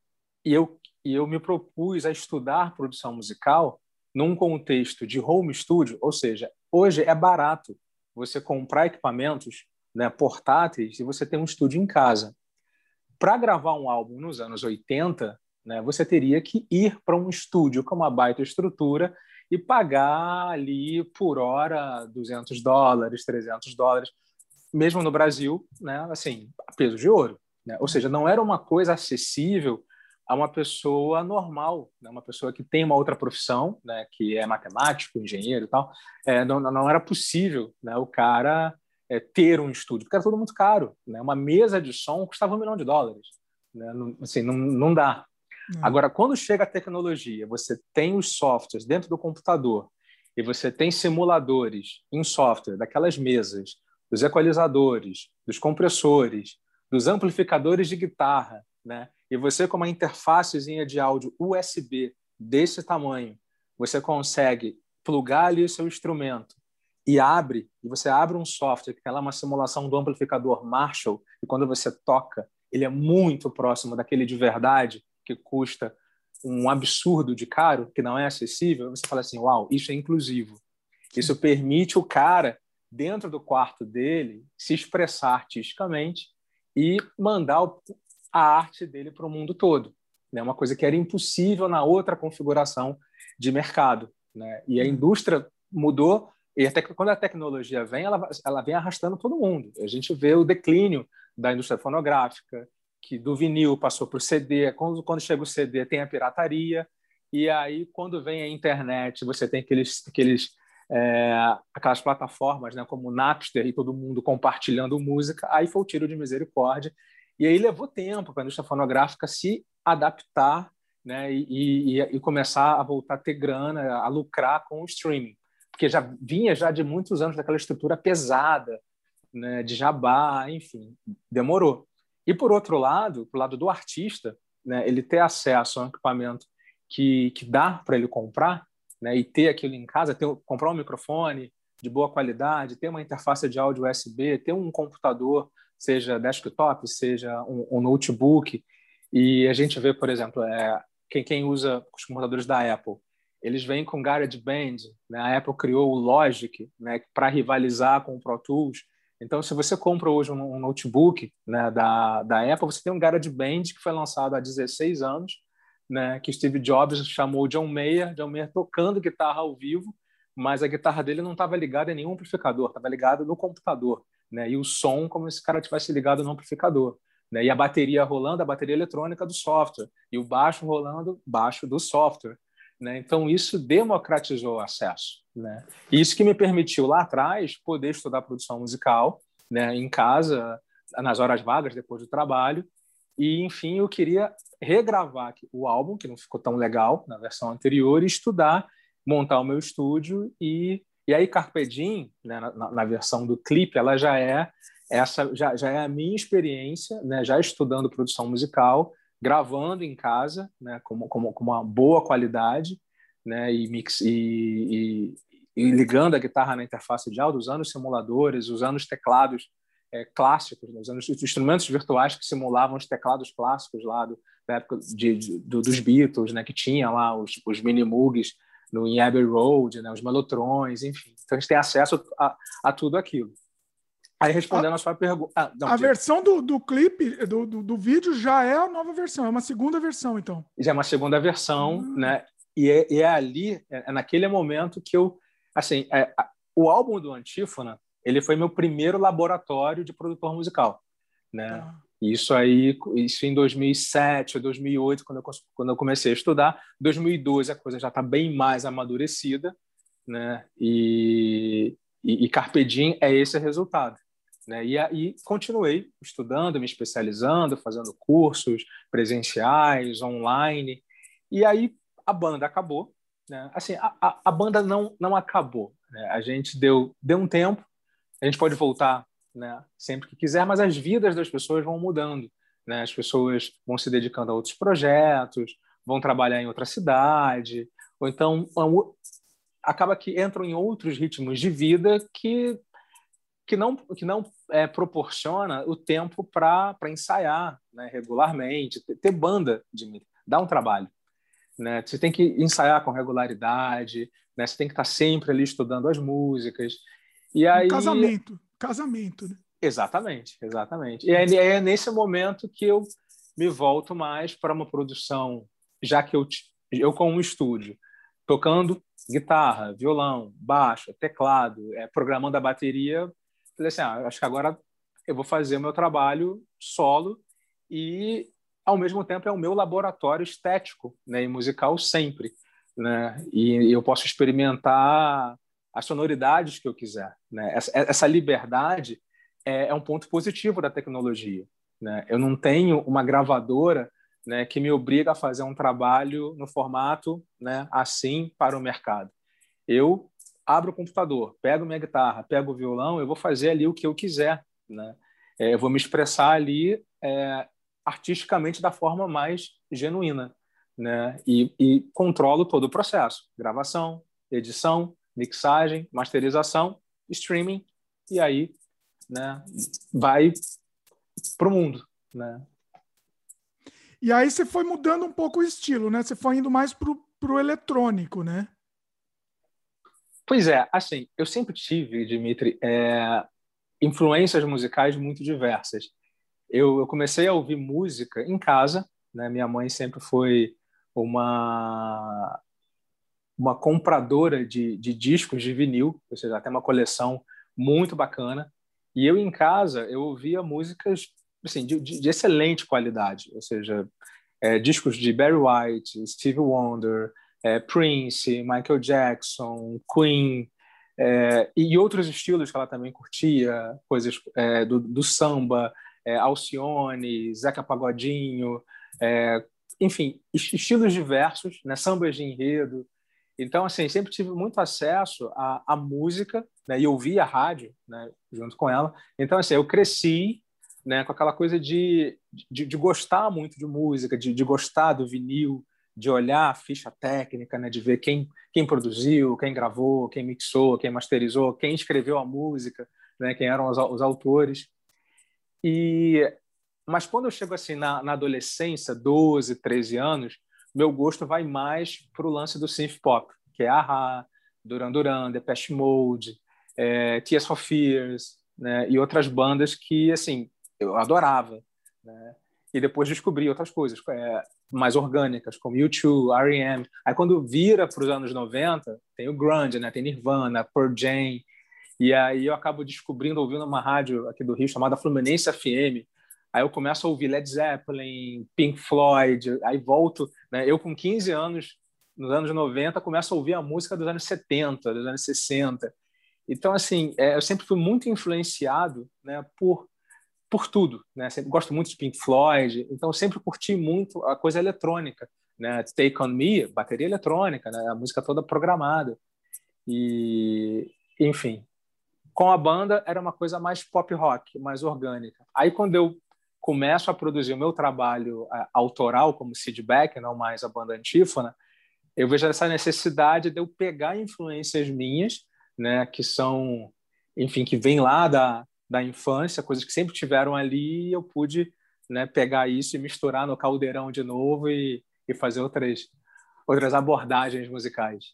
e eu e eu me propus a estudar produção musical num contexto de home studio, ou seja, hoje é barato você comprar equipamentos né, portáteis e você ter um estúdio em casa. Para gravar um álbum nos anos 80, né, você teria que ir para um estúdio com uma baita estrutura e pagar ali por hora 200 dólares, 300 dólares, mesmo no Brasil, né, assim, a peso de ouro. Né? Ou seja, não era uma coisa acessível a uma pessoa normal, né? uma pessoa que tem uma outra profissão, né? que é matemático, engenheiro e tal. É, não, não era possível né? o cara é, ter um estúdio, porque era tudo muito caro. Né? Uma mesa de som custava um milhão de dólares. Né? Não, assim, não, não dá. Hum. Agora, quando chega a tecnologia, você tem os softwares dentro do computador e você tem simuladores em software daquelas mesas, dos equalizadores, dos compressores, dos amplificadores de guitarra, né? E você, com uma interfacezinha de áudio USB desse tamanho, você consegue plugar ali o seu instrumento e abre, e você abre um software que é uma simulação do amplificador Marshall, e quando você toca, ele é muito próximo daquele de verdade, que custa um absurdo de caro, que não é acessível, você fala assim, uau, isso é inclusivo. Isso permite o cara, dentro do quarto dele, se expressar artisticamente e mandar a arte dele para o mundo todo. Né? Uma coisa que era impossível na outra configuração de mercado. Né? E a uhum. indústria mudou, e até quando a tecnologia vem, ela, ela vem arrastando todo mundo. A gente vê o declínio da indústria fonográfica, que do vinil passou para o CD, quando, quando chega o CD tem a pirataria, e aí quando vem a internet você tem aqueles, aqueles é, aquelas plataformas né, como Napster e todo mundo compartilhando música, aí foi o tiro de misericórdia e aí levou tempo para a indústria fonográfica se adaptar né, e, e, e, começar a voltar a ter grana, a lucrar com o streaming. Porque já vinha já de muitos anos daquela estrutura pesada, né, de jabá, enfim, demorou. E por outro lado, pro lado do artista, né, ele ter acesso a um equipamento que, que dá para ele comprar né, e ter aquilo em casa, ter, comprar um microfone de boa qualidade, ter uma interface de áudio USB, ter um computador seja desktop, seja um, um notebook. E a gente vê, por exemplo, é, quem, quem usa os computadores da Apple, eles vêm com GarageBand, né? a Apple criou o Logic né, para rivalizar com o Pro Tools. Então, se você compra hoje um, notebook né, da, da Apple, você tem um GarageBand que foi lançado há 16 anos, né, que Steve Jobs chamou John Mayer, John Mayer tocando guitarra ao vivo, mas a guitarra dele não estava ligada em nenhum amplificador, estava ligada no computador, né? E o som como se o cara tivesse ligado no amplificador, né? E a bateria rolando, a bateria eletrônica do software, e o baixo rolando, baixo do software, né? Então isso democratizou o acesso, né? Isso que me permitiu lá atrás poder estudar produção musical, né? Em casa, nas horas vagas depois do trabalho, e enfim eu queria regravar o álbum que não ficou tão legal na versão anterior e estudar montar o meu estúdio e e aí Carpe Diem, né, na, na, versão do clipe, ela já é essa já, já é a minha experiência, né, já estudando produção musical, gravando em casa, né, com, com, com uma boa qualidade, né, e mix e, e, ligando a guitarra na interface de áudio, usando os simuladores, usando os teclados é, clássicos, né, usando os instrumentos virtuais que simulavam os teclados clássicos lá do, da época de, de, dos Beatles, né, que tinha lá os, os mini Moogs no em Abbey Road, né, os melotrões, enfim. Então a gente tem acesso a, a tudo aquilo. Aí respondendo a, a sua pergunta. Ah, a versão do, do clipe, do, do, do, vídeo, já é a nova versão, é uma segunda versão, então. Já é uma segunda versão, hum. né? E é, e é ali, é, é, naquele momento que eu. Assim, é, o álbum do Antífona, ele foi meu primeiro laboratório de produtor musical, né? Ah. Isso aí, isso em 2007, 2008, quando eu, quando eu comecei a estudar. 2012 a coisa já está bem mais amadurecida, né? E, e, e Carpe Diem é esse resultado. Né? E aí continuei estudando, me especializando, fazendo cursos presenciais, online. E aí a banda acabou. Né? Assim, a, a, a banda não, não acabou. Né? A gente deu, deu um tempo, a gente pode voltar né, sempre que quiser, mas as vidas das pessoas vão mudando. Né? As pessoas vão se dedicando a outros projetos, vão trabalhar em outra cidade, ou então acaba que entram em outros ritmos de vida que que não que não é, proporciona o tempo para ensaiar né, regularmente, ter, ter banda, de dá um trabalho. Né? Você tem que ensaiar com regularidade, né? você tem que estar sempre ali estudando as músicas. E aí... Um casamento casamento, né? Exatamente, exatamente. E é, é nesse momento que eu me volto mais para uma produção, já que eu, eu com um estúdio, tocando guitarra, violão, baixo, teclado, é, programando a bateria, falei assim, ah, acho que agora eu vou fazer o meu trabalho solo e, ao mesmo tempo, é o meu laboratório estético né, e musical sempre. Né? E eu posso experimentar as sonoridades que eu quiser. Né? Essa, essa liberdade é, é, um ponto positivo da tecnologia. Né? Eu não tenho uma gravadora né, que me obriga a fazer um trabalho no formato né, assim para o mercado. Eu abro o computador, pego minha guitarra, pego o violão, eu vou fazer ali o que eu quiser. Né? É, eu vou me expressar ali é, artisticamente da forma mais genuína. Né? E, e controlo todo o processo: gravação, edição, mixagem, masterização, streaming, e aí né, vai para o mundo. Né? E aí você foi mudando um pouco o estilo, né? Você foi indo mais para o eletrônico, né? Pois é, assim, eu sempre tive, Dimitri, é, influências musicais muito diversas. Eu, eu, comecei a ouvir música em casa, né? Minha mãe sempre foi uma uma compradora de, de discos de vinil, ou seja, tem uma coleção muito bacana. E eu em casa eu ouvia músicas assim de, de, de excelente qualidade, ou seja, é, discos de Barry White, Stevie Wonder, é, Prince, Michael Jackson, Queen é, e outros estilos que ela também curtia, coisas é, do, do, samba, é, Alcione, Zeca Pagodinho, é, enfim, estilos diversos, né, sambas de enredo, então, assim, sempre tive muito acesso à, à música, né? E ouvia a rádio, né? Junto com ela. Então, assim, eu cresci, né? Com aquela coisa de, de, de gostar muito de música, de, de gostar do vinil, de olhar a ficha técnica, né? De ver quem, quem produziu, quem gravou, quem mixou, quem masterizou, quem escreveu a música, né? Quem eram os, os autores. E... Mas quando eu chego, assim, na, na adolescência, 12, 13 anos, meu gosto vai mais para o lance do synth pop, que é Aha, Duran Duran, Depeche Mode, é, Tears for Fears, né, e outras bandas que assim eu adorava. Né? e depois descobri outras coisas é, mais orgânicas, como U2, R.E.M. Aí quando vira para os anos 90, tem o grunge, né? Tem Nirvana, Pearl Jam, e aí eu acabo descobrindo, ouvindo uma rádio aqui do Rio chamada Fluminense FM. Aí eu começo a ouvir Led Zeppelin, Pink Floyd, aí volto, né? Eu com 15 anos, nos anos 90, começo a ouvir a música dos anos 70, dos anos 60. Então, assim, é, eu sempre fui muito influenciado né, por por tudo, né? Sempre gosto muito de Pink Floyd, então sempre curti muito a coisa eletrônica, né? Take on Me, bateria eletrônica, né? A música toda programada. E, enfim, com a banda era uma coisa mais pop rock, mais orgânica. Aí quando eu começo a produzir o meu trabalho uh, autoral como Sid Beck, não mais a banda Antífona, eu vejo essa necessidade de eu pegar influências minhas, né, que são, enfim, que vêm lá da da infância, coisas que sempre tiveram ali, e eu pude né, pegar isso e misturar no caldeirão de novo e, e fazer outras, outras abordagens musicais.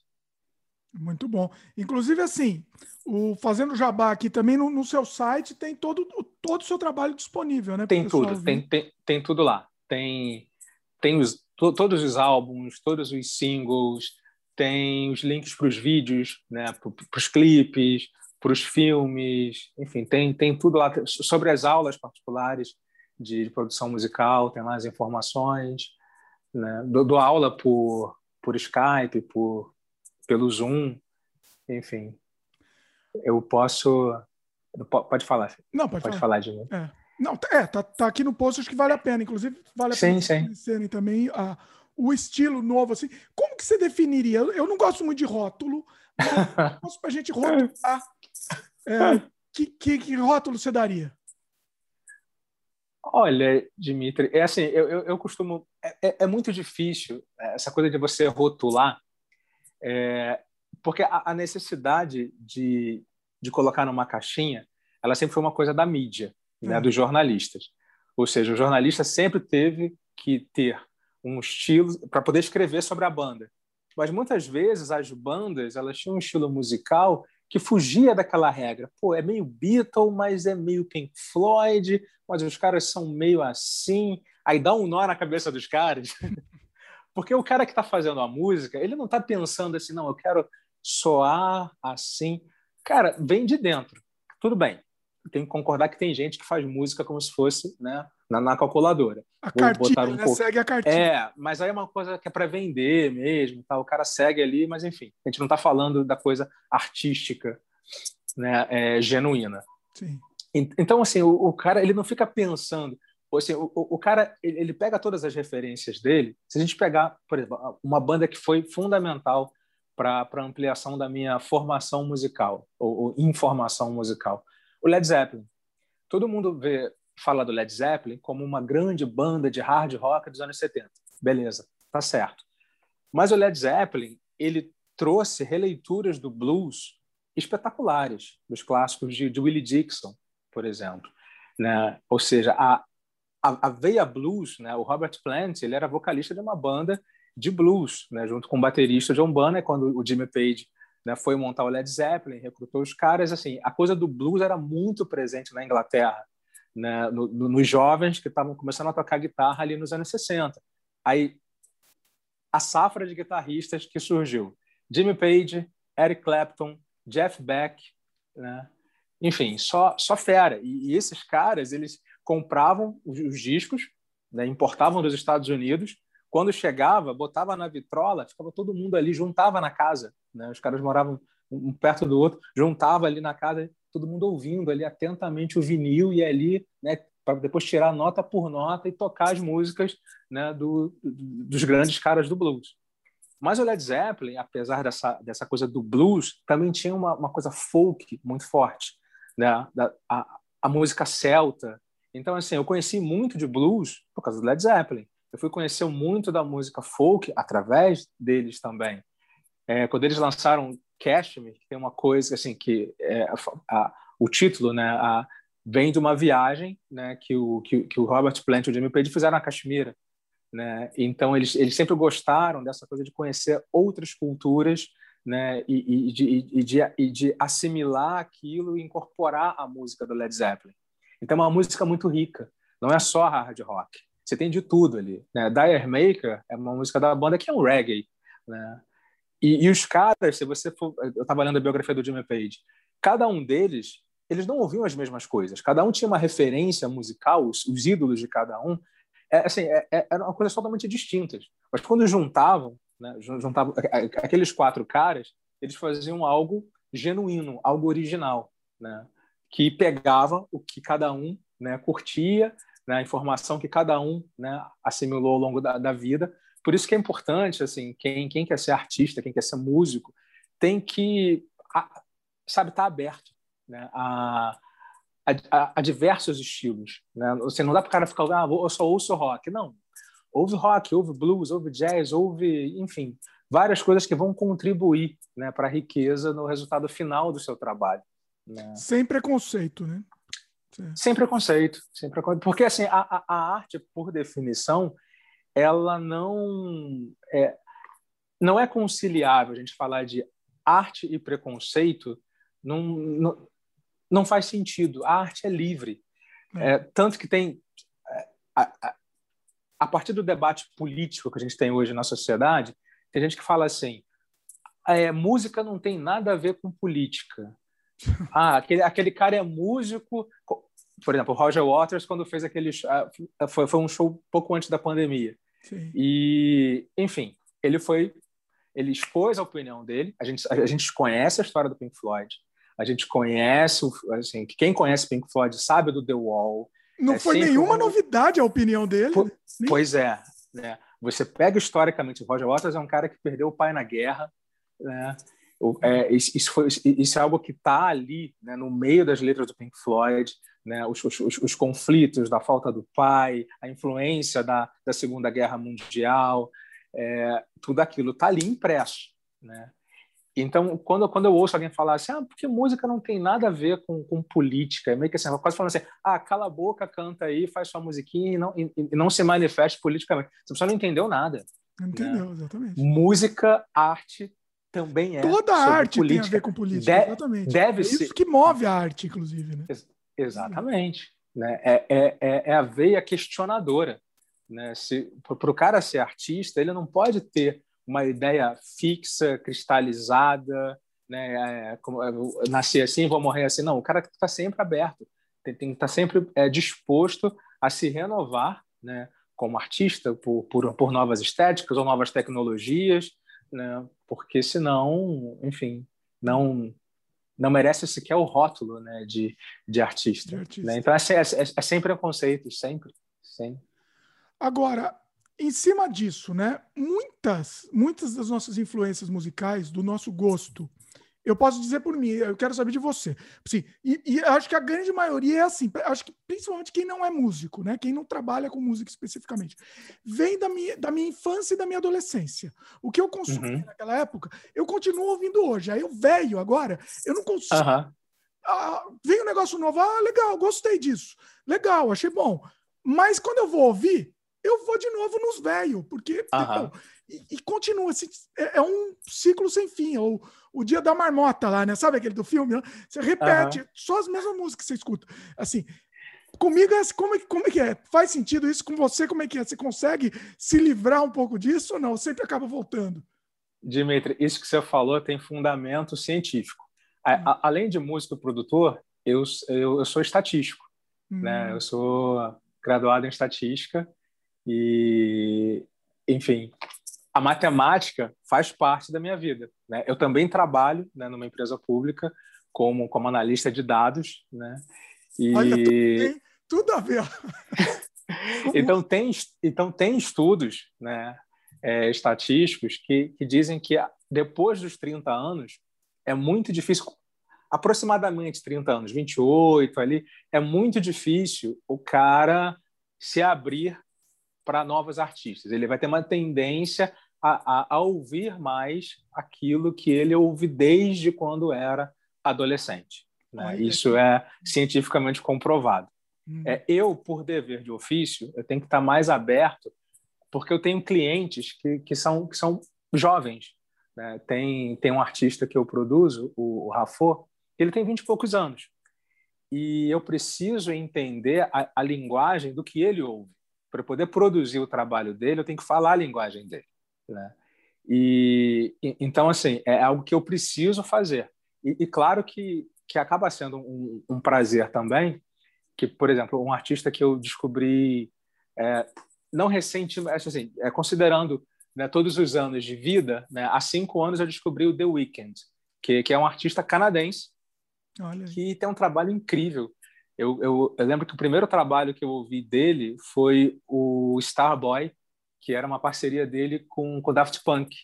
Muito bom. Inclusive, assim, o Fazendo Jabá aqui também no, no seu site tem todo, todo o seu trabalho disponível, né? Tem tudo, tem, tem, tem tudo lá. Tem, tem os, to, todos os álbuns, todos os singles, tem os links para os vídeos, né, para os clipes, para os filmes, enfim, tem, tem tudo lá sobre as aulas particulares de, de produção musical, tem lá as informações, né? dou, dou aula por, por Skype, por, pelo Zoom, enfim. Eu posso. Pode falar. Não, pode, pode falar. falar de mim. É. Não, é, tá, tá aqui no post, acho que vale a pena. Inclusive, vale a sim, pena conhecerem também a, o estilo novo. Assim. Como que você definiria? Eu não gosto muito de rótulo, mas (laughs) para a gente rotular é, que, que, que, rótulo você daria? Olha, Dimitri, é assim, eu, eu, eu costumo. É, é, é muito difícil essa coisa de você rotular, é, porque a, a, necessidade de, de colocar numa caixinha, ela sempre foi uma coisa da mídia, né, é. dos jornalistas. Ou seja, o jornalista sempre teve que ter um estilo para poder escrever sobre a banda. Mas muitas vezes as bandas elas tinham um estilo musical que fugia daquela regra. Pô, é meio Beatle, mas é meio Pink Floyd, mas os caras são meio assim. Aí dá um nó na cabeça dos caras. (laughs) Porque o cara que está fazendo a música, ele não está pensando assim, não, eu quero soar assim. Cara, vem de dentro. Tudo bem. Tem que concordar que tem gente que faz música como se fosse né, na, na calculadora. A Vou cartilha, um né? pouco... segue a cartilha. É, mas aí é uma coisa que é para vender mesmo, tá? o cara segue ali, mas enfim, a gente não está falando da coisa artística, né, é, genuína. Sim. Então, assim, o, o, cara ele não fica pensando. Assim, o, o cara ele, ele pega todas as referências dele. Se a gente pegar, por exemplo, uma banda que foi fundamental para a ampliação da minha formação musical ou, ou informação musical, o Led Zeppelin. Todo mundo vê fala do Led Zeppelin como uma grande banda de hard rock dos anos 70. Beleza, tá certo. Mas o Led Zeppelin, ele trouxe releituras do blues espetaculares, dos clássicos de, de Willie Dixon, por exemplo. Né? Ou seja, a, a, a, veia blues, né? o Robert Plant, ele era vocalista de uma banda de blues, né? junto com o baterista John Bonham, quando o Jimmy Page né? foi montar o Led Zeppelin, recrutou os caras, assim, a coisa do blues era muito presente na Inglaterra, né, no, no, nos jovens que estavam começando a tocar guitarra ali nos anos 60. Aí, a safra de guitarristas que surgiu. Jimmy Page, Eric Clapton, Jeff Beck, né? enfim, só, só fera. E, e, esses caras, eles compravam os, os discos, né, importavam dos Estados Unidos, quando chegava, botava na vitrola, ficava todo mundo ali, juntava na casa. Né? Os caras moravam um perto do outro, juntava ali na casa todo mundo ouvindo ali atentamente o vinil e ali, né, para depois tirar nota por nota e tocar as músicas né, do, dos grandes caras do blues. Mas o Led Zeppelin, apesar dessa, dessa coisa do blues, também tinha uma, uma coisa folk muito forte, né? Da, a, a música celta. Então, assim, eu conheci muito de blues por causa do Led Zeppelin. Eu fui conhecer muito da música folk através deles também. É, quando eles lançaram Cashmere, que tem uma coisa assim que é, a, a, o título, né, a, vem de uma viagem, né, que o que, que o Robert Plant e o Jimmy Page fizeram na Caxemira, né? Então eles eles sempre gostaram dessa coisa de conhecer outras culturas, né, e, e, de, e, de, e de assimilar aquilo e incorporar a música do Led Zeppelin. Então é uma música muito rica, não é só hard rock. você tem de tudo ali. Né? Dire Maker é uma música da banda que é um reggae. Né? E, e os caras, se você for. Eu estava lendo a biografia do Jimmy Page, cada um deles, eles não ouviam as mesmas coisas. Cada um tinha uma referência musical, os, os ídolos de cada um. É, assim, é, é, eram totalmente distintas. Mas quando juntavam, né, juntavam aqueles quatro caras, eles faziam algo genuíno, algo original, né? Que pegava o que cada um né, curtia, né, a informação que cada um né, assimilou ao longo da, da, vida. Por isso que é importante, assim, quem, quem quer ser artista, quem quer ser músico, tem que, a, sabe, estar tá aberto né, a, a, a, diversos estilos. Né? Você não dá para o cara ficar, ah, eu só ouço rock. Não. Ouve rock, ouve blues, ouve jazz, ouve, enfim, várias coisas que vão contribuir né, para a riqueza no resultado final do seu trabalho. Né? Sem preconceito, né? Sem preconceito, sem preconceito. Porque assim, a, a arte, por definição, ela não é, não é conciliável a gente falar de arte e preconceito não, não, não faz sentido. A arte é livre. É. É, tanto que tem. É, a, a, a, partir do debate político que a gente tem hoje na sociedade, tem gente que fala assim: é, música não tem nada a ver com política. (laughs) Ah, aquele, aquele cara é músico. Por exemplo, o Roger Waters, quando fez aquele. Foi, foi um show pouco antes da pandemia. Sim. E, enfim, ele foi. Ele expôs a opinião dele. A gente, a gente conhece a história do Pink Floyd. A gente conhece, assim, quem conhece Pink Floyd sabe do The Wall. Não é foi nenhuma um... novidade a opinião dele. Po pois é. Né? Você pega historicamente, o Roger Waters é um cara que perdeu o pai na guerra. Né? É, isso, foi, isso, é algo que está ali, né, no meio das letras do Pink Floyd, né, os, os, os, conflitos da falta do pai, a influência da, da Segunda Guerra Mundial, é, tudo aquilo está ali impresso. Né? Então, quando, quando eu ouço alguém falar assim, ah, porque música não tem nada a ver com, com política, é meio que assim, quase falando assim, ah, cala a boca, canta aí, faz sua musiquinha e não, e, e não se manifeste politicamente. Essa pessoa não entendeu nada. Não entendeu, né? exatamente. Música, arte também é. Toda arte política. tem a ver com política, de exatamente. Deve é isso que move a arte, inclusive. Né? Ex exatamente. Né? É, é, é, é a veia questionadora. Né? Para o cara ser artista, ele não pode ter uma ideia fixa, cristalizada, né? É, como, eu nasci assim, vou morrer assim. Não, o cara está sempre aberto, tem, tem que estar tá sempre é, disposto a se renovar, né? Como artista, por, por, por novas estéticas ou novas tecnologias, né? Porque senão, enfim, não não merece sequer o rótulo, né? De, de artista. De artista. Né? Então é, é, é, é sempre preconceito, sempre, sempre. Agora, em cima disso, né, muitas, muitas das nossas influências musicais, do nosso gosto, eu posso dizer por mim, eu quero saber de você. Assim, e, e acho que a grande maioria é assim, acho que principalmente quem não é músico, né? Quem não trabalha com música especificamente. Vem da minha, da minha infância e da minha adolescência. O que eu consumi uhum. naquela época, eu continuo ouvindo hoje. Aí eu velho agora, eu não consigo. Uhum. Ah, vem um negócio novo, ah, legal, gostei disso. Legal, achei bom. Mas quando eu vou ouvir, eu vou de novo nos velhos, porque. Então, e, e, continua. Assim, é, é, um ciclo sem fim. Ou o dia da marmota lá, né? Sabe aquele do filme? Né? Você repete só as mesmas músicas que você escuta. Assim. Comigo, é, assim, como, é, como é que é? Faz sentido isso com você? Como é que é? Você consegue se livrar um pouco disso ou não? Sempre acaba voltando? Dimitri, isso que você falou tem fundamento científico. A, hum. a, além de músico produtor, eu, eu, eu sou estatístico. Né? Hum. Né? Eu sou graduado em estatística e, enfim, a matemática faz parte da minha vida. Né? Eu também trabalho né, numa empresa pública como, como analista de dados, né? E... Olha, tem tudo a ver. (laughs) então, tem, então, tem estudos né, é, estatísticos que, que dizem que depois dos 30 anos é muito difícil, aproximadamente 30 anos, 28 ali, é muito difícil o cara se abrir para novos artistas. Ele vai ter uma tendência a, a, a, ouvir mais aquilo que ele ouve desde quando era adolescente. Né? Isso é cientificamente comprovado. Hum. É, eu, por dever de ofício, eu tenho que estar mais aberto, porque eu tenho clientes que, que, são, que são jovens. Né? Tem, tem um artista que eu produzo, o, o Rafô, ele tem vinte e poucos anos. E eu preciso entender a, a linguagem do que ele ouve. para poder produzir o trabalho dele, eu tenho que falar a linguagem dele. Né? E, e, então, assim, é algo que eu preciso fazer. E, e claro que, que acaba sendo um, um, prazer também, que, por exemplo, um artista que eu descobri é, não recentemente, assim, é, considerando né, todos os anos de vida, né, há cinco anos eu descobri o The Weeknd, que, que é um artista canadense Olha. que tem um trabalho incrível. Eu, eu, eu, lembro que o primeiro trabalho que eu ouvi dele foi o Starboy, que era uma parceria dele com o Daft Punk.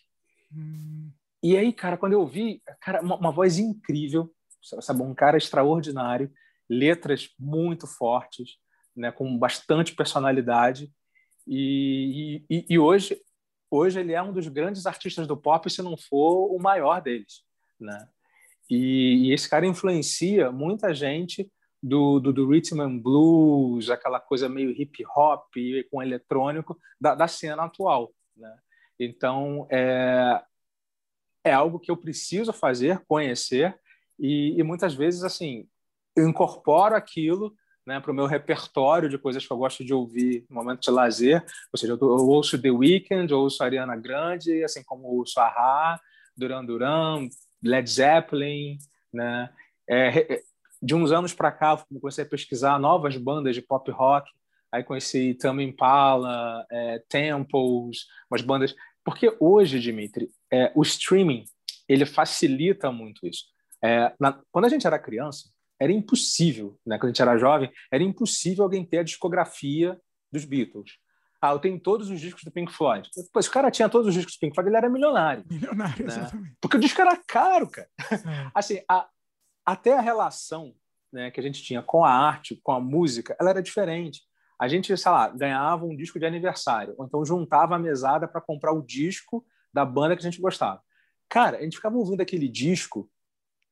Hum. E aí, cara, quando eu ouvi, cara, uma, uma, voz incrível, sabe, um cara extraordinário, letras muito fortes, né, com bastante personalidade. E, e, e hoje, hoje ele é um dos grandes artistas do pop, se não for o maior deles, né? E, e esse cara influencia muita gente do, do, do rhythm and blues, aquela coisa meio hip hop com eletrônico da, da cena atual, né? Então é é algo que eu preciso fazer, conhecer e, e muitas vezes assim eu incorporo aquilo né, para o meu repertório de coisas que eu gosto de ouvir no momento de lazer. Ou seja, eu, eu ouço The Weeknd, ouço Ariana Grande, assim como ouço Ahá, Duran Duran, Led Zeppelin. Né? É de uns anos para cá, eu comecei a pesquisar novas bandas de pop rock. Aí conheci Tame Impala, é, Temples, umas bandas. Porque hoje, Dimitri, é, o streaming ele facilita muito isso. É, na, quando a gente era criança, era impossível, né? quando a gente era jovem, era impossível alguém ter a discografia dos Beatles. Ah, eu tenho todos os discos do Pink Floyd. Pois o cara tinha todos os discos do Pink Floyd, ele era milionário. Milionário, né? exatamente. Porque o disco era caro, cara. É. (laughs) Assim, a, até a relação né, que a gente tinha com a arte, com a música, ela era diferente. A gente, sei lá, ganhava um disco de aniversário, ou então juntava a mesada para comprar o disco da banda que a gente gostava. Cara, a gente ficava ouvindo aquele disco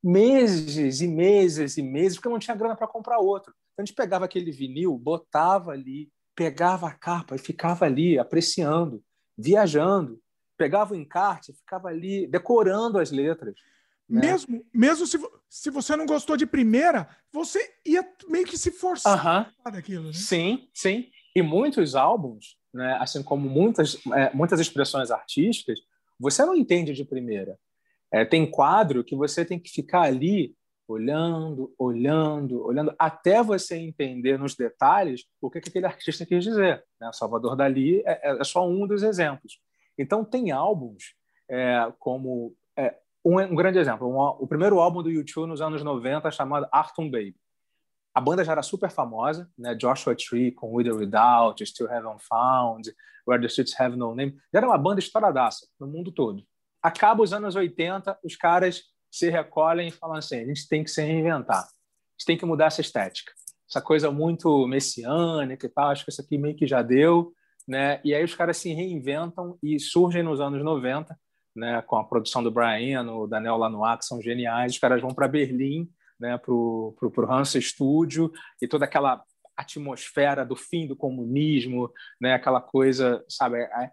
meses e meses e meses, porque não tinha grana para comprar outro. Então a gente pegava aquele vinil, botava ali, pegava a capa e ficava ali apreciando, viajando, pegava o encarte, ficava ali decorando as letras. Né? Mesmo, mesmo se, se você não gostou de primeira, você ia meio que se forçar uh -huh. daquilo. Né? Sim, sim. E muitos álbuns, né, assim como muitas, é, muitas expressões artísticas, você não entende de primeira. É, tem quadro que você tem que ficar ali olhando, olhando, olhando, até você entender nos detalhes o que, que aquele artista quis dizer. Né? Salvador Dali é, é, é, só um dos exemplos. Então, tem álbuns é, como. É, um, um, grande exemplo, um, o primeiro álbum do YouTube nos anos 90, chamado Arton Baby. A banda já era super famosa, né? Joshua Tree com With or Without, Still Haven't Found, Where the Streets Have No Name. Já era uma banda estouradaça no mundo todo acaba os anos 80, os caras se recolhem e falam assim: a gente tem que se reinventar, a gente tem que mudar essa estética. Essa coisa muito messiânica e tal, acho que isso aqui meio que já deu. Né? E aí os caras se reinventam e surgem nos anos 90, né? com a produção do Brian, o Daniel Lanois, que são geniais. Os caras vão para Berlim, né? para o Hansa Studio, e toda aquela atmosfera do fim do comunismo, né? aquela coisa, sabe? É,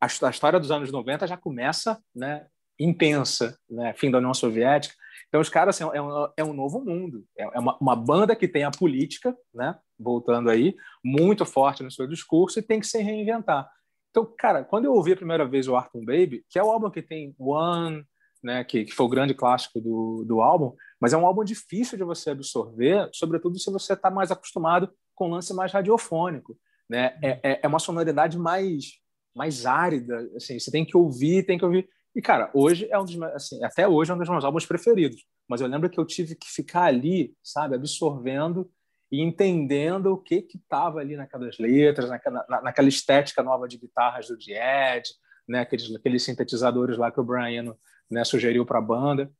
a, a história dos anos 90 já começa né, intensa, né, fim da União Soviética. Então, os caras assim, é, um, é um novo mundo. É, é uma, uma, banda que tem a política, né, voltando aí, muito forte no seu discurso e tem que se reinventar. Então, cara, quando eu ouvi a primeira vez o Arthur Baby, que é o álbum que tem One, né, que, que foi o grande clássico do, do álbum, mas é um álbum difícil de você absorver, sobretudo se você está mais acostumado com lance mais radiofônico. Né? É, é, é uma sonoridade mais mais árida, assim, você tem que ouvir, tem que ouvir. E cara, hoje é um dos assim, até hoje é um dos meus álbuns preferidos, mas eu lembro que eu tive que ficar ali, sabe, absorvendo e entendendo o que que estava ali naquelas letras, naquela, naquela estética nova de guitarras do Ed, né, aqueles, aqueles sintetizadores lá que o Brian né, sugeriu para a banda.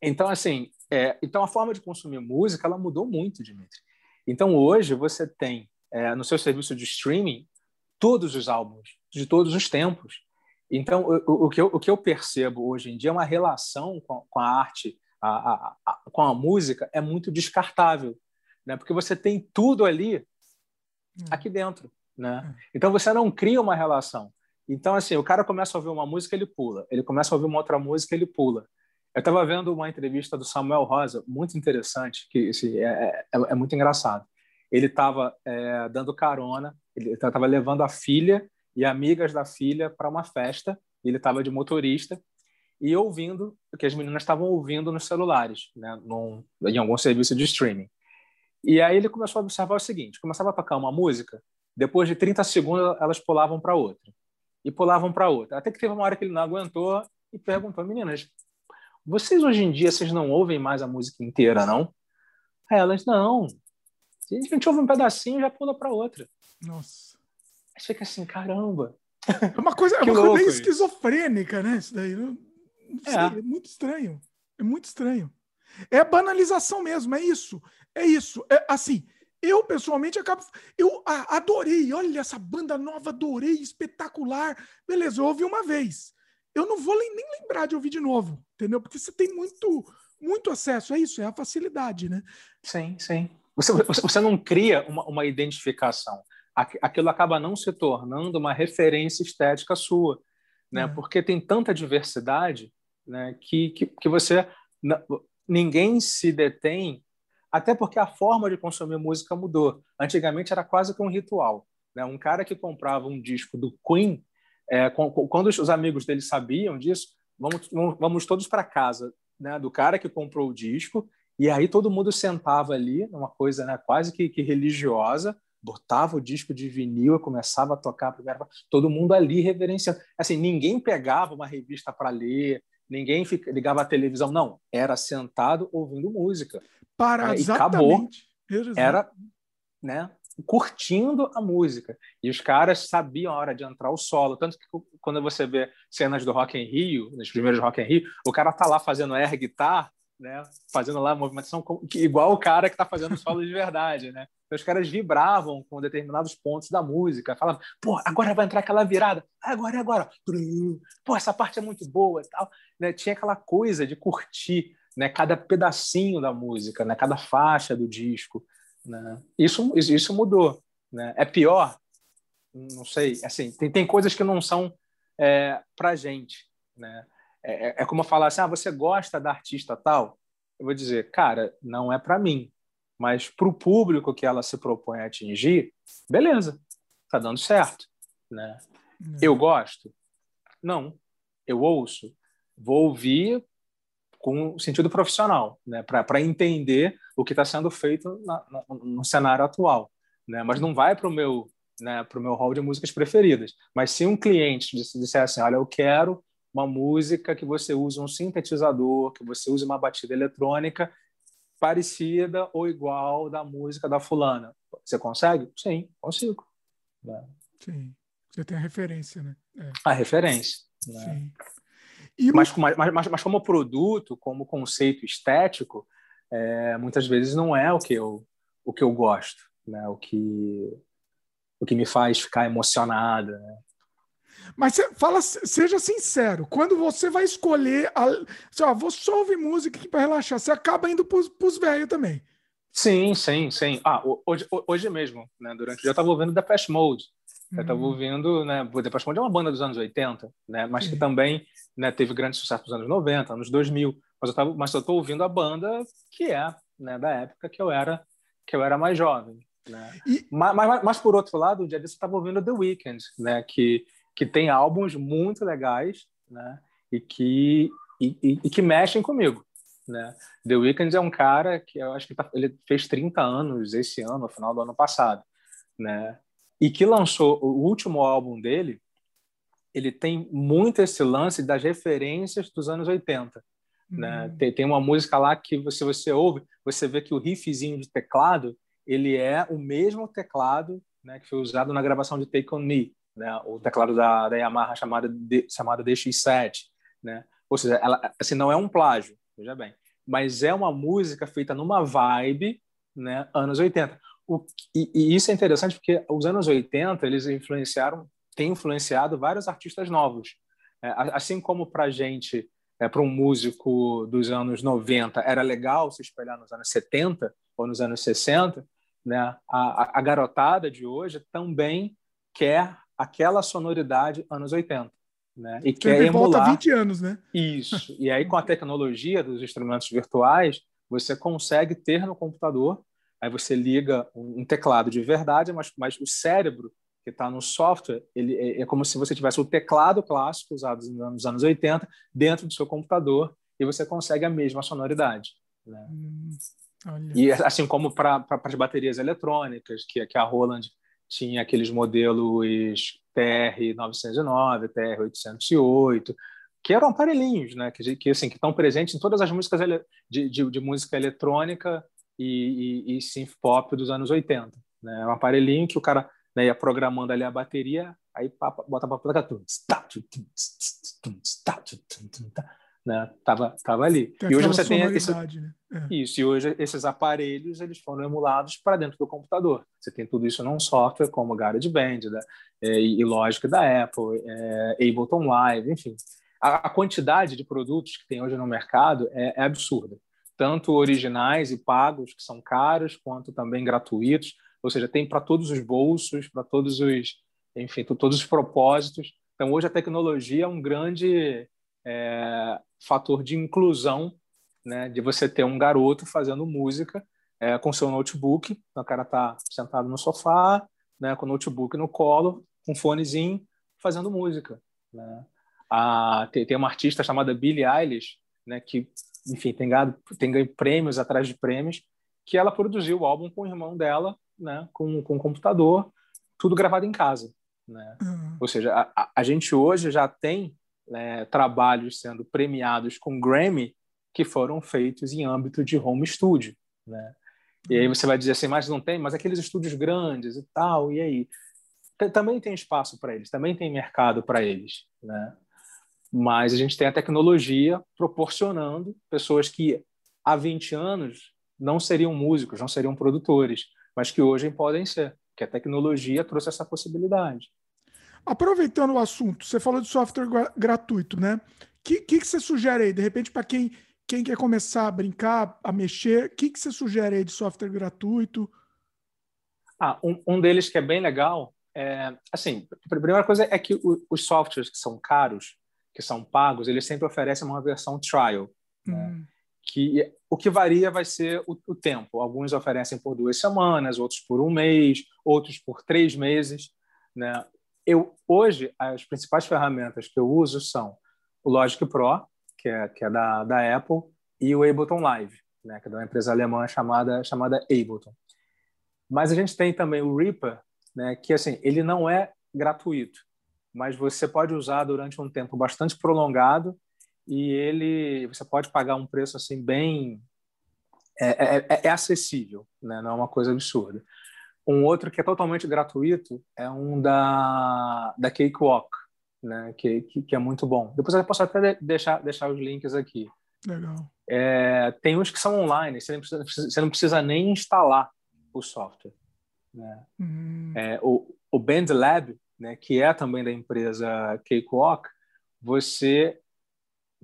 Então, assim, é, então a forma de consumir música ela mudou muito, Dimitri. Então, hoje você tem é, no seu serviço de streaming todos os álbuns de todos os tempos. Então, o, o, que, eu, o que eu percebo hoje em dia é uma relação com, com a arte, a, a, a, com a música, é muito descartável, né? porque você tem tudo ali hum. aqui dentro. Né? Hum. Então, você não cria uma relação. Então, assim, o cara começa a ouvir uma música, ele pula. Ele começa a ouvir uma outra música, ele pula. Eu estava vendo uma entrevista do Samuel Rosa, muito interessante, que assim, é, é, é muito engraçado. Ele estava é, dando carona Ele estava levando a filha e amigas da filha para uma festa. Ele estava de motorista e ouvindo o que as meninas estavam ouvindo nos celulares, né, num, em algum serviço de streaming. E aí ele começou a observar o seguinte: começava a tocar uma música, depois de 30 segundos elas pulavam para outra. E pulavam para outra. Até que teve uma hora que ele não aguentou e perguntou: meninas, vocês hoje em dia vocês não ouvem mais a música inteira, não? Aí elas: não. A gente ouve um pedacinho e já pula para outra. Nossa. Aí fica assim: caramba. É uma coisa, é uma coisa meio esquizofrênica, né? Isso daí. Não, não sei, é. é muito estranho. É muito estranho. É banalização mesmo, é isso. É isso. É, assim, eu pessoalmente acabo. Eu adorei. Olha essa banda nova, adorei, espetacular. Beleza, eu ouvi uma vez. Eu não vou nem lembrar de ouvir de novo, entendeu? Porque você tem muito, muito acesso. É isso, é a facilidade, né? Sim, sim. Você, você não cria uma, uma identificação. Aquilo acaba não se tornando uma referência estética sua, né? É. Porque tem tanta diversidade, né? Que, que, que você ninguém se detém até porque a forma de consumir música mudou. Antigamente era quase que um ritual. Né? Um cara que comprava um disco do Queen, é, quando os amigos dele sabiam disso, vamos, vamos todos para casa né? do cara que comprou o disco, e aí todo mundo sentava ali, numa coisa né, quase que, que religiosa, botava o disco de vinil e começava a tocar a primeira todo mundo ali reverenciando. Assim, ninguém pegava uma revista para ler, ninguém fica, ligava a televisão, não, era sentado ouvindo música. Para, é, exatamente. acabou. Era, né, curtindo a música. E os caras sabiam a hora de entrar o solo. Tanto que quando você vê cenas do Rock em Rio, nos primeiros Rock em Rio, o cara tá lá fazendo air guitar, né, fazendo lá a movimentação igual o cara que tá fazendo solo de verdade, né? Então, os caras vibravam com determinados pontos da música, falavam, pô, agora vai entrar aquela virada, agora é agora, pô, essa parte é muito boa e tal. Né? Tinha aquela coisa de curtir né, cada pedacinho da música, né, cada faixa do disco. Né? Isso, isso mudou. Né? É pior? Não sei. Assim, tem, tem coisas que não são é, para gente. Né? É, é, é como falar assim: ah, você gosta da artista tal? Eu vou dizer, cara, não é para mim. Mas para o público que ela se propõe a atingir, beleza, tá dando certo. Né? Eu gosto? Não. Eu ouço? Vou ouvir com sentido profissional, né, para entender o que está sendo feito na, na, no cenário atual. Né, mas não vai para o meu né, para o meu hall de músicas preferidas. Mas se um cliente disser assim, olha, eu quero uma música que você use um sintetizador, que você use uma batida eletrônica parecida ou igual da música da fulana, você consegue? Sim, consigo. Né? Sim, você tem a referência, né? É. A referência. Né? Sim. Mas, mas, mas, mas, como produto, como conceito estético, é, muitas vezes não é o que eu, o que eu gosto, né? o, que, o que me faz ficar emocionada. Né? Mas fala, seja sincero, quando você vai escolher, a, assim, vou só ouvir música aqui para relaxar, você acaba indo para os velhos também. Sim, sim, sim. Ah, hoje, hoje mesmo, né, durante o dia eu estava ouvindo Depeche Mode. Eu estava uhum. ouvindo, né, o Depeche Mode é uma banda dos anos 80, né, mas que também né, teve grande sucesso nos anos 90, anos 2000. Mas eu tava, mas eu estou ouvindo a banda que é, né, da época que eu era que eu era mais jovem, né? E... Mas, mas, mas, por outro lado, o dia desse eu estava ouvindo The Weeknd, né, que que tem álbuns muito legais, né, e que e, e, e que mexem comigo, né? The Weeknd é um cara que eu acho que tá, ele fez 30 anos esse ano, no final do ano passado, né? e que lançou o último álbum dele, ele tem muito esse lance das referências dos anos 80. Né? Uhum. Tem, tem, uma música lá que você, você ouve, você vê que o riffzinho de teclado ele é o mesmo teclado né, que foi usado na gravação de Take On Me, né? o teclado da, da Yamaha chamada, de, chamada DX7. Né? Ou seja, ela, assim, não é um plágio, veja bem, mas é uma música feita numa vibe né, anos 80. O, e, e, isso é interessante porque os anos 80 eles influenciaram, têm influenciado vários artistas novos. É, assim como para gente, é, para um músico dos anos 90, era legal se espelhar nos anos 70 ou nos anos 60, né? a, a garotada de hoje também quer aquela sonoridade anos 80. Né? E quer emular... volta 20 anos, né? Isso. E aí, com a tecnologia dos instrumentos virtuais, você consegue ter no computador Aí você liga um teclado de verdade, mas, mas o cérebro que está no software, ele é, é, como se você tivesse o teclado clássico usado nos anos 80 dentro do seu computador e você consegue a mesma sonoridade. Né? Hum, e assim como para as baterias eletrônicas, que, que a Roland tinha aqueles modelos TR-909, TR-808, que eram aparelhinhos, né? que, que assim que estão presentes em todas as músicas de, de, de música eletrônica e, e, e synth pop dos anos 80. Né? É um aparelhinho que o cara né, ia programando ali a bateria, aí bota para placa. Né? Tava, tava ali. Tem e hoje você tem esse, né? é. isso. E hoje esses aparelhos eles foram emulados para dentro do computador. Você tem tudo isso num software como GarageBand, né? É, e Logic da Apple, é, Ableton Live, enfim. A, a, quantidade de produtos que tem hoje no mercado é, é absurda. Tanto originais e pagos, que são caros, quanto também gratuitos ou seja, tem para todos os bolsos, para todos os, enfim, todos os propósitos. Então, hoje a tecnologia é um grande é, fator de inclusão, né, de você ter um garoto fazendo música é, com seu notebook, então, o cara está sentado no sofá, né, com o notebook no colo, com fonezinho, fazendo música. Né? A, tem, tem uma artista chamada Billie Eilish, né, que, enfim, tem ganho, tem ganho prêmios atrás de prêmios, que ela produziu o álbum com o irmão dela né, com, com computador, tudo gravado em casa. Né? Uhum. Ou seja, a, a, gente hoje já tem né, trabalhos sendo premiados com Grammy que foram feitos em âmbito de home studio. Né? E aí você vai dizer assim, mas não tem, mas aqueles estúdios grandes e tal, e aí? Também tem espaço para eles, também tem mercado para eles. Né? Mas a gente tem a tecnologia proporcionando pessoas que há 20 anos não seriam músicos, não seriam produtores, mas que hoje podem ser, que a tecnologia trouxe essa possibilidade. Aproveitando o assunto, você falou de software gratuito, né? O que, que, que, você sugere aí? De repente, para quem, quem quer começar a brincar, a mexer, o que, que você sugere aí de software gratuito? Ah, um, um deles que é bem legal é, assim, a primeira coisa é que o, os softwares que são caros, que são pagos, eles sempre oferecem uma versão trial. Né? Hum que o que varia vai ser o, o, tempo. Alguns oferecem por duas semanas, outros por um mês, outros por três meses. Né? Eu hoje as principais ferramentas que eu uso são o Logic Pro, que é, que é da, da Apple, e o Ableton Live, né? que é de uma empresa alemã chamada chamada Ableton. Mas a gente tem também o Reaper, né? que assim ele não é gratuito, mas você pode usar durante um tempo bastante prolongado e ele você pode pagar um preço assim bem é, é, é, é acessível, né? não é uma coisa absurda. Um outro que é totalmente gratuito é um da da Cakewalk, né? que, que, que é muito bom. Depois eu posso até deixar deixar os links aqui. Legal. É, tem uns que são online, você não precisa, você não precisa nem instalar o software. Né? Hum. É, o, o BandLab, né, que é também da empresa Cakewalk, você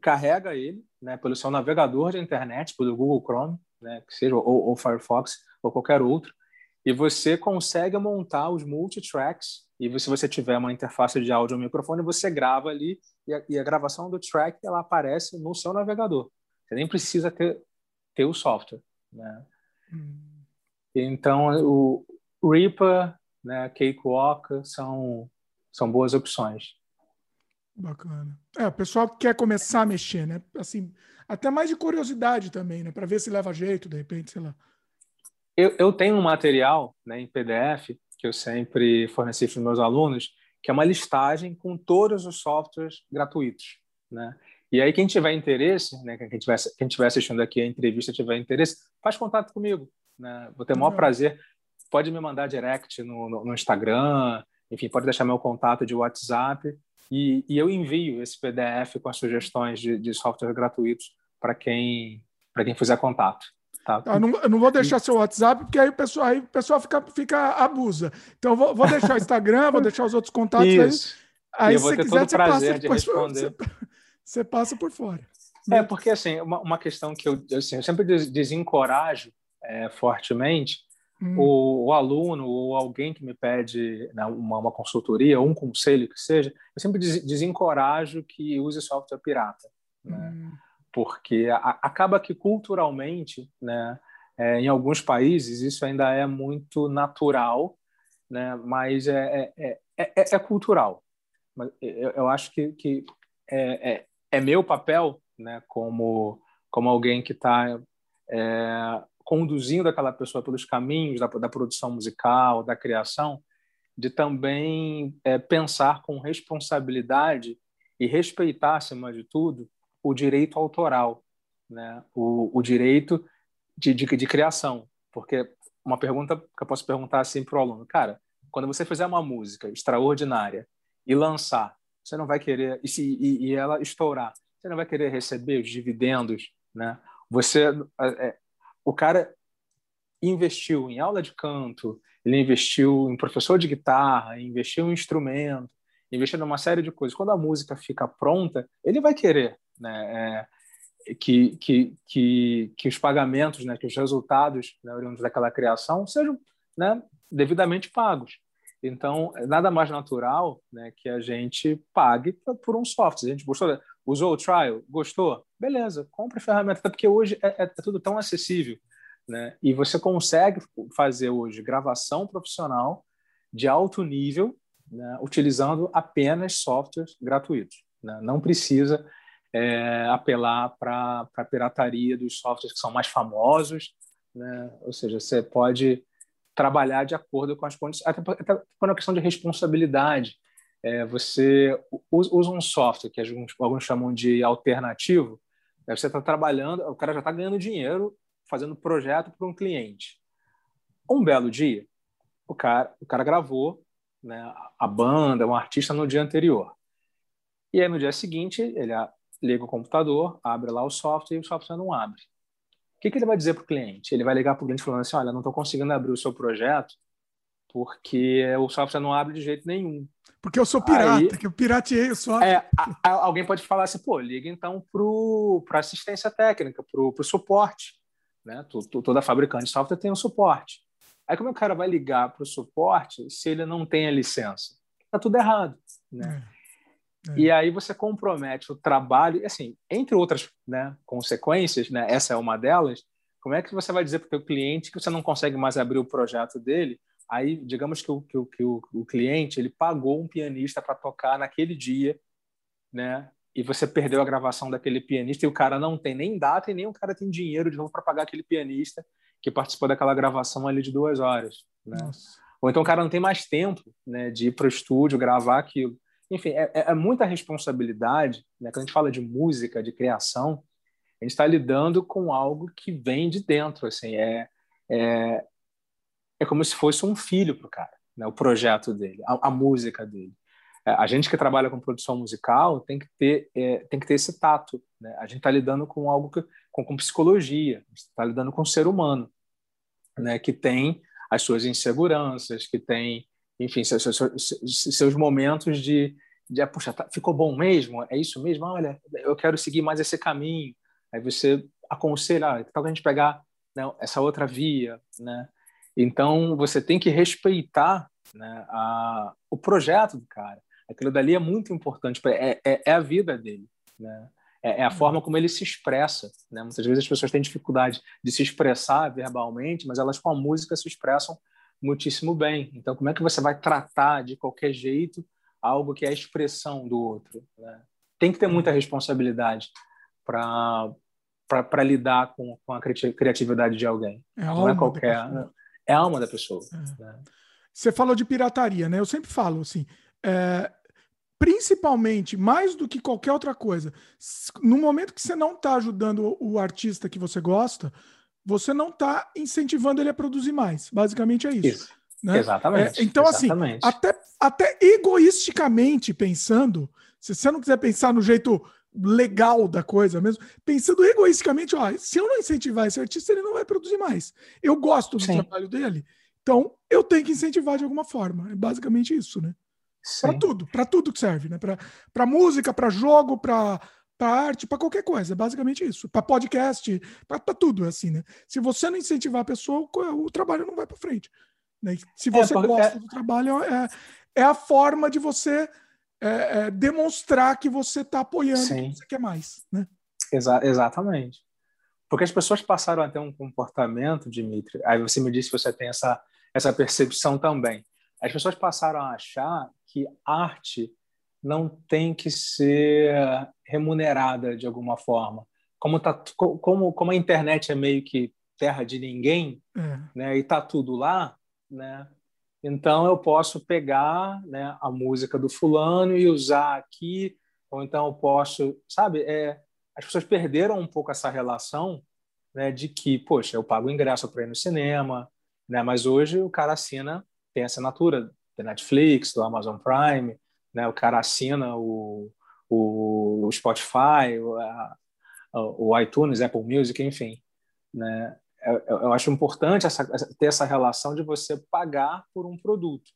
carrega ele né, pelo seu navegador de internet, pelo Google Chrome, né, que seja ou, ou Firefox ou qualquer outro, e você consegue montar os multitracks. E se você tiver uma interface de áudio ou microfone, você grava ali e a, e a, gravação do track ela aparece no seu navegador. Você nem precisa ter, ter o software. Né? Hum. Então, o Reaper, né, Cakewalk são, são boas opções. Bacana. É, o pessoal quer começar a mexer, né? Assim, até mais de curiosidade também, né? Para ver se leva jeito, de repente, sei lá. Eu, eu tenho um material né, em PDF que eu sempre forneci para os meus alunos, que é uma listagem com todos os softwares gratuitos, né? E aí, quem tiver interesse, né, quem estiver quem tiver assistindo aqui a entrevista tiver interesse, faz contato comigo. Né? Vou ter o maior prazer. Pode me mandar direct no, no, no Instagram, enfim, pode deixar meu contato de WhatsApp e, e eu envio esse PDF com as sugestões de, de software gratuitos para quem, quem fizer contato. Tá? Eu, não, eu não vou deixar seu WhatsApp, porque aí o pessoal, aí o pessoal fica, fica abusa. Então, vou, vou deixar o Instagram, vou deixar os outros contatos Isso. aí. Aí, se quiser, você passa, de você, você, passa por fora. É, porque, assim, uma, uma questão que eu, assim, eu sempre desencorajo é, fortemente Hum. O, o, aluno ou alguém que me pede né, uma, uma, consultoria, um conselho que seja, eu sempre des desencorajo que use software pirata, né? Hum. Porque a, acaba que culturalmente, né, é, em alguns países, isso ainda é muito natural né? mas é, é, é, é cultural. Eu, eu acho que, que é, é, é meu papel né, como, como alguém que está é, conduzindo aquela pessoa pelos caminhos da, da, produção musical, da criação, de também é, pensar com responsabilidade e respeitar, acima de tudo, o direito autoral, né? o, o direito de, de, de criação. Porque uma pergunta que eu posso perguntar assim para o aluno, cara, quando você fizer uma música extraordinária e lançar, você não vai querer, e, se, e, e ela estourar, você não vai querer receber os dividendos, né? Você, é, o cara investiu em aula de canto, ele investiu em professor de guitarra, investiu em instrumento, investiu numa série de coisas. Quando a música fica pronta, ele vai querer, né? É, que, que, que, que os pagamentos, né, que os resultados né, oriundos daquela criação sejam né, devidamente pagos. Então, nada mais natural né, que a gente pague por um software. A gente gostou, usou o trial, gostou? Beleza, compre a ferramenta, porque hoje é, é, é tudo tão acessível. Né? E você consegue fazer hoje gravação profissional de alto nível, né, utilizando apenas softwares gratuitos. Né? Não precisa é, apelar para a pirataria dos softwares que são mais famosos, né? ou seja, você pode trabalhar de acordo com as condições, até, até por uma questão de responsabilidade. É, você usa um software que alguns, alguns chamam de alternativo, você está trabalhando, o cara já está ganhando dinheiro fazendo projeto para um cliente. Um belo dia, o cara, o cara gravou né, a banda, um artista no dia anterior. E aí, no dia seguinte, ele liga o computador, abre lá o software e o software não abre. O que, que ele vai dizer para o cliente? Ele vai ligar para o cliente falando assim: olha, não estou conseguindo abrir o seu projeto porque o software não abre de jeito nenhum. Porque eu sou pirata, Aí, que eu pirateei o software. É, a, a, alguém pode falar assim, pô, liga então para assistência técnica, para o suporte. Né? Toda fabricante de software tem um suporte. Aí como é o cara vai ligar para o suporte se ele não tem a licença? Está tudo errado. Né? É. É. E aí você compromete o trabalho, assim, entre outras né, consequências, né, essa é uma delas, como é que você vai dizer para o seu cliente que você não consegue mais abrir o projeto dele? Aí, digamos que o, que o, que o, o cliente ele pagou um pianista para tocar naquele dia, né? E você perdeu a gravação daquele pianista e o cara não tem nem data e nem o cara tem dinheiro de novo para pagar aquele pianista que participou daquela gravação ali de duas horas, né? Ou então o cara não tem mais tempo, né, de ir para o estúdio gravar aquilo. Enfim, é, é, é muita responsabilidade. Né? Quando a gente fala de música, de criação, a gente está lidando com algo que vem de dentro. Assim, é, é, é como se fosse um filho para o cara, né? o projeto dele, a, a música dele. É, a gente que trabalha com produção musical tem que ter, é, tem que ter esse tato. Né? A gente está lidando com algo que, com, com psicologia, está lidando com o ser humano, né? que tem as suas inseguranças, que tem enfim, seus, seus, seus momentos de, de ah, puxa, tá, ficou bom mesmo? É isso mesmo? Ah, olha, eu quero seguir mais esse caminho. Aí você aconselha, ah, tal a gente pegar né, essa outra via, né? Então, você tem que respeitar né, a, o projeto do cara. Aquilo dali é muito importante, é, é, é a vida dele, né? É, é, a forma como ele se expressa. Né? Muitas vezes as pessoas têm dificuldade de se expressar verbalmente, mas elas com a música se expressam muitíssimo bem. Então, como é que você vai tratar de qualquer jeito algo que é a expressão do outro? Né? Tem que ter muita responsabilidade para lidar com, com a criatividade de alguém. É Não é qualquer. É a alma da pessoa. É. Né? Você falou de pirataria, né? Eu sempre falo assim. É, principalmente, mais do que qualquer outra coisa, no momento que você não está ajudando o artista que você gosta, você não está incentivando ele a produzir mais. Basicamente é isso. isso. Né? Exatamente. É, então, assim, Exatamente. assim, até, até egoisticamente pensando, se você não quiser pensar no jeito legal da coisa mesmo, pensando egoisticamente, ó, se eu não incentivar esse artista, ele não vai produzir mais. Eu gosto do Sim. trabalho dele, então eu tenho que incentivar de alguma forma. É basicamente isso, né? Para tudo, para tudo que serve, né? Para música, para jogo, para para arte, para qualquer coisa, é basicamente isso. Para podcast, para tudo, assim, né? Se você não incentivar a pessoa, o, o trabalho não vai para frente. Né? Se é, você é, gosta do trabalho, é, é a forma de você é, é demonstrar que você está apoiando, Sim. que você quer mais, né? Exa exatamente. Porque as pessoas passaram a ter um comportamento, Dimitri, aí você me disse que você tem essa, essa percepção também. as pessoas passaram a achar que arte não tem que ser remunerada de alguma forma. Como, tá, como, como a internet é meio que terra de ninguém, é. né, e tá tudo lá, né, então eu posso pegar né, a música do fulano e usar aqui, ou então eu posso, sabe, é, as pessoas perderam um pouco essa relação né, de que, poxa, eu pago ingresso para ir no cinema, né, mas hoje o cara assina, tem assinatura da Netflix, do Amazon Prime, né, o cara assina o, o, Spotify, o, o iTunes, Apple Music, enfim. Né? Eu, eu acho importante essa, ter essa relação de você pagar por um produto.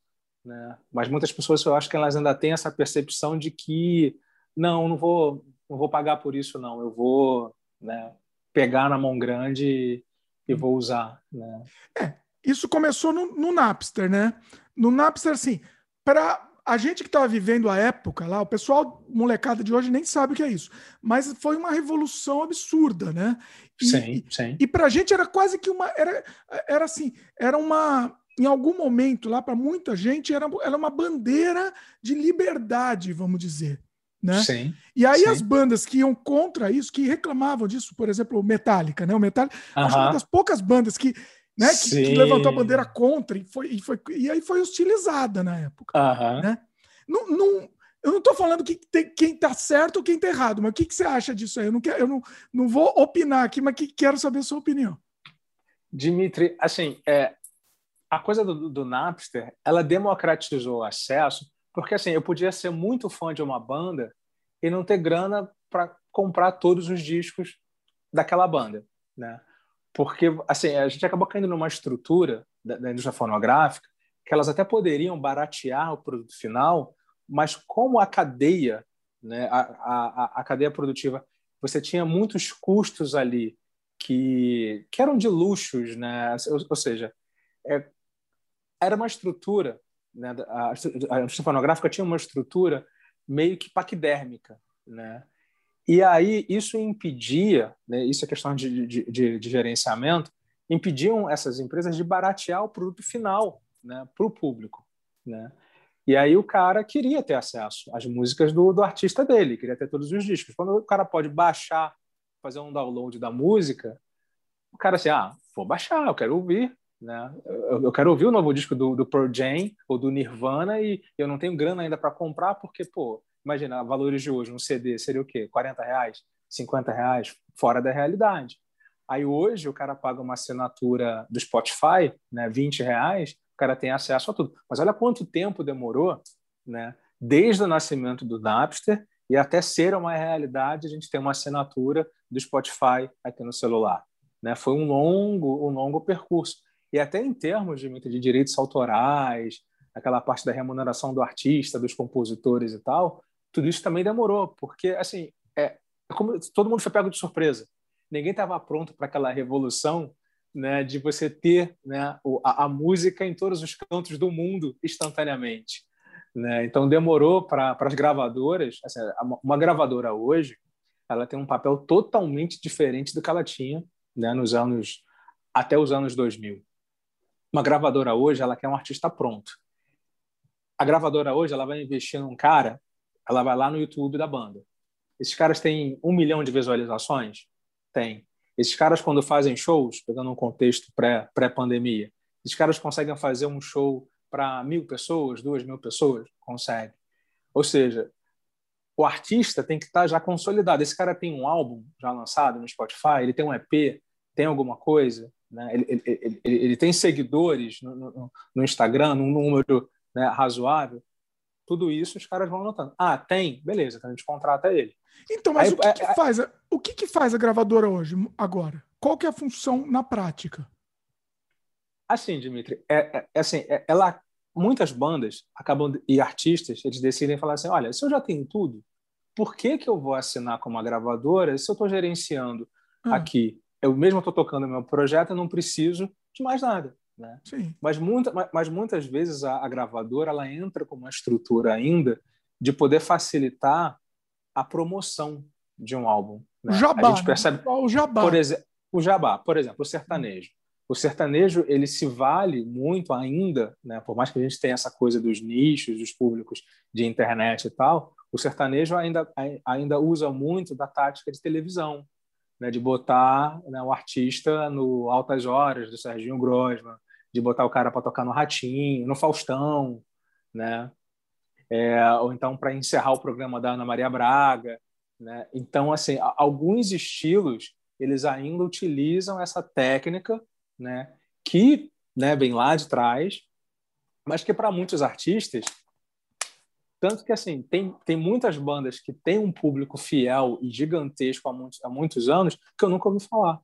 Né? Mas muitas pessoas, eu acho que elas ainda têm essa percepção de que não, não vou, não vou pagar por isso, não. Eu vou né, pegar na mão grande e, e vou usar. Né? É, isso começou no, no Napster, né? No Napster, assim, para a gente que estava vivendo a época lá, o pessoal molecada de hoje nem sabe o que é isso, mas foi uma revolução absurda, né? E, sim, sim. E para a gente era quase que uma era, era assim, era uma em algum momento lá para muita gente era, era uma bandeira de liberdade, vamos dizer. Né? Sim, e aí sim. as bandas que iam contra isso, que reclamavam disso, por exemplo, o Metallica, né? O Metallica, uh -huh. acho que uma das poucas bandas que né? Que, que, levantou a bandeira contra e, foi, e, foi, e aí foi hostilizada na época. Uhum. Né? Não, não, eu não estou falando que tem, quem está certo ou quem está errado, mas o que, que você acha disso aí? Eu não, quero, eu não, não vou opinar aqui, mas que, quero saber a sua opinião. Dimitri, assim, é, a coisa do, do Napster, ela democratizou o acesso, porque assim, eu podia ser muito fã de uma banda e não ter grana para comprar todos os discos daquela banda, né? Porque assim a gente acabou caindo numa estrutura da, da, indústria fonográfica que elas até poderiam baratear o produto final, mas como a cadeia, né, a, a, a cadeia produtiva, você tinha muitos custos ali que, que eram de luxos, né? ou, ou seja, é, era uma estrutura, né, a, a indústria fonográfica tinha uma estrutura meio que paquidérmica, né? E aí isso impedia, né, isso é questão de, de, de, de, gerenciamento, impediam essas empresas de baratear o produto final né, para o público. Né? E aí o cara queria ter acesso às músicas do, do artista dele, queria ter todos os discos. Quando o cara pode baixar, fazer um download da música, o cara assim, ah, vou baixar, eu quero ouvir, né? Eu, eu quero ouvir o novo disco do, do Pearl Jam ou do Nirvana e eu não tenho grana ainda para comprar porque, pô, imagina, valores de hoje, um CD seria o quê? 40 reais, 50 reais, fora da realidade. Aí hoje o cara paga uma assinatura do Spotify, né, 20 reais, o cara tem acesso a tudo. Mas olha quanto tempo demorou, né, desde o nascimento do Napster e até ser uma realidade a gente ter uma assinatura do Spotify aqui no celular. Né? Foi um longo, um longo percurso. E até em termos de, de direitos autorais, aquela parte da remuneração do artista, dos compositores e tal, tudo isso também demorou, porque assim, é, como todo mundo foi pego de surpresa. Ninguém estava pronto para aquela revolução né, de você ter né, a, a, música em todos os cantos do mundo instantaneamente. Né? Então demorou para as gravadoras. Assim, uma gravadora hoje, ela tem um papel totalmente diferente do que ela tinha né, nos anos até os anos 2000. Uma gravadora hoje, ela quer um artista pronto. A gravadora hoje, ela vai investir num cara ela vai lá no YouTube da banda. Esses caras têm um milhão de visualizações? Tem. Esses caras, quando fazem shows, pegando um contexto pré-pandemia, pré esses caras conseguem fazer um show para mil pessoas, duas mil pessoas? Consegue. Ou seja, o artista tem que estar tá já consolidado. Esse cara tem um álbum já lançado no Spotify, ele tem um EP, tem alguma coisa, né? ele, ele, ele, ele tem seguidores no, no, no Instagram, num número né, razoável tudo isso os caras vão anotando. Ah, tem? Beleza, então a gente contrata ele. Então, mas Aí, o, que, é, que é... faz a, o que, que faz a gravadora hoje, agora? Qual que é a função na prática? Assim, Dimitri, é, é, é assim, é, ela, muitas bandas acabam e artistas, eles decidem falar assim, olha, se eu já tenho tudo, por que, que eu vou assinar com uma gravadora se eu estou gerenciando ah. aqui? Eu mesmo estou tocando meu projeto, eu não preciso de mais nada. Né? Sim. Mas, muita, mas muitas vezes a, a, gravadora ela entra com uma estrutura ainda de poder facilitar a promoção de um álbum. Né? O jabá. A gente percebe, o jabá. Por exemplo, o jabá, por exemplo, o sertanejo. o sertanejo ele se vale muito ainda, né? Por mais que a gente tenha essa coisa dos nichos, dos públicos de internet e tal, o sertanejo ainda ainda usa muito da tática de televisão, né? De botar né, o artista no altas horas do Serginho Grosman, de botar o cara para tocar no Ratinho, no Faustão, né? É, ou então para encerrar o programa da Ana Maria Braga, né? Então assim, alguns estilos eles ainda utilizam essa técnica né, que né, vem lá de trás, mas que para muitos artistas, tanto que assim tem, tem muitas bandas que têm um público fiel e gigantesco há muitos, há muitos anos que eu nunca ouvi falar.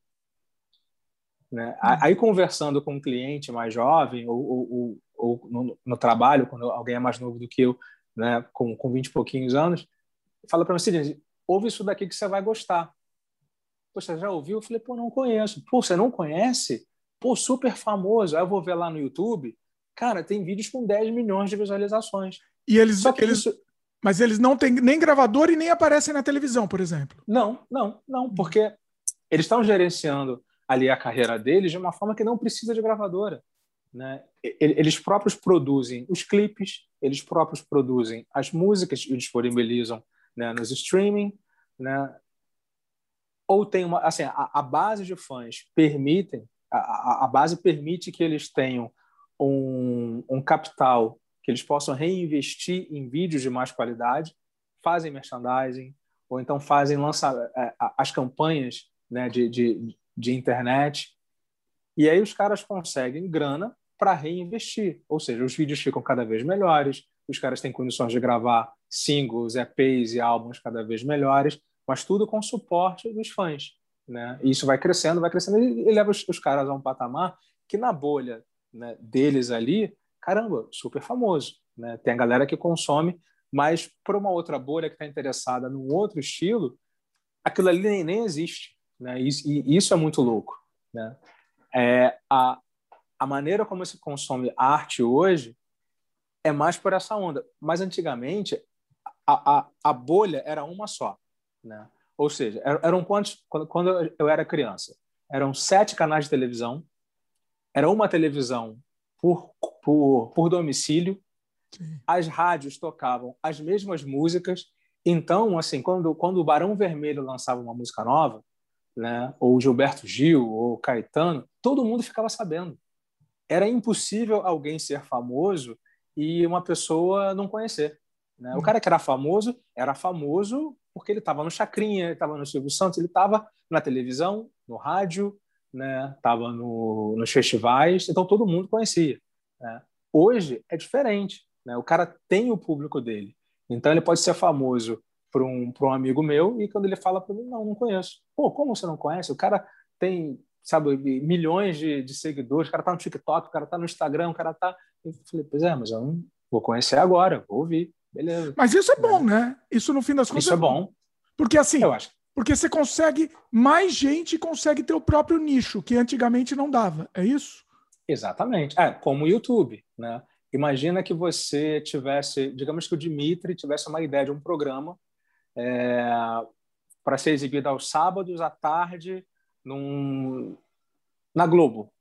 Né? Uhum. Aí conversando com um cliente mais jovem ou, ou, ou no, no, trabalho, quando alguém é mais novo do que eu, né, com, com 20 e pouquinhos anos, fala para mim assim, ouve isso daqui que você vai gostar. Poxa, já ouviu? Eu falei, pô, não conheço. Pô, você não conhece? Pô, super famoso. Aí eu vou ver lá no YouTube. Cara, tem vídeos com 10 milhões de visualizações. E eles. Só que eles... Isso... Mas eles não têm nem gravador e nem aparecem na televisão, por exemplo. Não, não, não, porque eles estão gerenciando ali a carreira deles de uma forma que não precisa de gravadora. Né? Eles próprios produzem os clipes, eles próprios produzem as músicas e disponibilizam né, nos streaming, né? ou tem uma assim a, a base de fãs permitem a, a, base permite que eles tenham um, um capital que eles possam reinvestir em vídeos de mais qualidade, fazem merchandising, ou então fazem lançar é, as campanhas né, de, de, de internet. E aí os caras conseguem grana para reinvestir. Ou seja, os vídeos ficam cada vez melhores, os caras têm condições de gravar singles, EPs e álbuns cada vez melhores, mas tudo com suporte dos fãs. Né? E isso vai crescendo, vai crescendo e, leva os, os, caras a um patamar que na bolha né, deles ali, caramba, super famoso. Né? Tem a galera que consome, mas para uma outra bolha que está interessada num outro estilo, aquilo ali nem, nem existe. Né? E, e, isso é muito louco. Né? É, a, a maneira como se consome arte hoje é mais por essa onda. Mas antigamente, a, a, a bolha era uma só. Né? Ou seja, er, eram quantos quando eu era criança? Eram sete canais de televisão, era uma televisão por, por, por domicílio, as rádios tocavam as mesmas músicas. Então, assim, quando, quando o Barão Vermelho lançava uma música nova, né, ou Gilberto Gil, ou Caetano, todo mundo ficava sabendo. Era impossível alguém ser famoso e uma pessoa não conhecer. Né? O hum. cara que era famoso era famoso porque ele estava no Chacrinha, ele estava no Silvio Santos, ele estava na televisão, no rádio, né? Estava no, nos festivais, então todo mundo conhecia. Né? Hoje é diferente, né? O cara tem o público dele, então ele pode ser famoso para um, um amigo meu e quando ele fala para mim, não, não conheço. Pô, como você não conhece? O cara tem, sabe, milhões de, de seguidores, o cara tá no TikTok, o cara tá no Instagram, o cara tá. Eu falei, pois é, mas eu não vou conhecer agora, vou ouvir. Beleza. Mas isso é bom, né? Isso no fim das contas. Isso é bom. Porque assim, eu acho. Porque você consegue, mais gente consegue ter o próprio nicho, que antigamente não dava. É isso? Exatamente. É, como o YouTube, né? Imagina que você tivesse, digamos que o Dimitri tivesse uma ideia de um programa é, para ser exibido aos sábados à tarde num, na Globo.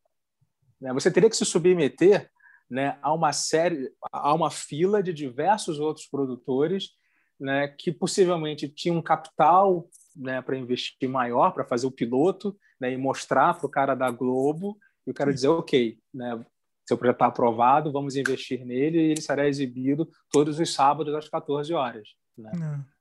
Né? Você teria que se submeter né, há uma série, há uma fila de diversos outros produtores né, que possivelmente tinham um capital né, para investir maior, para fazer o piloto né, e mostrar para o cara da Globo e o cara dizer, ok, né, seu projeto está aprovado, vamos investir nele e ele será exibido todos os sábados às 14 horas. Né?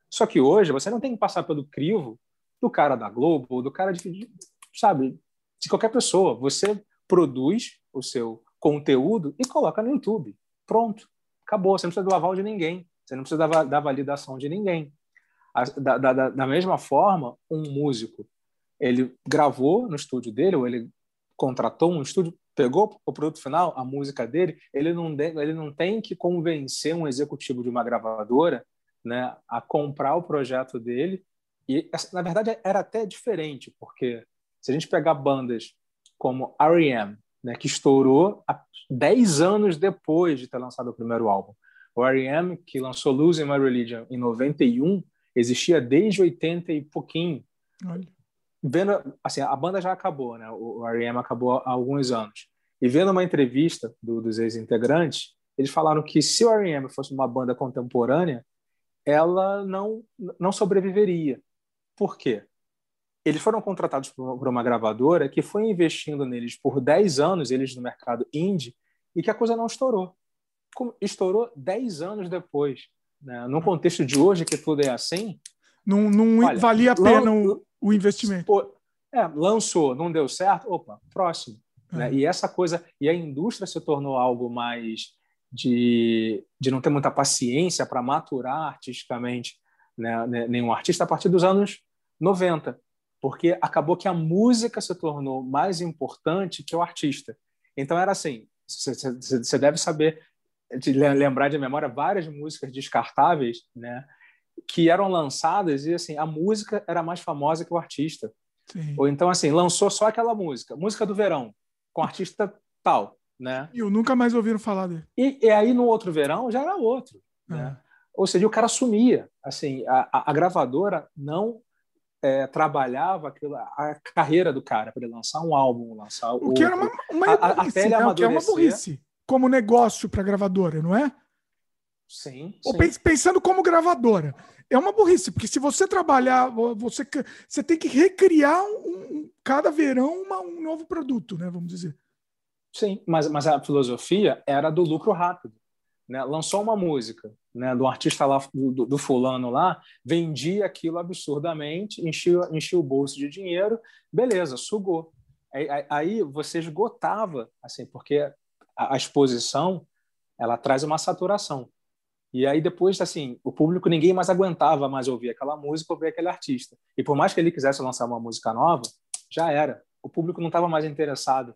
Só que hoje você não tem que passar pelo crivo do cara da Globo do cara de, sabe, de qualquer pessoa. Você produz o seu conteúdo e coloca no YouTube. Pronto. Acabou. Você não precisa do aval de ninguém. Você não precisa da, da validação de ninguém. Da, da, da, mesma forma, um músico, ele gravou no estúdio dele, ou ele contratou um estúdio, pegou o produto final, a música dele, ele não, ele não tem que convencer um executivo de uma gravadora né, a comprar o projeto dele. E, na verdade, era até diferente, porque se a gente pegar bandas como R.E.M., né, que estourou 10 anos depois de ter lançado o primeiro álbum. O R.E.M., que lançou Losing My Religion em 91, existia desde 80 e pouquinho. Olha. vendo, assim, a banda já acabou, né? O R.E.M. acabou há alguns anos. E vendo uma entrevista do, dos ex-integrantes, eles falaram que se o R.E.M. fosse uma banda contemporânea, ela não, não sobreviveria. Por quê? Eles foram contratados por uma gravadora que foi investindo neles por 10 anos, eles no mercado indie, e que a coisa não estourou. Estourou 10 anos depois. Né? No contexto de hoje, que tudo é assim. Não, não olha, valia a pena o, o investimento. É, lançou, não deu certo, opa, próximo. É. Né? E essa coisa, e a indústria se tornou algo mais de, de não ter muita paciência para maturar artisticamente né, né, nenhum artista a partir dos anos 90, porque acabou que a música se tornou mais importante que o artista. Então era assim, você deve saber, de lembrar de memória várias músicas descartáveis, né, que eram lançadas e assim a música era mais famosa que o artista. Sim. Ou então assim lançou só aquela música, música do verão, com artista tal né? E eu nunca mais ouviram falar dele. E, e aí no outro verão já era outro, é. né? Ou seja, o cara sumia. Assim, a, a gravadora não é, trabalhava aquilo, a carreira do cara para ele lançar um álbum, lançar o que era uma, uma a, burrice, né? o que é uma burrice como negócio para gravadora, não é? Sim. Ou sim. pensando como gravadora, é uma burrice porque se você trabalhar, você você tem que recriar um, um cada verão uma, um novo produto, né? Vamos dizer. Sim, mas, mas a filosofia era do lucro rápido. Né? Lançou uma música né, do artista lá, do, do, fulano lá, vendia aquilo absurdamente, enchia, enchia o bolso de dinheiro, beleza, sugou. Aí, aí você esgotava, assim, porque a, a exposição ela traz uma saturação. E aí depois, assim, o público, ninguém mais aguentava mais ouvir aquela música, ouvir aquele artista. E por mais que ele quisesse lançar uma música nova, já era. O público não estava mais interessado.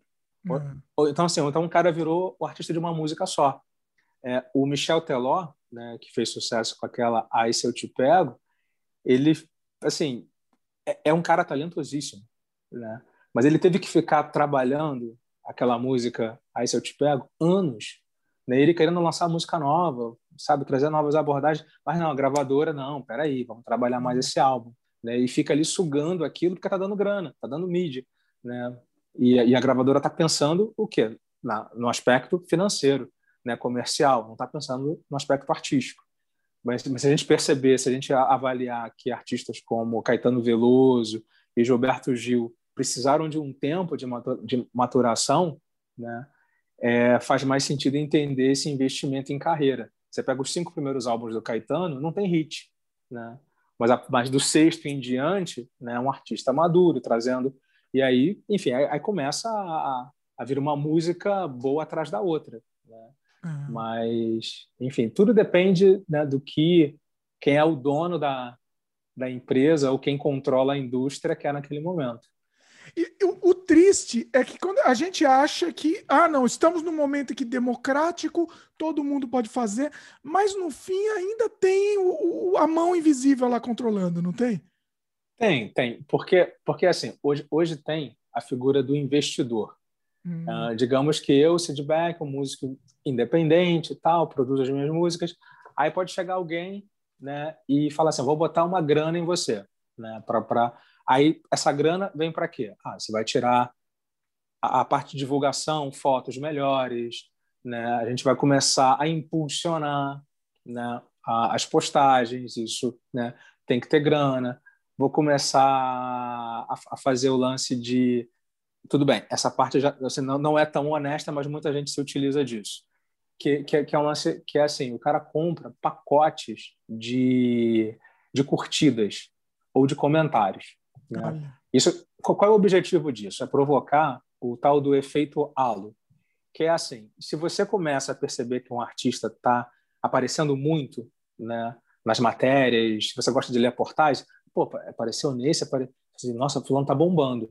Uhum. Então, assim, então o cara virou o artista de uma música só. É, o Michel Teló, né, que fez sucesso com aquela Aí Se Eu Te Pego, ele, assim, é, é um cara talentosíssimo, né? Mas ele teve que ficar trabalhando aquela música Aí Se Eu Te Pego anos, né? Ele querendo lançar música nova, sabe, trazer novas abordagens, mas não, a gravadora, não, peraí, vamos trabalhar mais esse álbum, né? E fica ali sugando aquilo porque tá dando grana, tá dando mídia, né? E, e a gravadora está pensando o quê? Na, no aspecto financeiro, né, comercial, não está pensando no aspecto artístico. Mas, mas, se a gente perceber, se a gente avaliar que artistas como Caetano Veloso e Gilberto Gil precisaram de um tempo de maturação, né, é, faz mais sentido entender esse investimento em carreira. Você pega os cinco primeiros álbuns do Caetano, não tem hit, né? mas, a, mas do sexto em diante, né, um artista maduro, trazendo e aí, enfim, aí, aí começa a, a, vir uma música boa atrás da outra. Né? Uhum. Mas, enfim, tudo depende né, do que quem é o dono da, da empresa ou quem controla a indústria quer naquele momento. E o, o, triste é que quando a gente acha que, ah, não, estamos num momento aqui democrático, todo mundo pode fazer, mas no fim ainda tem o, o, a mão invisível lá controlando, não tem? Tem, tem. Porque, porque assim, hoje, hoje tem a figura do investidor. Hum. Uh, digamos que eu, Sid Beck, um músico independente e tal, produzo as minhas músicas. Aí pode chegar alguém né, e falar assim: vou botar uma grana em você. Né, pra, pra... Aí essa grana vem para quê? Ah, você vai tirar a, a, parte de divulgação, fotos melhores, né, a gente vai começar a impulsionar né, a, as postagens, isso né, tem que ter grana vou começar a, a fazer o lance de tudo bem, essa parte já assim, não, não é tão honesta, mas muita gente se utiliza disso. Que, que, que, é um lance que é assim: o cara compra pacotes de, de curtidas ou de comentários. Né? Isso, qual é o objetivo disso? É provocar o tal do efeito halo, que é assim: se você começa a perceber que um artista está aparecendo muito né, nas matérias, se você gosta de ler a portagem, pô, apareceu nesse, apare... Assim, nossa, fulano tá bombando.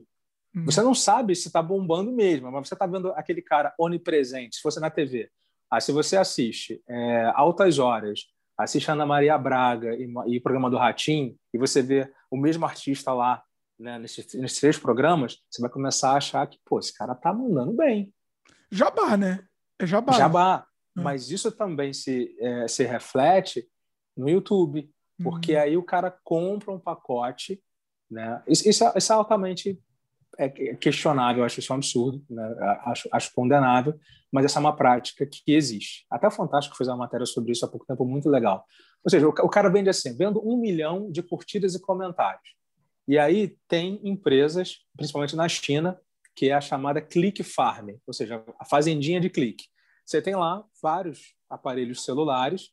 Uhum. Você não sabe se tá bombando mesmo, mas você tá vendo aquele cara onipresente, se fosse na TV. Aí se você assiste é, Altas Horas, assiste Ana Maria Braga e, e o programa do Ratim, e você vê o mesmo artista lá, né, nesses, nesses três programas, você vai começar a achar que, pô, esse cara tá mandando bem. Jabá, né? É jabá. Jabá. Uhum. Mas isso também se, é, se reflete no YouTube, porque uhum. aí o cara compra um pacote Né? Isso, isso, é, isso é altamente é questionável, acho isso um absurdo, né? acho, acho condenável, mas essa é uma prática que existe. Até o Fantástico fez uma matéria sobre isso há pouco tempo, muito legal. Ou seja, o, o cara vende assim, vendo um milhão de curtidas e comentários. E aí tem empresas, principalmente na China, que é a chamada click farm, ou seja, a fazendinha de clique. Você tem lá vários aparelhos celulares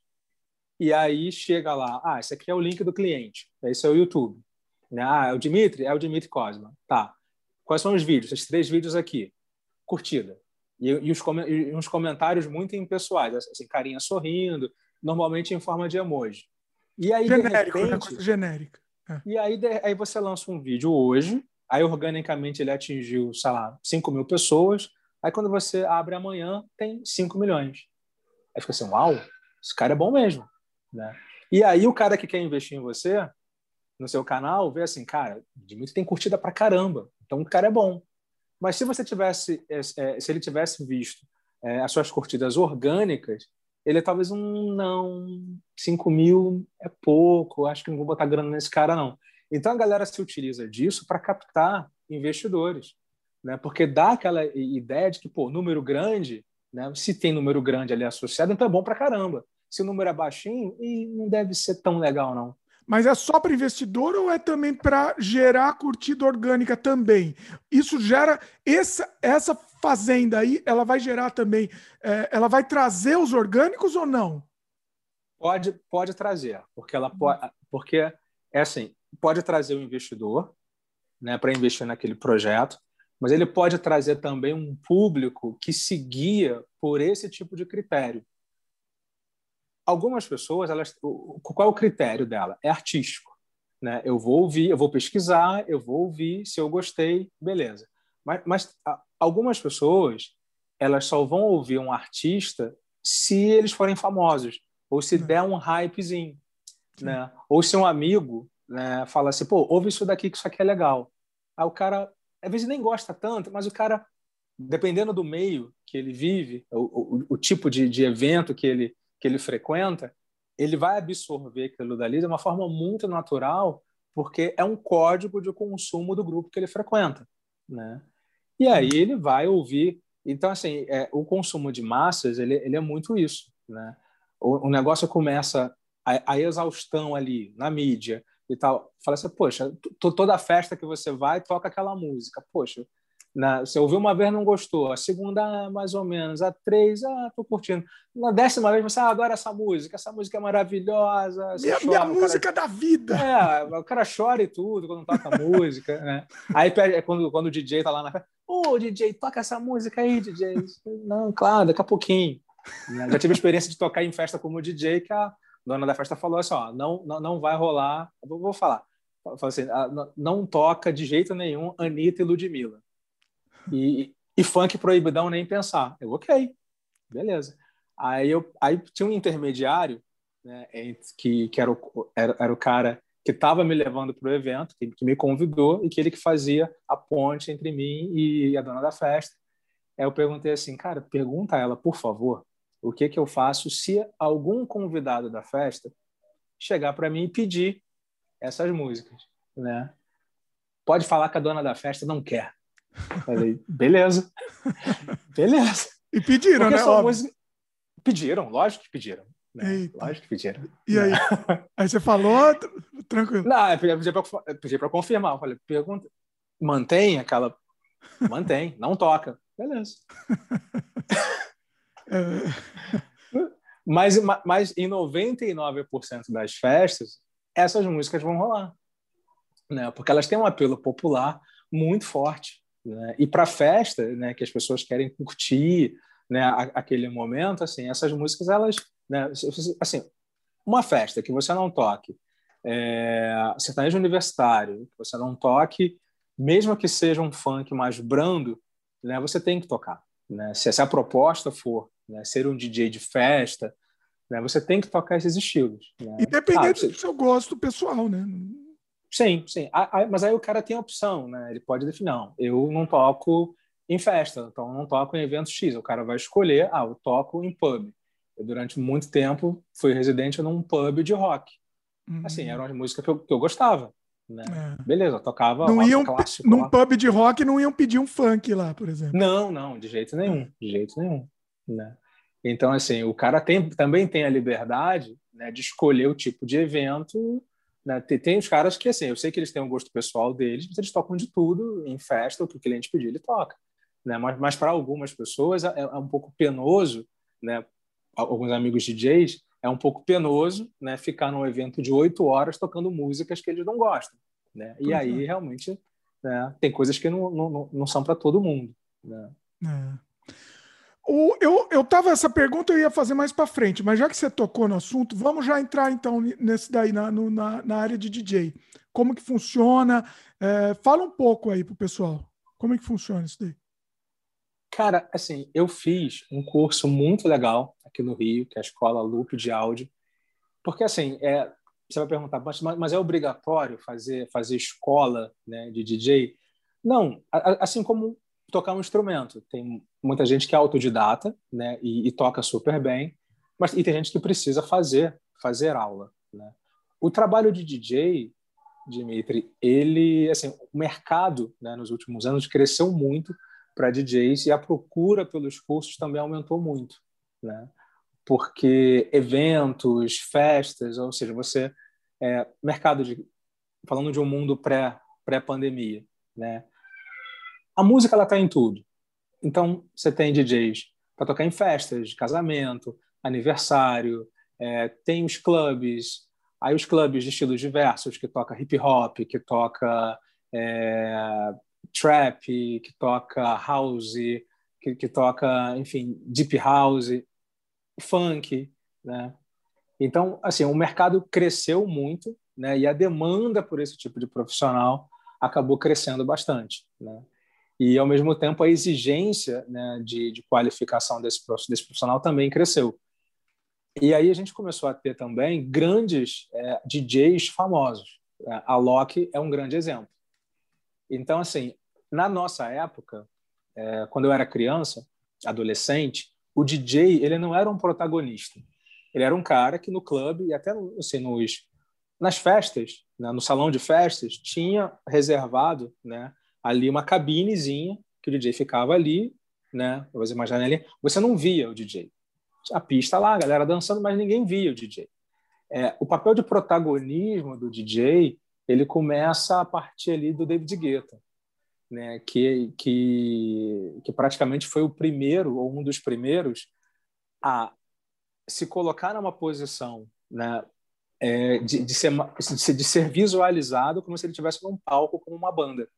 e aí chega lá, ah, esse aqui é o link do cliente, esse é o YouTube. Ah, é o Dimitri? É o Dimitri Cosma. Tá. Quais são os vídeos? Esses três vídeos aqui. Curtida. E, e, os, e uns comentários muito impessoais, assim, carinha sorrindo, normalmente em forma de emoji. E aí, Genérico, de né? repente, coisa genérica. É. E aí, de, aí você lança um vídeo hoje, aí organicamente ele atingiu, sei lá, 5 mil pessoas, aí quando você abre amanhã, tem 5 milhões. Aí fica assim, uau, esse cara é bom mesmo. Né? E aí o cara que quer investir em você, no seu canal, vê assim, cara, Dimitri tem curtida pra caramba, então o cara é bom. Mas se você tivesse, é, é, se ele tivesse visto é, as suas curtidas orgânicas, ele talvez um não, 5 mil é pouco, acho que não vou botar grana nesse cara não. Então a galera se utiliza disso para captar investidores, né? Porque dá aquela ideia de que, pô, número grande, né? Se tem número grande ali associado, então é bom para caramba. Se o número é baixinho, e não deve ser tão legal não. Mas é só para investidor ou é também para gerar curtida orgânica também? Isso gera essa essa fazenda aí, ela vai gerar também, é, ela vai trazer os orgânicos ou não? Pode pode trazer, porque ela pode, porque é assim, pode trazer o investidor, né, para investir naquele projeto, mas ele pode trazer também um público que seguia por esse tipo de critério algumas pessoas, elas, qual é o critério dela? É artístico. Né? Eu vou ouvir, eu vou pesquisar, eu vou ouvir, se eu gostei, beleza. Mas, mas algumas pessoas, elas só vão ouvir um artista se eles forem famosos, ou se der um hypezinho. Né? Ou se um amigo né, fala assim, pô, ouve isso daqui que isso aqui é legal. Aí o cara, às vezes nem gosta tanto, mas o cara, dependendo do meio que ele vive, o, o, o tipo de, de evento que ele, que ele frequenta, ele vai absorver aquilo dali de uma forma muito natural, porque é um código de consumo do grupo que ele frequenta, né? E aí ele vai ouvir. Então, assim, é, o consumo de massas, ele, ele é muito isso, né? O, o negócio começa a, a, exaustão ali na mídia e tal. Fala assim, poxa, toda festa que você vai, toca aquela música. Poxa, na, você ouviu uma vez não gostou, a segunda ah, mais ou menos, a três, ah, tô curtindo. Na décima vez você ah, adora essa música, essa música é maravilhosa. Minha, chora, minha música cara... da vida. É, o cara chora e tudo quando toca a música, né? Aí é quando, quando o DJ tá lá na festa, ô oh, DJ, toca essa música aí, DJ. Não, claro, daqui a pouquinho. Já tive a experiência de tocar em festa como DJ, que a dona da festa falou assim: ó, não, não, não vai rolar. Eu vou falar. Assim, ah, não toca de jeito nenhum Anitta e Ludmilla. E, e funk proibidão nem pensar. Eu, ok, beleza. Aí, eu, aí tinha um intermediário, né, que, que era, o, era, era o cara que estava me levando para o evento, que, que, me convidou, e que ele que fazia a ponte entre mim e a dona da festa. Aí eu perguntei assim, cara, pergunta a ela, por favor, o que, que eu faço se algum convidado da festa chegar para mim e pedir essas músicas, né? Pode falar que a dona da festa não quer. Falei, beleza. beleza. E pediram, Porque né? Música... Pediram, lógico que pediram. Né? Lógico que pediram. E aí? (laughs) aí você falou, tranquilo. Não, eu pedi para confirmar. Eu falei, pergunta, mantém aquela. Mantém, não toca. Beleza. (laughs) é... (laughs) mas, mas em 99% das festas, essas músicas vão rolar. Né? Porque elas têm um apelo popular muito forte. Né? E para festa, né, que as pessoas querem curtir né, aquele momento, assim, essas músicas, elas, né, assim, uma festa que você não toque, é, sertanejo universitário, que você não toque, mesmo que seja um funk mais brando, né, você tem que tocar. Né? Se, se a proposta for né, ser um DJ de festa, né, você tem que tocar esses estilos. Né? Independente ah, do seu gosto pessoal, né? Sim, sim. Mas aí o cara tem a opção, né? Ele pode definir, não, eu não toco em festa, então eu não toco em evento X. O cara vai escolher, ah, eu toco em pub. Eu, durante muito tempo, fui residente num pub de rock. Uhum. Assim, era uma música que eu, que eu gostava. Né? É. Beleza, tocava não iam, clássico. Num lá. pub de rock não iam pedir um funk lá, por exemplo. Não, não, de jeito nenhum, de jeito nenhum. Né? Então, assim, o cara tem, também tem a liberdade né, de escolher o tipo de evento. Né? Tem, tem, os caras que, assim, eu sei que eles têm um gosto pessoal deles, mas eles tocam de tudo em festa, o que o cliente pedir, ele toca. Né? Mas, mas para algumas pessoas é, é, um pouco penoso, né? alguns amigos DJs, é um pouco penoso né, ficar num evento de oito horas tocando músicas que eles não gostam. Né? E aí, é. realmente, né, tem coisas que não, não, não são para todo mundo. Né? É. O, eu, eu tava, essa pergunta eu ia fazer mais para frente, mas já que você tocou no assunto, vamos já entrar então nesse daí, na, no, na, na área de DJ. Como que funciona? É, fala um pouco aí pro pessoal. Como é que funciona isso daí? Cara, assim, eu fiz um curso muito legal aqui no Rio, que é a Escola Loop de Áudio, porque, assim, é, você vai perguntar, mas, mas é obrigatório fazer, fazer escola né, de DJ? Não, assim como tocar um instrumento. Tem muita gente que é autodidata né, e, e toca super bem, mas e tem gente que precisa fazer, fazer aula. Né? O trabalho de DJ, Dimitri, ele, assim, o mercado né, nos últimos anos cresceu muito para DJs e a procura pelos cursos também aumentou muito, né? Porque eventos, festas, ou seja, você é, mercado de falando de um mundo pré pré pandemia, né? A música ela está em tudo. Então você tem DJs para tocar em festas casamento, aniversário, é, tem os clubes, aí os clubes de estilos diversos que toca hip hop, que toca é, trap, que toca house, que, que toca, enfim, deep house, funk, né? Então, assim, o mercado cresceu muito, né? E a demanda por esse tipo de profissional acabou crescendo bastante, né? E ao mesmo tempo a exigência né, de, de qualificação desse, desse profissional também cresceu. E aí a gente começou a ter também grandes é, DJs famosos. A Loki é um grande exemplo. Então, assim, na nossa época, é, quando eu era criança, adolescente, o DJ ele não era um protagonista. Ele era um cara que no clube e até assim, nos, nas festas, né, no salão de festas, tinha reservado né, ali uma cabinezinha que o DJ ficava ali, né? Você imagina ali, você não via o DJ. A pista lá, a galera dançando, mas ninguém via o DJ. É, o papel de protagonismo do DJ ele começa a partir ali do David Guetta né, que, que, que praticamente foi o primeiro, ou um dos primeiros, a se colocar numa posição né, é, de, de, ser, de ser visualizado como se ele estivesse num palco com uma banda.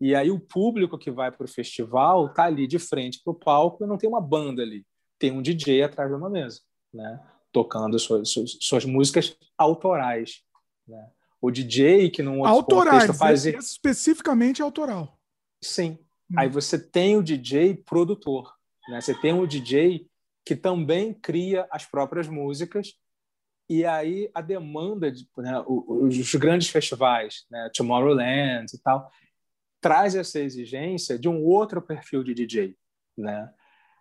E aí o público que vai para o festival está ali de frente para o palco e não tem uma banda ali. Tem um DJ atrás de uma mesa, né? tocando suas, suas, suas músicas autorais. Né? o DJ que não autorais, faz especificamente autoral. Sim. Hum. Aí você tem o DJ produtor, né? Você tem o DJ que também cria as próprias músicas e aí a demanda de né, os grandes festivais, né, Tomorrowland e tal, traz essa exigência de um outro perfil de DJ, né?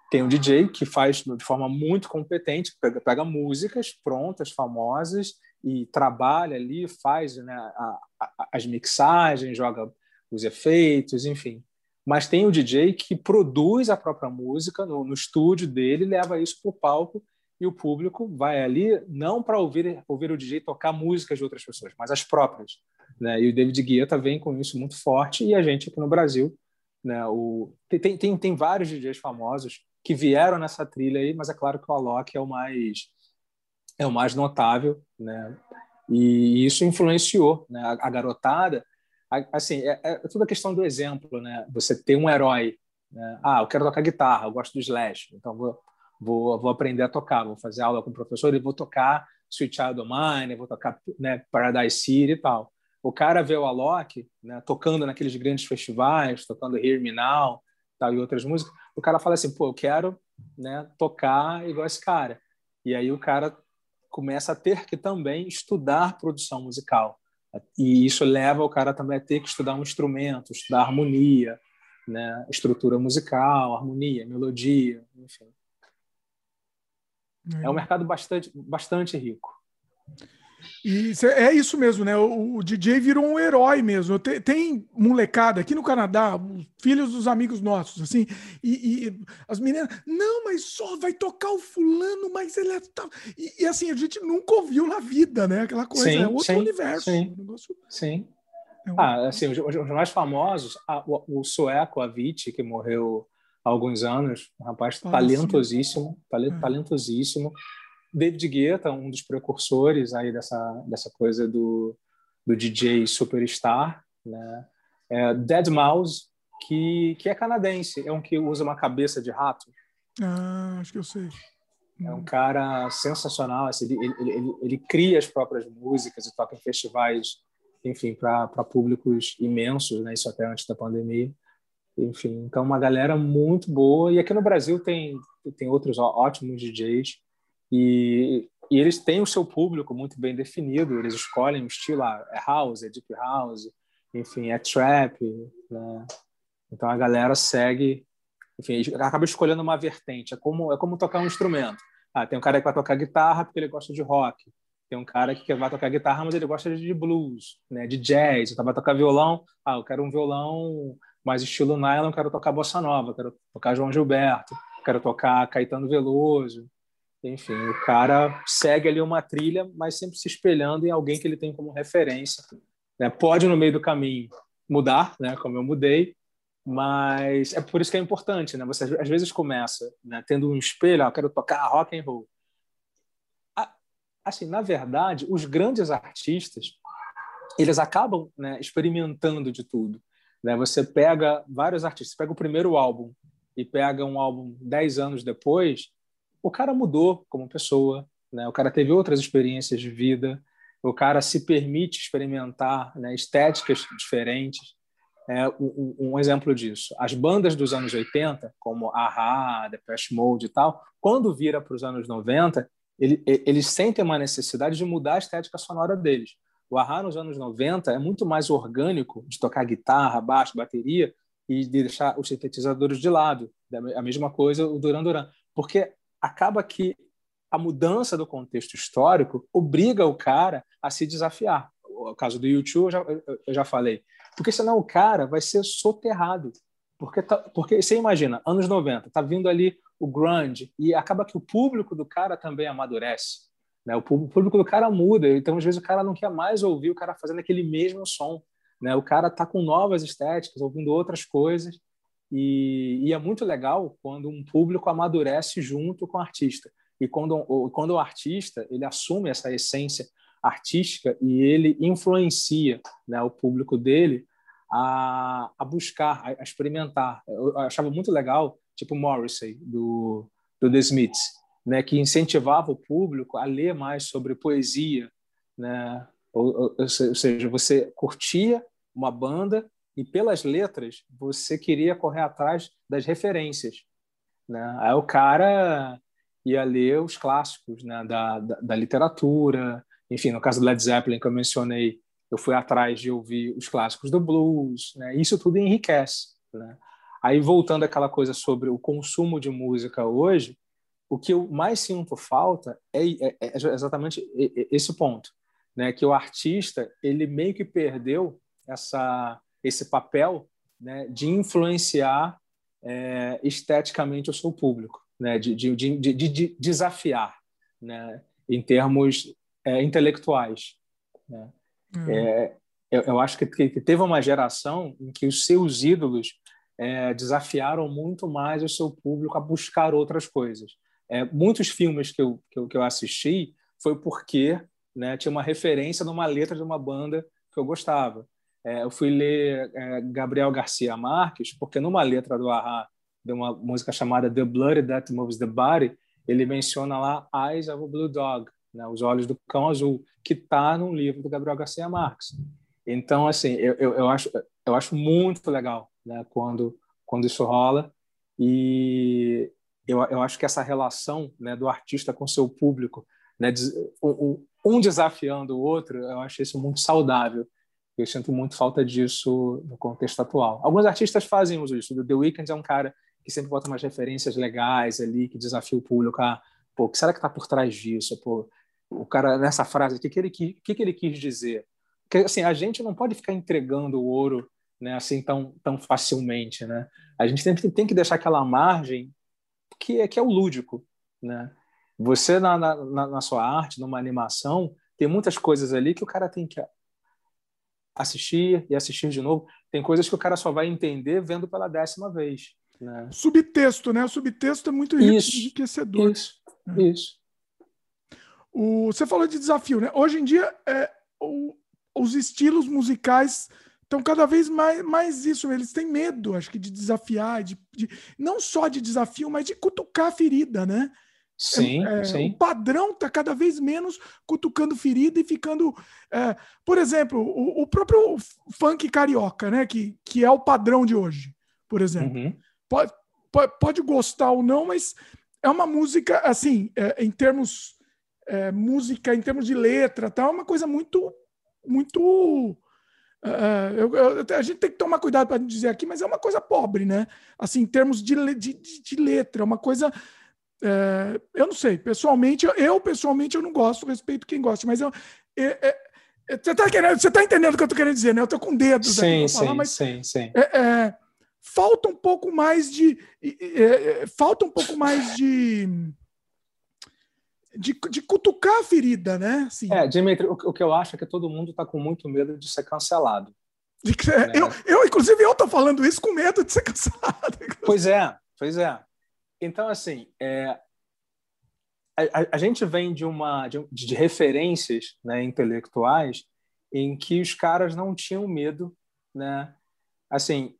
Tem um DJ que faz de forma muito competente, pega, pega músicas prontas, famosas e trabalha ali, faz né, a, a, as mixagens, joga os efeitos, enfim. Mas tem o DJ que produz a própria música no, no estúdio dele, leva isso para o palco e o público vai ali não para ouvir, ouvir o DJ tocar músicas de outras pessoas, mas as próprias. Né? E o David Guetta vem com isso muito forte e a gente aqui no Brasil, né? O, tem, tem, tem vários DJs famosos que vieram nessa trilha aí, mas é claro que o Alok é o mais é o mais notável, né? E isso influenciou, né? A, a garotada, a, assim, é, é toda a questão do exemplo, né? Você ter um herói, né? Ah, eu quero tocar guitarra, eu gosto do Slash, então vou, vou, vou aprender a tocar, vou fazer aula com o professor e vou tocar Sweet Child of Mine, vou tocar né, Paradise City e tal. O cara vê o Alok né, tocando naqueles grandes festivais, tocando Hear Me Now tal, e outras músicas, o cara fala assim, pô, eu quero né, tocar igual esse cara. E aí o cara começa a ter que também estudar produção musical. E isso leva o cara também a ter que estudar um instrumento, estudar harmonia, né? estrutura musical, harmonia, melodia, enfim. É, é um mercado bastante, bastante rico. E é isso mesmo, né? O, DJ virou um herói mesmo. Tem, tem, molecada aqui no Canadá, filhos dos amigos nossos, assim, e, e, as meninas, não, mas só vai tocar o fulano, mas ele é. E, e, assim, a gente nunca ouviu na vida, né? Aquela coisa, sim, é outro sim, universo. Sim. Um negócio... sim. É um... Ah, assim, os, os, mais famosos, a, o, o sueco Avicii, que morreu há alguns anos, um rapaz ah, talentosíssimo, talent, é. David Guetta, um dos precursores aí dessa, dessa coisa do, do DJ superstar, né? É Dead Mouse, que, que é canadense, é um que usa uma cabeça de rato. Ah, acho que eu sei. É um cara sensacional, assim, ele, ele, ele, ele, cria as próprias músicas e toca em festivais, enfim, para públicos imensos, né? Isso até antes da pandemia. Enfim, então uma galera muito boa. E aqui no Brasil tem, tem outros ótimos DJs. E, e eles têm o seu público muito bem definido. Eles escolhem o estilo, ah, é house, é deep house, enfim, é trap. Né? Então a galera segue, enfim, acaba escolhendo uma vertente. É como, é como tocar um instrumento. Ah, tem um cara que vai tocar guitarra porque ele gosta de rock. Tem um cara que vai tocar guitarra, mas ele gosta de blues, né? de jazz. Então vai tocar violão. Ah, eu quero um violão mais estilo nylon, quero tocar bossa nova, quero tocar João Gilberto, quero tocar Caetano Veloso. Enfim, o cara segue ali uma trilha, mas sempre se espelhando em alguém que ele tem como referência. Né? Pode, no meio do caminho, mudar, né? como eu mudei, mas é por isso que é importante. Né? Você às vezes começa né? tendo um espelho, ah, quero tocar rock and roll. Assim, na verdade, os grandes artistas, eles acabam né, experimentando de tudo. Né? Você pega vários artistas, pega o primeiro álbum e pega um álbum dez anos depois, o cara mudou como pessoa, né? o cara teve outras experiências de vida, o cara se permite experimentar né, estéticas diferentes. É, um, um, exemplo disso, as bandas dos anos 80, como A-Ha, Depeche Mode e tal, quando vira para os anos 90, ele, eles sentem uma necessidade de mudar a estética sonora deles. O Ahá nos anos 90 é muito mais orgânico de tocar guitarra, baixo, bateria e de deixar os sintetizadores de lado. A mesma coisa o Duran Duran. Porque acaba que a mudança do contexto histórico obriga o cara a se desafiar. O caso do YouTube eu já, eu já falei. Porque senão o cara vai ser soterrado. Porque, tá, porque você imagina, anos 90, tá vindo ali o grunge e acaba que o público do cara também amadurece. Né? O público do cara muda, então às vezes o cara não quer mais ouvir o cara fazendo aquele mesmo som. Né? O cara está com novas estéticas, ouvindo outras coisas, e, e, é muito legal quando um público amadurece junto com o artista. E quando, quando o artista ele assume essa essência artística e ele influencia né, o público dele a, a buscar, a, experimentar. Eu achava muito legal, tipo Morrissey, do, do The Smiths né, que incentivava o público a ler mais sobre poesia, né? ou, ou, seja, você curtia uma banda e pelas letras você queria correr atrás das referências, né? Aí o cara ia ler os clássicos né, da, da, da literatura, enfim, no caso do Led Zeppelin que eu mencionei, eu fui atrás de ouvir os clássicos do blues, né? Isso tudo enriquece, né? Aí voltando àquela coisa sobre o consumo de música hoje, o que eu mais sinto falta é, é, é exatamente esse ponto, né? Que o artista ele meio que perdeu essa esse papel, né? De influenciar é, esteticamente o seu público, né? De, de, de, de desafiar, né? Em termos é, intelectuais, né? Uhum. É, eu, eu, acho que, que, teve uma geração em que os seus ídolos é, desafiaram muito mais o seu público a buscar outras coisas. É, muitos filmes que eu, que eu, que eu assisti foi porque né, tinha uma referência numa letra de uma banda que eu gostava. É, eu fui ler é, Gabriel Garcia Marques porque numa letra do Ahá, de uma música chamada The Blood That Moves the Body, ele menciona lá Eyes of a Blue Dog, né, os olhos do cão azul, que está no livro do Gabriel Garcia Marques. Então, assim, eu, eu, eu, acho, eu acho muito legal né, quando, quando isso rola. E, eu, eu acho que essa relação né, do artista com seu público, né, um, um desafiando o outro, eu acho isso muito saudável. Eu sinto muito falta disso no contexto atual. Alguns artistas fazem isso. O The Weeknd é um cara que sempre bota umas referências legais ali, que desafia o público a, pô, o que será que está por trás disso? Pô, o cara nessa frase, o que, que, ele, que, que ele quis dizer? Porque assim, a gente não pode ficar entregando o ouro né, assim tão, tão facilmente. Né? A gente tem, tem que deixar aquela margem que é, que é o lúdico. Né? Você, na, na, na sua arte, numa animação, tem muitas coisas ali que o cara tem que assistir e assistir de novo. Tem coisas que o cara só vai entender vendo pela décima vez. Né? Subtexto, né? O subtexto é muito isso, enriquecedor. Isso, isso. O, você falou de desafio, né? Hoje em dia, é, o, os estilos musicais estão cada vez mais, mais isso. Eles têm medo, acho que, de desafiar, de, de não só de desafio, mas de cutucar a ferida, né? Sim, é, sim. O padrão está cada vez menos cutucando ferida e ficando. É, por exemplo, o, o, próprio funk carioca, né? Que, que é o padrão de hoje, por exemplo. Uhum. Pode, pode, pode, gostar ou não, mas é uma música, assim, é, em termos. É, música, em termos de letra, tá, é uma coisa muito. muito Uh, eu, eu, a gente tem que tomar cuidado para dizer aqui, mas é uma coisa pobre, né? Assim, em termos de, de, de letra, é uma coisa é, eu não sei, pessoalmente, eu pessoalmente eu não gosto, respeito quem gosta, mas eu, é, é, é você está tá entendendo o que eu estou querendo dizer, né? Eu estou com dedos sim, sim, falar, mas sim, sim. É, é, falta um pouco mais de, falta um pouco mais de, de, de cutucar a ferida, né? Assim. É, Dimitri, o, o que eu acho é que todo mundo está com muito medo de ser cancelado. De (laughs) né? eu, eu, inclusive, eu estou falando isso com medo de ser cancelado. Pois é, pois é. Então, assim, é, a, a, gente vem de uma de, de referências né, intelectuais em que os caras não tinham medo, né? Assim,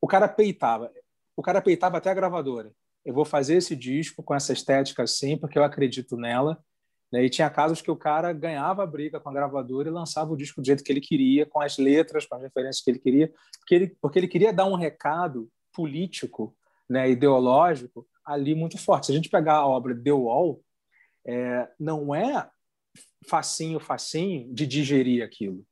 o cara peitava, o cara peitava até a gravadora. Eu vou fazer esse disco com essa estética assim, porque eu acredito nela. Né? E tinha casos que o cara ganhava a briga com a gravadora e lançava o disco do jeito que ele queria, com as letras, com as referências que ele queria, porque ele, porque ele queria dar um recado político né, ideológico ali muito forte. Se a gente pegar a obra The Wall, é, não é facinho, facinho de digerir aquilo.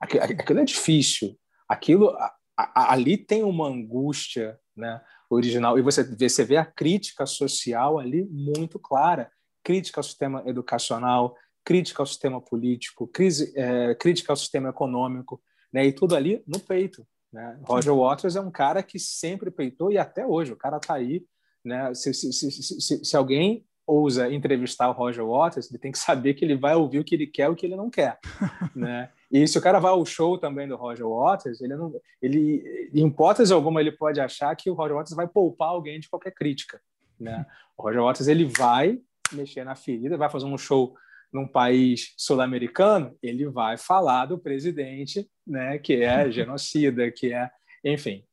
Aquilo, é difícil. Aquilo a, a, ali tem uma angústia né, original. E você vê, você vê a crítica social ali muito clara. Crítica ao sistema educacional, crítica ao sistema político, crise, é, crítica ao sistema econômico, né, e tudo ali no peito. Né? Roger Waters é um cara que sempre peitou e até hoje o cara está aí. Né? Se, se, se, se, alguém ousa entrevistar o Roger Waters, ele tem que saber que ele vai ouvir o que ele quer e o que ele não quer. (laughs) né? E se o cara vai ao show também do Roger Waters, ele não, ele, em hipótese alguma, ele pode achar que o Roger Waters vai poupar alguém de qualquer crítica. Né? O Roger Waters ele vai mexer na ferida, vai fazer um show num país sul-americano, ele vai falar do presidente, né, que é (laughs) genocida, que é, enfim.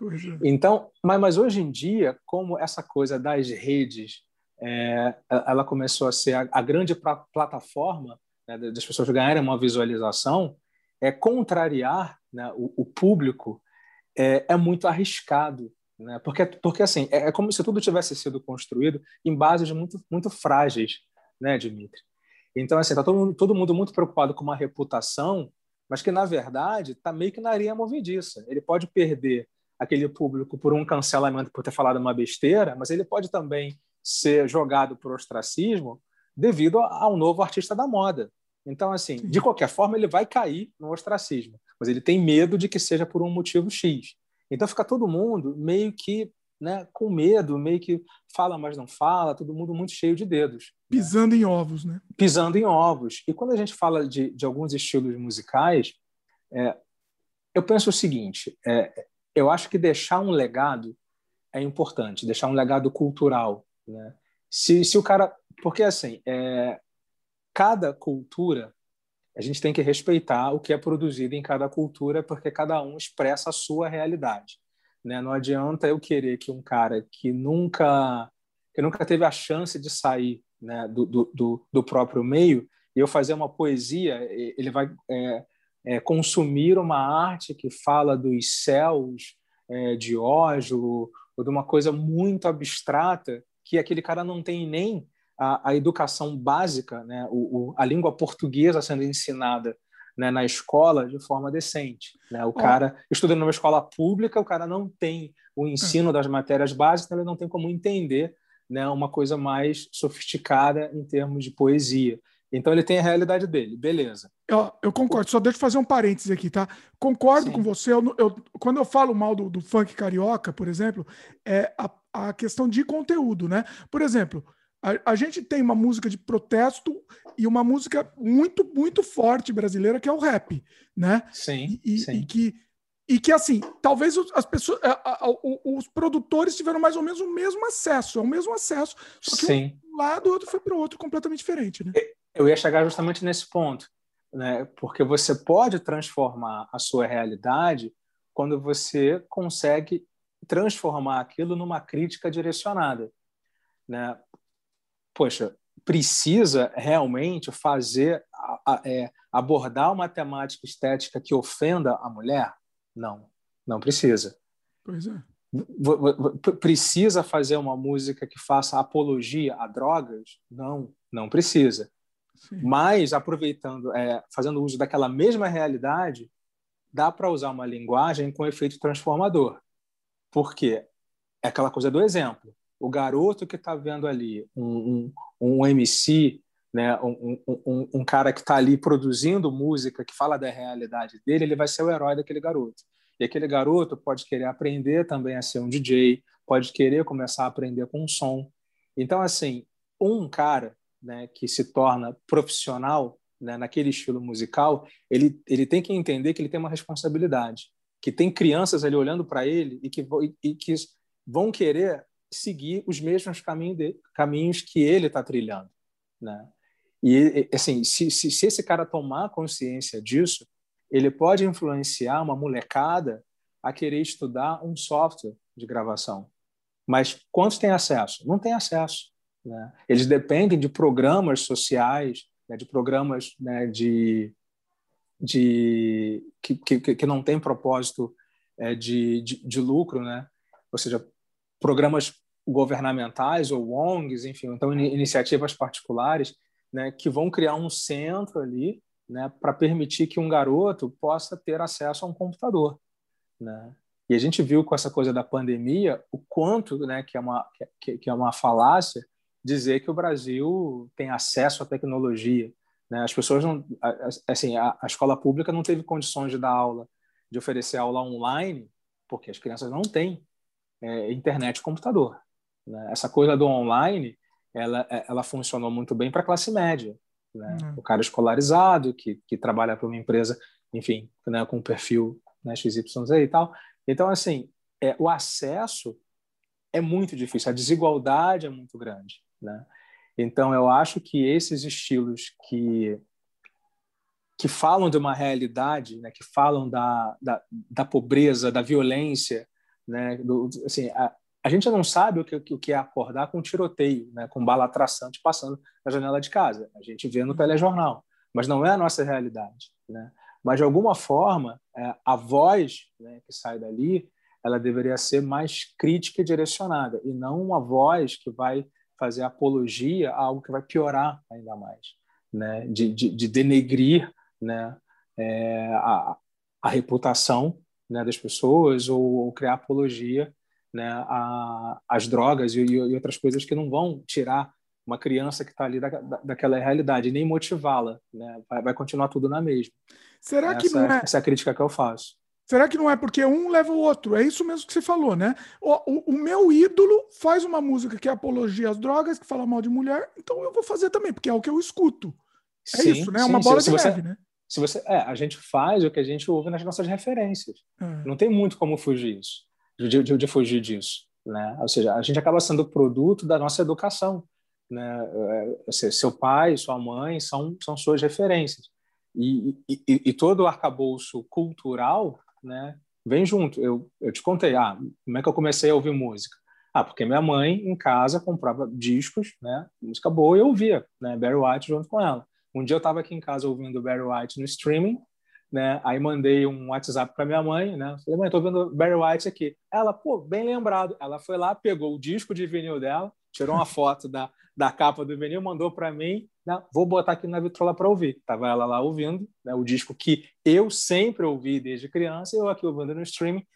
É. Então, mas, mas hoje em dia, como essa coisa das redes, é, ela começou a ser a, a grande plataforma né, das pessoas ganharem uma visualização, é contrariar né, o, o, público é, é, muito arriscado, né? Porque, porque assim é, é como se tudo tivesse sido construído em bases muito muito frágeis, né, Dimitri? Então, assim, tá todo mundo, todo mundo muito preocupado com uma reputação, mas que, na verdade, está meio que na areia movediça. Ele pode perder aquele público por um cancelamento por ter falado uma besteira, mas ele pode também ser jogado por ostracismo devido a um novo artista da moda. Então, assim, de qualquer forma, ele vai cair no ostracismo, mas ele tem medo de que seja por um motivo X. Então, fica todo mundo meio que né, com medo, meio que fala, mas não fala, todo mundo muito cheio de dedos. Pisando né? em ovos, né? Pisando em ovos. E quando a gente fala de, de alguns estilos musicais, é, eu penso o seguinte: é, eu acho que deixar um legado é importante, deixar um legado cultural. Né? Se, se o cara. Porque, assim, é, cada cultura, a gente tem que respeitar o que é produzido em cada cultura, porque cada um expressa a sua realidade. Né? Não adianta eu querer que um cara que nunca que nunca teve a chance de sair né, do, do, do, próprio meio e eu fazer uma poesia, ele vai é, é, consumir uma arte que fala dos céus é, de Ógio ou de uma coisa muito abstrata que aquele cara não tem nem a, a educação básica, né, o, o, a língua portuguesa sendo ensinada né, na escola de forma decente. Né? O cara estudando numa escola pública, o cara não tem o ensino das matérias básicas, então ele não tem como entender né, uma coisa mais sofisticada em termos de poesia. Então ele tem a realidade dele, beleza. Eu, eu concordo, só deixa eu fazer um parênteses aqui, tá? Concordo Sim. com você. Eu, eu, quando eu falo mal do, do funk carioca, por exemplo, é a, a questão de conteúdo, né? Por exemplo, a, a, gente tem uma música de protesto e uma música muito, muito forte brasileira, que é o rap, né? Sim. E, sim. e que, e que, assim, talvez as pessoas, a, a, os produtores tiveram mais ou menos o mesmo acesso, é o mesmo acesso, só que sim. um lado, o outro foi para o outro completamente diferente, né? Eu ia chegar justamente nesse ponto, né? Porque você pode transformar a sua realidade quando você consegue transformar aquilo numa crítica direcionada, né? Poxa, precisa realmente fazer é, abordar uma temática estética que ofenda a mulher? Não, não precisa. Pois é. Precisa fazer uma música que faça apologia a drogas? Não, não precisa. Sim. Mas, aproveitando, é, fazendo uso daquela mesma realidade, dá para usar uma linguagem com efeito transformador. Por quê? É aquela coisa do exemplo. O garoto que está vendo ali um, um, um MC, né, um, um, um cara que está ali produzindo música que fala da realidade dele, ele vai ser o herói daquele garoto. E aquele garoto pode querer aprender também a ser um DJ, pode querer começar a aprender com som. Então, assim, um cara né, que se torna profissional né, naquele estilo musical, ele, ele tem que entender que ele tem uma responsabilidade, que tem crianças ali olhando para ele e que, e, e que vão querer seguir os mesmos caminhos, de, caminhos que ele está trilhando. Né? E, assim, se, se, se esse cara tomar consciência disso, ele pode influenciar uma molecada a querer estudar um software de gravação. Mas quantos têm acesso? Não tem acesso. Né? Eles dependem de programas sociais, né, de programas né, de, de que, que, que não têm propósito é, de, de, de, lucro, né? ou seja, programas governamentais ou ONGs, enfim, então iniciativas particulares né, que vão criar um centro ali né, para permitir que um garoto possa ter acesso a um computador. Né? E a gente viu com essa coisa da pandemia o quanto né, que, é uma, que, que é uma falácia dizer que o Brasil tem acesso à tecnologia. Né? As pessoas não, assim, a, a, escola pública não teve condições de dar aula, de oferecer aula online, porque as crianças não têm é, internet e computador. Né? Essa coisa do online, ela, é, ela funcionou muito bem para a classe média. Né? Uhum. O cara escolarizado, que, que trabalha para uma empresa, enfim, né, com um perfil né, XYZ e tal. Então, assim, é, o acesso é muito difícil, a desigualdade é muito grande. Né? Então, eu acho que esses estilos que que falam de uma realidade, né, que falam da, da, da pobreza, da violência, né, do, assim, a, a gente não sabe o que, o que é acordar com tiroteio, né, com bala traçante passando na janela de casa. A gente vê no telejornal, mas não é a nossa realidade. Né? Mas, de alguma forma, é, a voz né, que sai dali ela deveria ser mais crítica e direcionada, e não uma voz que vai fazer apologia a algo que vai piorar ainda mais, né? de, de, de denegrir né? É, a, a reputação né, das pessoas ou, ou, criar apologia né, a, às drogas e, e, outras coisas que não vão tirar uma criança que está ali da, da, daquela realidade, nem motivá-la. Né? Vai, vai, continuar tudo na mesma. Será essa, que não é... Essa é a crítica que eu faço. Será que não é porque um leva o outro? É isso mesmo que você falou, né? O, o, o, meu ídolo faz uma música que é apologia às drogas, que fala mal de mulher, então eu vou fazer também, porque é o que eu escuto. É sim, isso, né? É uma bola se, de neve, você, né? Se você, é, a gente faz o que a gente ouve nas nossas referências. É. Não tem muito como fugir disso, de, de, de, fugir disso, né? Ou seja, a gente acaba sendo produto da nossa educação, né? É, seu pai, sua mãe são são suas referências. E, e, e todo o arcabouço cultural né, vem junto. Eu, eu te contei, ah, como é que eu comecei a ouvir música? Ah, porque minha mãe em casa comprava discos, né, música boa e eu ouvia, né, Barry White junto com ela. Um dia eu estava aqui em casa ouvindo Barry White no streaming, né, aí mandei um WhatsApp para minha mãe, né, falei, mãe, tô ouvindo Barry White aqui. Ela, pô, bem lembrado. Ela foi lá, pegou o disco de vinil dela, tirou uma foto da, da capa do vinil, mandou para mim, né? vou botar aqui na vitrola para ouvir. Tava ela lá ouvindo, né? o disco que eu sempre ouvi desde criança, eu aqui ouvindo no streaming.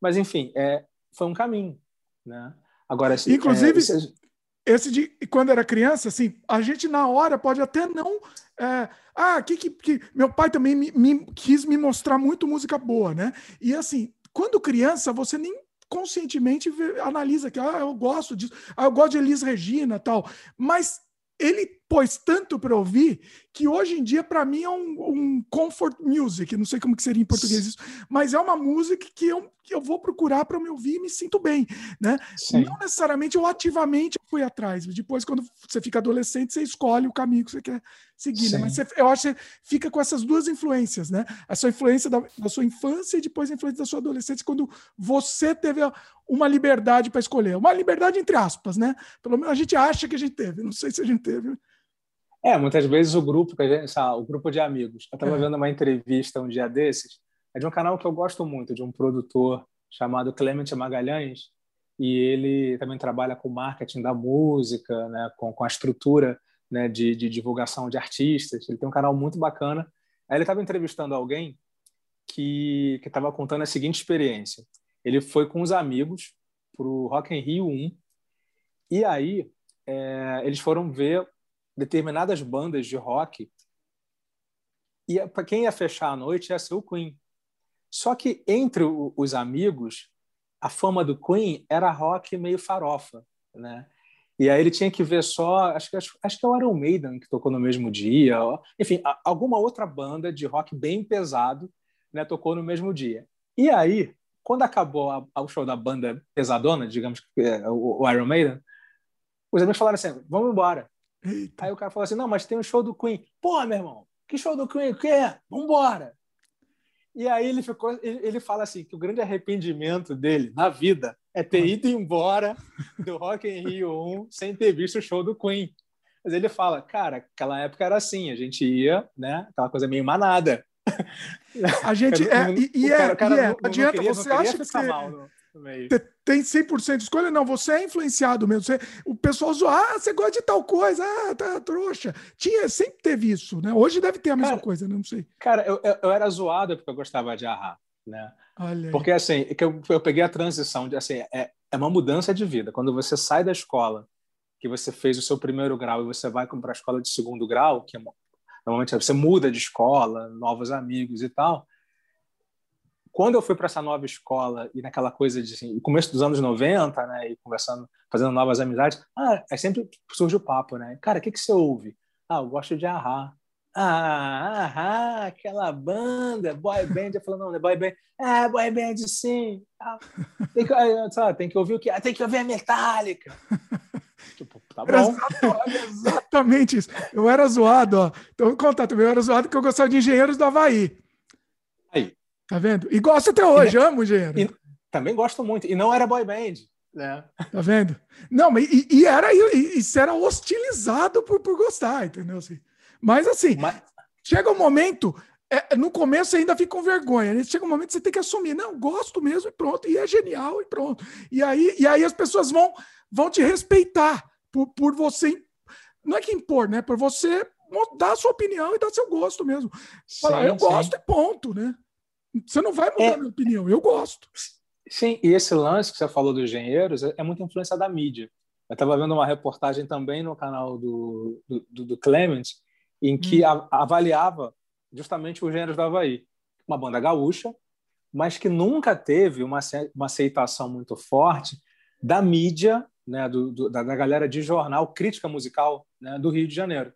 Mas enfim, é, foi um caminho, né? Agora, inclusive, é, esse de quando era criança, assim, a gente na hora pode até não. É, ah, que, que, que meu pai também me, me, quis me mostrar muito música boa, né? E assim, quando criança, você nem conscientemente analisa que ah, eu gosto disso, ah, eu gosto de Elis Regina tal, mas ele pôs tanto para ouvir que hoje em dia para mim é um, um, comfort music, não sei como que seria em português isso, mas é uma música que eu, que eu vou procurar para me ouvir e me sinto bem, né? Sim. Não necessariamente eu ativamente fui atrás, depois quando você fica adolescente você escolhe o caminho que você quer seguir, né? mas você, eu acho que você fica com essas duas influências, né? A sua influência da, da sua infância e depois a influência da sua adolescência quando você teve uma liberdade para escolher, uma liberdade entre aspas, né? Pelo menos a gente acha que a gente teve, não sei se a gente teve. É, muitas vezes o grupo, o grupo de amigos. Eu estava é. vendo uma entrevista um dia desses, é de um canal que eu gosto muito, de um produtor chamado Clemente Magalhães, e ele também trabalha com marketing da música, né, com, com a estrutura né, de, de divulgação de artistas. Ele tem um canal muito bacana. Aí ele estava entrevistando alguém que estava contando a seguinte experiência. Ele foi com os amigos para o Rock in Rio 1, e aí é, eles foram ver determinadas bandas de rock e para quem ia fechar a noite ia ser o Queen. Só que entre o, os amigos, a fama do Queen era rock meio farofa, né? E aí ele tinha que ver só, acho que acho, acho que é o Iron Maiden que tocou no mesmo dia, enfim, a, alguma outra banda de rock bem pesado, né, tocou no mesmo dia. E aí, quando acabou a, a, o show da banda pesadona, digamos que é, o, o Iron Maiden, os amigos falaram assim: "Vamos embora". Eita. Aí o cara falou assim: não, mas tem um show do Queen. Pô, meu irmão, que show do Queen? O que é? Vambora! E aí ele ficou, ele fala assim que o grande arrependimento dele na vida é ter ido embora do Rock in Rio 1 sem ter visto o show do Queen. Mas ele fala, cara, aquela época era assim, a gente ia, né, aquela coisa meio manada. A gente (laughs) é, e, é, cara, e é, não, adianta, você acha que você, mal, tem 100% de escolha? Não, você é influenciado mesmo. Você, o pessoal zoa, ah, você gosta de tal coisa, ah, tá trouxa. Tinha, sempre teve isso, né? Hoje deve ter a mesma cara, coisa, né? não sei. Cara, eu, eu, eu, era zoado porque eu gostava de arrar, né? Porque, assim, que eu, eu peguei a transição, de, assim, é, é uma mudança de vida. Quando você sai da escola, que você fez o seu primeiro grau e você vai para a escola de segundo grau, que é, normalmente você muda de escola, novos amigos e tal, quando eu fui para essa nova escola e naquela coisa de assim, começo dos anos 90, né, e conversando, fazendo novas amizades, ah, é sempre surge o papo, né? Cara, o que que você ouve? Ah, eu gosto de Ahá. Ah, Ahá, aquela banda, boy band. Eu falo, não, não é boy band. Ah, boy band, sim. Ah, tem, que, sabe, tem que ouvir o que? Ah, tem que ouvir a Metallica. (laughs) Tipo, tá bom. Exatamente isso. Eu era zoado, ó. Então, contar também. Eu era zoado porque eu gostava de engenheiros do Havaí. Tá vendo? E gosto até hoje, e, amo engenheiro. E, também gosto muito. E não era boy band. Né? Tá vendo? Não, e, e era e, isso era hostilizado por, por gostar, entendeu? Assim. Mas assim, mas... chega um momento. É, no começo ainda fica com vergonha. Né? Chega um momento que você tem que assumir. Não, gosto mesmo e pronto. E é genial e pronto. E aí, e aí as pessoas vão, vão te respeitar por, por você. Não é que impor, né? Por você dar a sua opinião e dar seu gosto mesmo. Falar, eu sim. gosto e ponto, né? Você não vai mudar é, minha opinião, eu gosto. Sim, e esse lance que você falou dos engenheiros é, é muita influência da mídia. Eu estava vendo uma reportagem também no canal do, do, do Clement, em que hum. a, avaliava justamente os engenheiros da Havaí. Uma banda gaúcha, mas que nunca teve uma, uma aceitação muito forte da mídia, né, do, do, da, da, galera de jornal, crítica musical né, do Rio de Janeiro.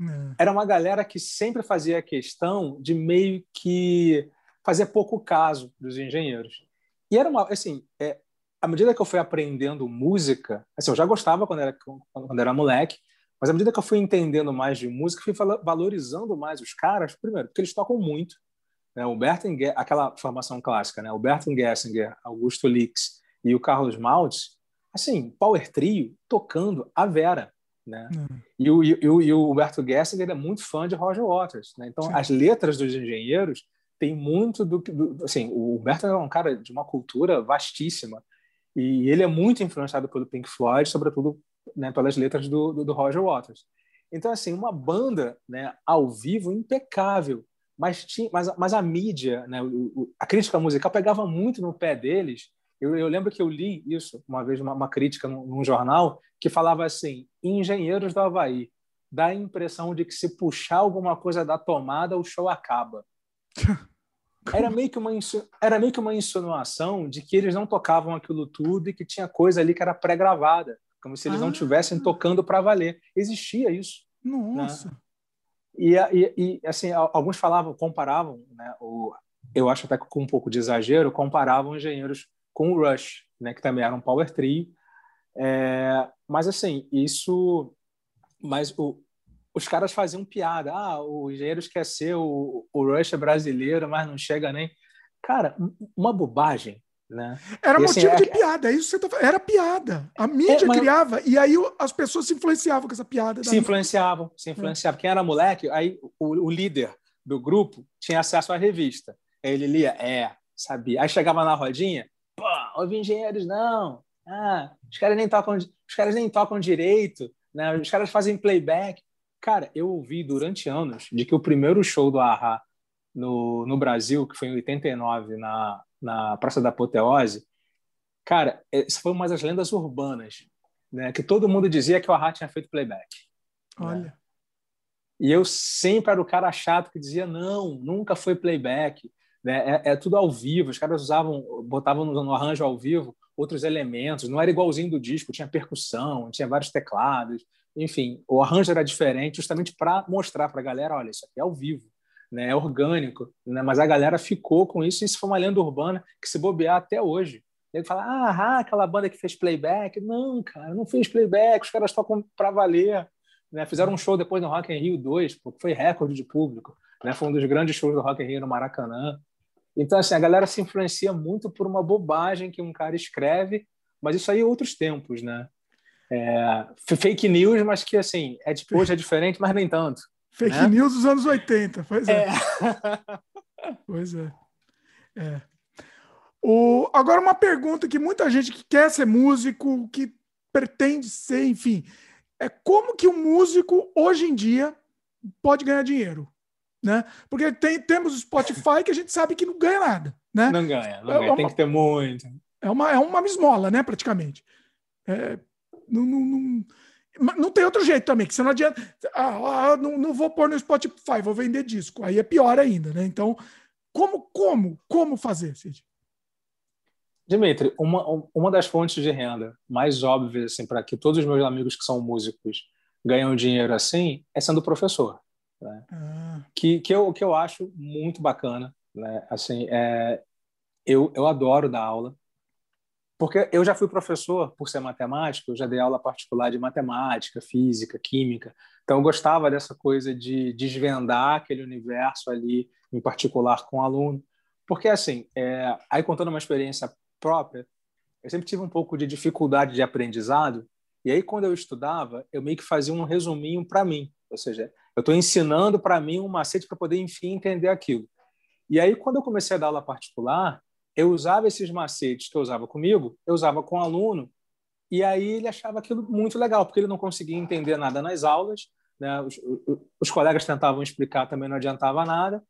É. Era uma galera que sempre fazia questão de meio que fazia pouco caso dos engenheiros. E era uma, assim, é, à medida que eu fui aprendendo música, assim, eu já gostava quando era, quando era moleque, mas à medida que eu fui entendendo mais de música, fui valorizando mais os caras, primeiro, porque eles tocam muito. Né? O Bertin, aquela formação clássica, né? o Bertin Gessinger, Augusto Lix e o Carlos Maltz, assim, power trio tocando a Vera. Né? Hum. E, o, e, o, e o Humberto Gessinger é muito fã de Roger Waters. Né? Então, Sim. as letras dos engenheiros tem muito do que. Assim, o Humberto é um cara de uma cultura vastíssima. E ele é muito influenciado pelo Pink Floyd, sobretudo né, pelas letras do, do, do, Roger Waters. Então, assim, uma banda né, ao vivo impecável, mas, tinha, mas, mas a mídia, né, o, a crítica musical pegava muito no pé deles Eu, eu lembro que eu li isso uma vez, uma, uma crítica num, num, jornal, que falava assim: engenheiros do Havaí, dá a impressão de que se puxar alguma coisa da tomada, o show acaba. (laughs) Era meio, que uma, era meio que uma insinuação de que eles não tocavam aquilo tudo e que tinha coisa ali que era pré-gravada, como se eles ah. não estivessem tocando para valer. Existia isso. Nossa! Né? E, e, e, assim, alguns falavam, comparavam, né, o, eu acho até com um pouco de exagero, comparavam engenheiros com o Rush, né, que também era um power trio. É, mas assim, isso, mas o, os caras faziam piada. Ah, o Engenheiros quer ser o, o Rush é brasileiro, mas não chega nem. Cara, uma bobagem. Né? Era e, assim, motivo assim, de é... piada, é isso que você tá falando. Era piada. A mídia é, mas... criava, e aí as pessoas se influenciavam com essa piada. Se influenciavam, se influenciavam. É. Quem era moleque, aí o, o, líder do grupo tinha acesso à revista. Ele lia, é, sabia. Aí chegava na rodinha, pô, ouve engenheiros, não. Ah, os caras nem tocam, os caras nem tocam direito, né? Os caras fazem playback. Cara, eu ouvi durante anos de que o primeiro show do Ahá no, no Brasil, que foi em 89, na, na Praça da Apoteose, cara, isso foi uma das lendas urbanas, né? Que todo mundo dizia que o Ahá tinha feito playback. Né? Olha. Né? E eu sempre era o cara chato que dizia, não, nunca foi playback. Né? É, é tudo ao vivo, os caras usavam, botavam no arranjo ao vivo outros elementos, não era igualzinho do disco, tinha percussão, tinha vários teclados, enfim, o arranjo era diferente justamente para mostrar para a galera, olha, isso aqui é ao vivo, né? é orgânico, né? mas a galera ficou com isso e isso foi uma lenda urbana que se bobear até hoje. Ele fala, ah, aquela banda que fez playback. Não, cara, não fez playback, os caras tocam para valer. Né? Fizeram um show depois no Rock in Rio 2, porque foi recorde de público. Né? Foi um dos grandes shows do Rock in Rio no Maracanã. Então, assim, a galera se influencia muito por uma bobagem que um cara escreve, mas isso aí é outros tempos, né? É, fake news, mas que assim, é tipo, hoje é diferente, mas nem tanto. Fake né? news dos anos 80, pois é. é. (laughs) pois é. é. O, agora, uma pergunta que muita gente que quer ser músico, que pretende ser, enfim, é como que o um músico, hoje em dia, pode ganhar dinheiro? Né? Porque tem, temos o Spotify que a gente sabe que não ganha nada. Né? Não ganha, não é ganha. Uma, tem que ter muito. É uma, é uma esmola, né, praticamente. É, não, não, não, não tem outro jeito também, que você não adianta. Ah, ah, não, não vou pôr no Spotify, vou vender disco. Aí é pior ainda, né? Então, como, como, como fazer, Cid? Dimitri, uma, uma das fontes de renda mais óbvias assim, para que todos os meus amigos que são músicos ganham dinheiro assim é sendo professor. Né? Ah. Que, que, eu, que eu acho muito bacana. Né? Assim, é, eu, eu adoro dar aula. Porque eu já fui professor, por ser matemático, eu já dei aula particular de matemática, física, química. Então, eu gostava dessa coisa de desvendar aquele universo ali, em particular com o aluno. Porque, assim, é... aí contando uma experiência própria, eu sempre tive um pouco de dificuldade de aprendizado. E aí, quando eu estudava, eu meio que fazia um resuminho para mim. Ou seja, eu estou ensinando para mim um macete para poder, enfim, entender aquilo. E aí, quando eu comecei a dar aula particular, eu usava esses macetes que eu usava comigo, eu usava com o aluno, e aí ele achava aquilo muito legal, porque ele não conseguia entender nada nas aulas, né? os, os colegas tentavam explicar, também não adiantava nada.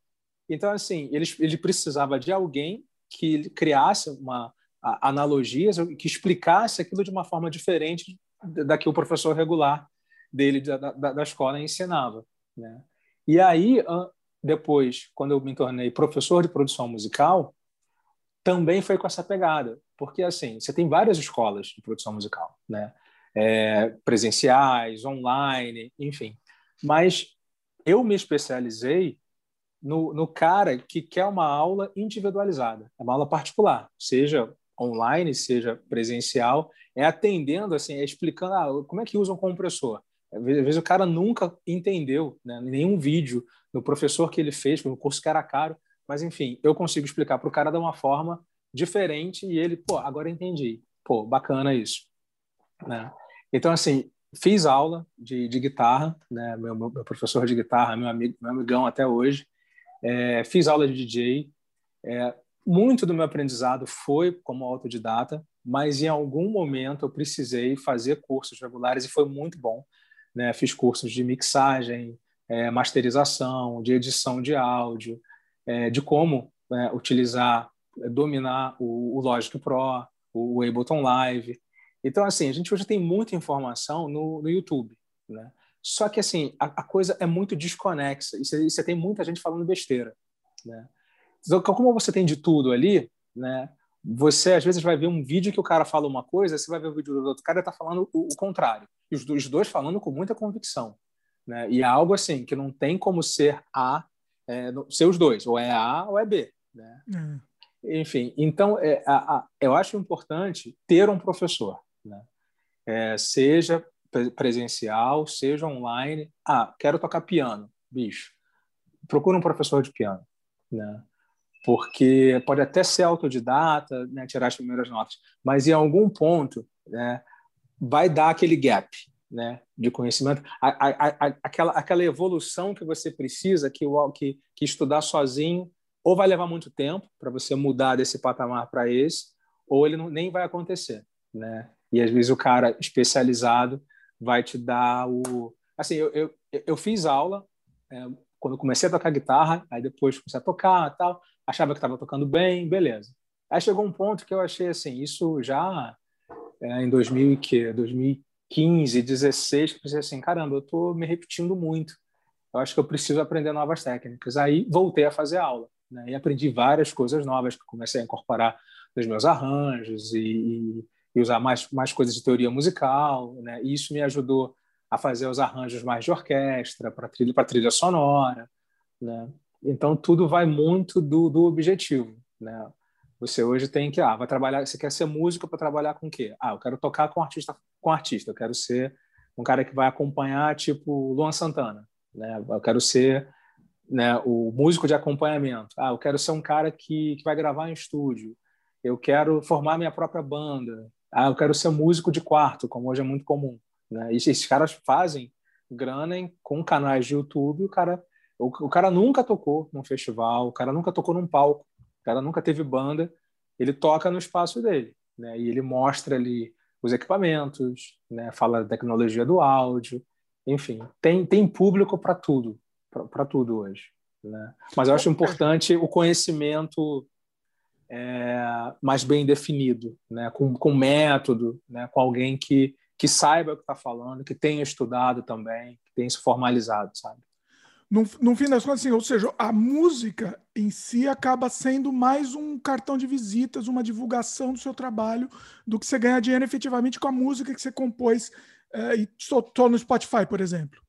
Então, assim, ele, ele precisava de alguém que criasse uma analogias, que explicasse aquilo de uma forma diferente da que o professor regular dele da, da, da escola ensinava. Né? E aí, depois, quando eu me tornei professor de produção musical, também foi com essa pegada, porque assim você tem várias escolas de produção musical, né? É, presenciais, online, enfim. Mas eu me especializei no, no cara que quer uma aula individualizada, uma aula particular, seja online, seja presencial, é atendendo assim, é explicando ah, como é que usa um compressor. Às vezes o cara nunca entendeu né, nenhum vídeo do professor que ele fez, um curso que era caro, mas, enfim, eu consigo explicar para o cara de uma forma diferente e ele, pô, agora entendi. Pô, bacana isso. Né? Então, assim, fiz aula de, de guitarra, né? Meu, meu, professor de guitarra, meu, amigo, meu amigão até hoje. É, fiz aula de DJ. É, muito do meu aprendizado foi como autodidata, mas em algum momento eu precisei fazer cursos regulares e foi muito bom. Né? Fiz cursos de mixagem, é, masterização, de edição de áudio, é, de como é, utilizar, é, dominar o, o Logic Pro, o Ableton Live. Então, assim, a gente hoje tem muita informação no, no YouTube, né? Só que, assim, a, a coisa é muito desconexa e você, tem muita gente falando besteira, né? Então, como você tem de tudo ali, né? Você, às vezes, vai ver um vídeo que o cara fala uma coisa, você vai ver o vídeo do outro cara está falando o, o, contrário. E os, os dois falando com muita convicção, né? E é algo, assim, que não tem como ser A, é, ser os dois, ou é A ou é B, né? É. Enfim, então, é, a, a, eu acho importante ter um professor, né? É, seja presencial, seja online. Ah, quero tocar piano, bicho. Procura um professor de piano, né? Porque pode até ser autodidata, né, tirar as primeiras notas, mas em algum ponto, né, vai dar aquele gap, né, de conhecimento, a, a, a, aquela, aquela evolução que você precisa, que, que, que estudar sozinho ou vai levar muito tempo para você mudar desse patamar para esse, ou ele não, nem vai acontecer, né? E às vezes o cara especializado vai te dar o. Assim, eu, eu, eu fiz aula é, quando comecei a tocar guitarra, aí depois comecei a tocar tal, achava que estava tocando bem, beleza. Aí chegou um ponto que eu achei assim, isso já é, em 2000 que 2015, 16, que eu pensei assim, caramba, eu estou me repetindo muito. Eu acho que eu preciso aprender novas técnicas. Aí voltei a fazer aula né? e aprendi várias coisas novas que comecei a incorporar nos meus arranjos e, e usar mais, mais coisas de teoria musical. Né? E isso me ajudou a fazer os arranjos mais de orquestra, para trilha, trilha sonora. Né? Então, tudo vai muito do, do objetivo. Né? Você hoje tem que, ah, vai trabalhar, você quer ser músico para trabalhar com o quê? Ah, eu quero tocar com artista, com artista, eu quero ser um cara que vai acompanhar, tipo, Luan Santana, né? Eu quero ser né, o músico de acompanhamento. Ah, eu quero ser um cara que, que vai gravar em estúdio. Eu quero formar minha própria banda. Ah, eu quero ser músico de quarto, como hoje é muito comum. Né? E esses caras fazem grana com canais de YouTube. O cara, o, o cara nunca tocou num festival, o cara nunca tocou num palco, o cara nunca teve banda. Ele toca no espaço dele, né? E ele mostra ali os equipamentos, né? Fala da tecnologia do áudio, enfim, tem tem público para tudo, para tudo hoje, né? Mas eu acho importante o conhecimento é, mais bem definido, né? com, com método, né? com alguém que, que saiba o que está falando, que tenha estudado também, que tenha se formalizado, sabe? No, no fim das contas, assim, ou seja, a música em si acaba sendo mais um cartão de visitas, uma divulgação do seu trabalho, do que você ganha dinheiro efetivamente com a música que você compôs é, e soltou no Spotify, por exemplo.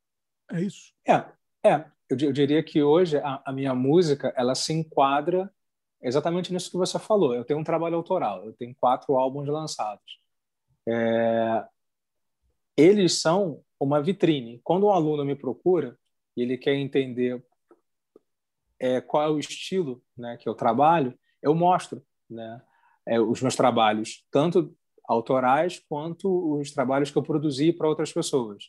É isso? É, é. Eu, eu diria que hoje a, a minha música ela se enquadra exatamente nisso que você falou. Eu tenho um trabalho autoral, eu tenho quatro álbuns lançados. É... Eles são uma vitrine. Quando um aluno me procura e ele quer entender é, qual é o estilo né, que eu trabalho, eu mostro né, é, os meus trabalhos, tanto autorais quanto os trabalhos que eu produzi para outras pessoas.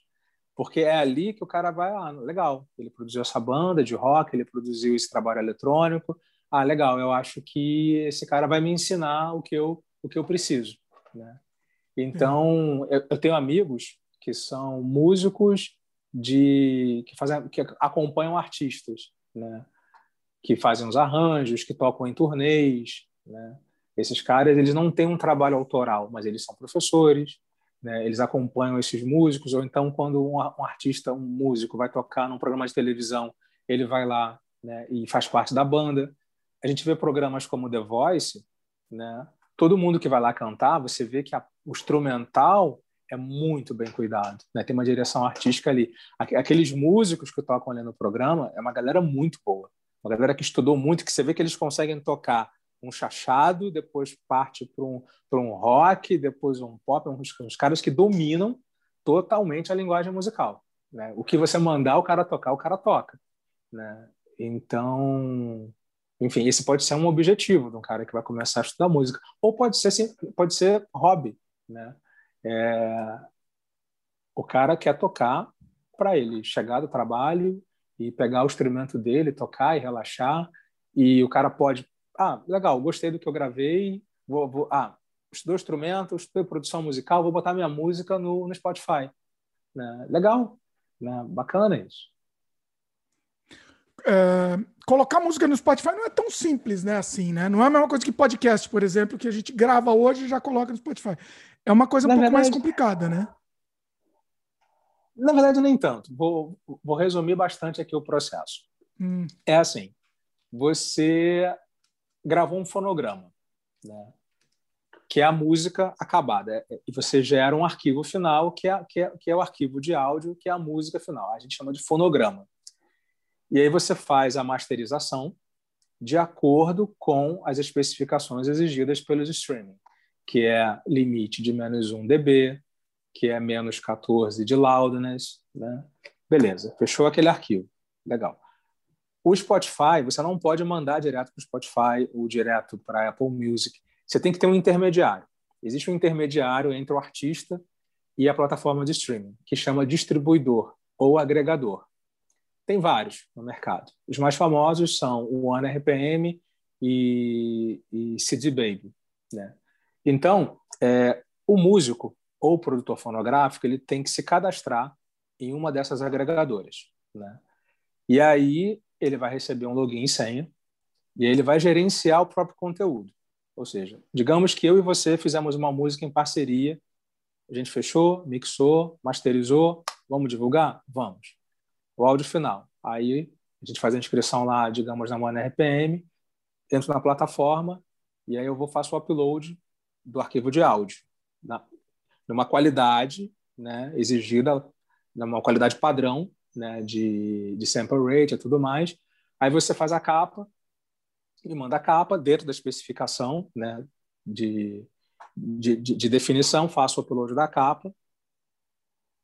Porque é ali que o cara vai, ah, legal, ele produziu essa banda de rock, ele produziu esse trabalho eletrônico, ah, legal, eu acho que esse cara vai me ensinar o que eu, o que eu preciso. Né? Então, eu, eu tenho amigos que são músicos de que fazem que acompanham artistas, né? Que fazem os arranjos, que tocam em turnês, né? Esses caras, eles não têm um trabalho autoral, mas eles são professores, né? Eles acompanham esses músicos ou então quando um, artista, um músico vai tocar num programa de televisão, ele vai lá, né, e faz parte da banda a gente vê programas como The Voice, né? Todo mundo que vai lá cantar, você vê que a, o instrumental é muito bem cuidado, né? Tem uma direção artística ali. Aqueles músicos que tocam ali no programa é uma galera muito boa, uma galera que estudou muito, que você vê que eles conseguem tocar um chachado, depois parte para um, um rock, depois um pop, uns, uns caras que dominam totalmente a linguagem musical. Né? O que você mandar o cara tocar, o cara toca. Né? Então, enfim, esse pode ser um objetivo de um cara que vai começar a estudar música, ou pode ser pode ser hobby, né? É... O cara quer tocar para ele chegar do trabalho e pegar o instrumento dele, tocar e relaxar, e o cara pode, ah, legal, gostei do que eu gravei, vou, vou ah, estudou instrumento, estudei produção musical, vou botar minha música no, no Spotify, né? Legal, né? Bacana isso. é, colocar música no Spotify não é tão simples, né? Assim, né? Não é a mesma coisa que podcast, por exemplo, que a gente grava hoje e já coloca no Spotify. É uma coisa um na pouco verdade, mais complicada, né? Na verdade, nem tanto. Vou, vou resumir bastante aqui o processo. Hum. É assim: você gravou um fonograma, né? que é a música acabada. É, e você gera um arquivo final, que é, que, é, que é o arquivo de áudio, que é a música final. A gente chama de fonograma. E aí você faz a masterização de acordo com as especificações exigidas pelos streaming, que é limite de menos 1 dB, que é menos 14 de loudness, né? Beleza, fechou aquele arquivo. Legal. O Spotify, você não pode mandar direto para o Spotify ou direto para a Apple Music. Você tem que ter um intermediário. Existe um intermediário entre o artista e a plataforma de streaming, que chama distribuidor ou agregador. Tem vários no mercado. Os mais famosos são o OneRPM e, e CD Baby. Né? Então, é, o músico ou produtor fonográfico ele tem que se cadastrar em uma dessas agregadoras. Né? E aí ele vai receber um login e senha e aí ele vai gerenciar o próprio conteúdo. Ou seja, digamos que eu e você fizemos uma música em parceria, a gente fechou, mixou, masterizou, vamos divulgar? Vamos. O áudio final. Aí a gente faz a inscrição lá, digamos, na Money RPM, entro na plataforma e aí eu vou faço o upload do arquivo de áudio, na, numa qualidade né, exigida, numa qualidade padrão né, de, de sample rate e tudo mais. Aí você faz a capa, e manda a capa dentro da especificação né, de, de, de, de definição, faço o upload da capa,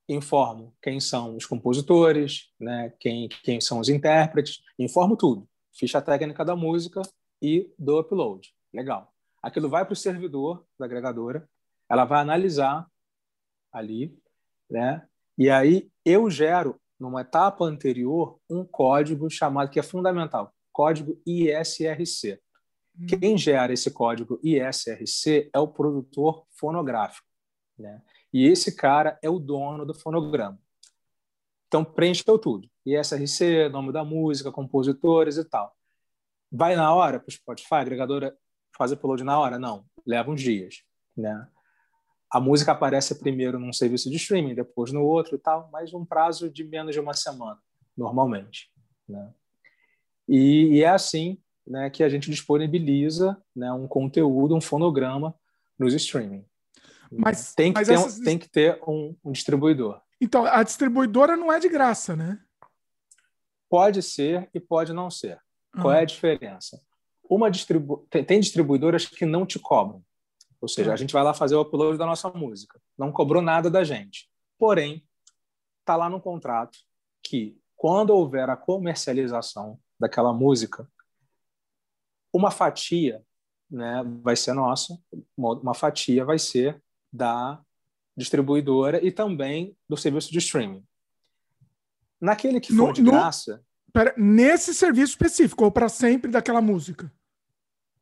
informo quem são os compositores, né, quem, quem são os intérpretes, informo tudo, ficha técnica da música e do upload. Legal. Aquilo vai para o servidor da agregadora, ela vai analisar ali, né? E aí eu gero numa etapa anterior um código chamado que é fundamental, código ISRC. Hum. Quem gera esse código ISRC é o produtor fonográfico, né? E esse cara é o dono do fonograma. Então preencheu tudo. ISRC, nome da música, compositores e tal. Vai na hora para o Spotify, a agregadora fazer upload na hora? Não, leva uns dias, né? A música aparece primeiro num serviço de streaming, depois no outro e tal, mas um prazo de menos de uma semana, normalmente, né? E, e é assim né, que a gente disponibiliza né, um conteúdo, um fonograma nos streaming. Mas tem que mas ter, essas... tem que ter um, um, distribuidor. Então, a distribuidora não é de graça, né? Pode ser e pode não ser. Uhum. Qual é a diferença? Uma distribu... tem, tem, distribuidoras que não te cobram. Ou seja, uhum. a gente vai lá fazer o upload da nossa música. Não cobrou nada da gente. Porém, está lá no contrato que, quando houver a comercialização daquela música, uma fatia né, vai ser nossa, uma fatia vai ser da distribuidora e também do serviço de streaming. Naquele que for no, de graça. No, pera, nesse serviço específico, ou para sempre daquela música?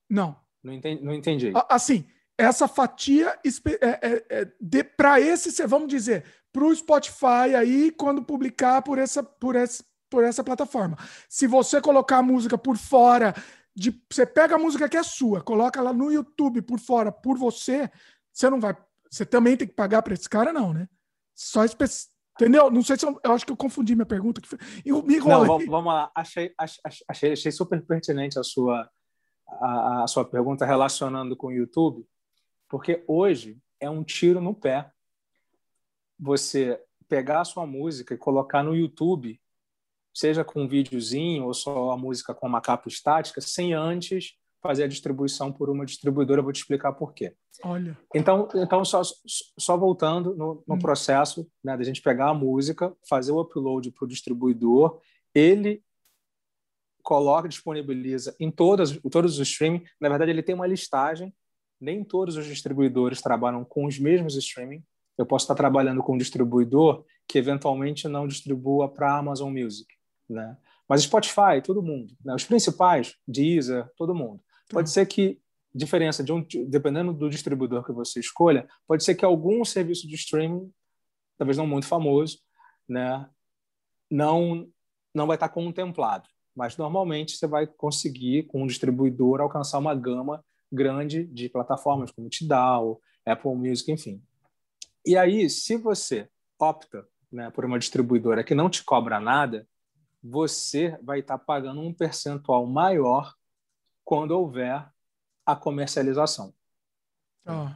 Não. Não entendi. Não entendi. Assim, essa fatia é, é, é, para esse, vamos dizer, para o Spotify aí, quando publicar por essa, por essa, por essa plataforma. Se você colocar a música por fora, de, você pega a música que é sua, coloca lá no YouTube por fora por você, você não vai. Você também tem que pagar para esse cara, não, né? Só espe... Entendeu? Não sei se eu, eu, acho que eu confundi minha pergunta. Eu me Não, vamos, vamos lá. Achei, achei, achei super pertinente a sua, a, a sua pergunta relacionando com o YouTube, porque hoje é um tiro no pé você pegar a sua música e colocar no YouTube seja com um videozinho ou só a música com uma capa estática, sem antes fazer a distribuição por uma distribuidora. Vou te explicar por quê. Olha. Então, então só, só voltando no, no hum. processo né, da gente pegar a música, fazer o upload para o distribuidor, ele coloca, disponibiliza em todas, todos os streaming. Na verdade, ele tem uma listagem. Nem todos os distribuidores trabalham com os mesmos streaming. Eu posso estar trabalhando com um distribuidor que eventualmente não distribua para Amazon Music né? Mas Spotify, todo mundo, né? os principais, Deezer, todo mundo. Pode ser que diferença de um, dependendo do distribuidor que você escolha, pode ser que algum serviço de streaming, talvez não muito famoso, né, não não vai estar contemplado. Mas normalmente você vai conseguir, com um distribuidor, alcançar uma gama grande de plataformas como Tidal, Apple Music, enfim. E aí, se você opta né, por uma distribuidora que não te cobra nada, você vai estar pagando um percentual maior quando houver a comercialização. Oh.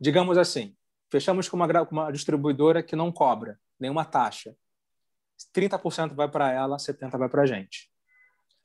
Digamos assim, fechamos com uma, uma distribuidora que não cobra nenhuma taxa. 30% vai para ela, 70% vai para a gente.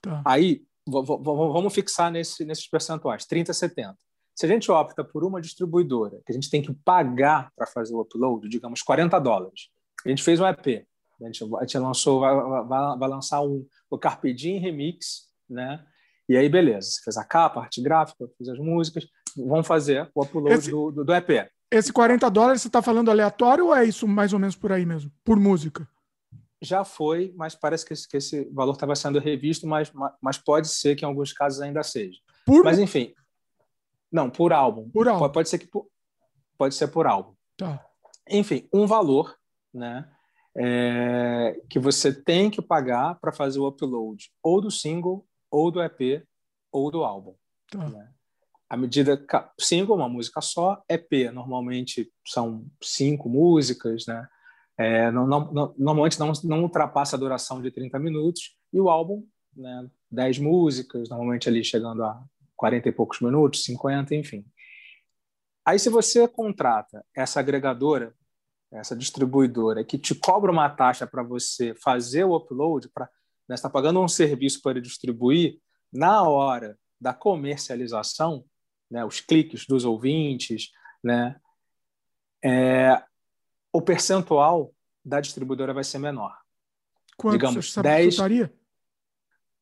Tá. Aí, vamos fixar nesse, nesses percentuais, 30 70. Se a gente opta por uma distribuidora que a gente tem que pagar para fazer o upload, digamos 40 dólares, a gente fez um EP, a gente, a gente lançou, vai, vai, vai, lançar um, o Carpe Diem Remix, né? E aí, beleza, você fez a capa, a arte gráfica, fez as músicas, vamos fazer o upload esse, do, do, do, EP. Esse 40 dólares você está falando aleatório ou é isso mais ou menos por aí mesmo? Por música? Já foi, mas parece que esse, que esse valor estava sendo revisto, mas, mas pode ser que em alguns casos ainda seja. Por... Mas enfim, não, por álbum. Por álbum. Pode, pode ser que por, pode ser por álbum. Tá. Enfim, um valor, né? É, que você tem que pagar para fazer o upload ou do single ou do EP ou do álbum. Tá. Né? A medida single, uma música só, EP normalmente são cinco músicas, né? É, não, não, normalmente não, não ultrapassa a duração de 30 minutos e o álbum, né, 10 músicas, normalmente ali chegando a 40 e poucos minutos, 50, enfim. Aí se você contrata essa agregadora, essa distribuidora que te cobra uma taxa para você fazer o upload, para né, está pagando um serviço para distribuir, na hora da comercialização, né, os cliques dos ouvintes, né, é, o percentual da distribuidora vai ser menor. Quanto Digamos, você 10.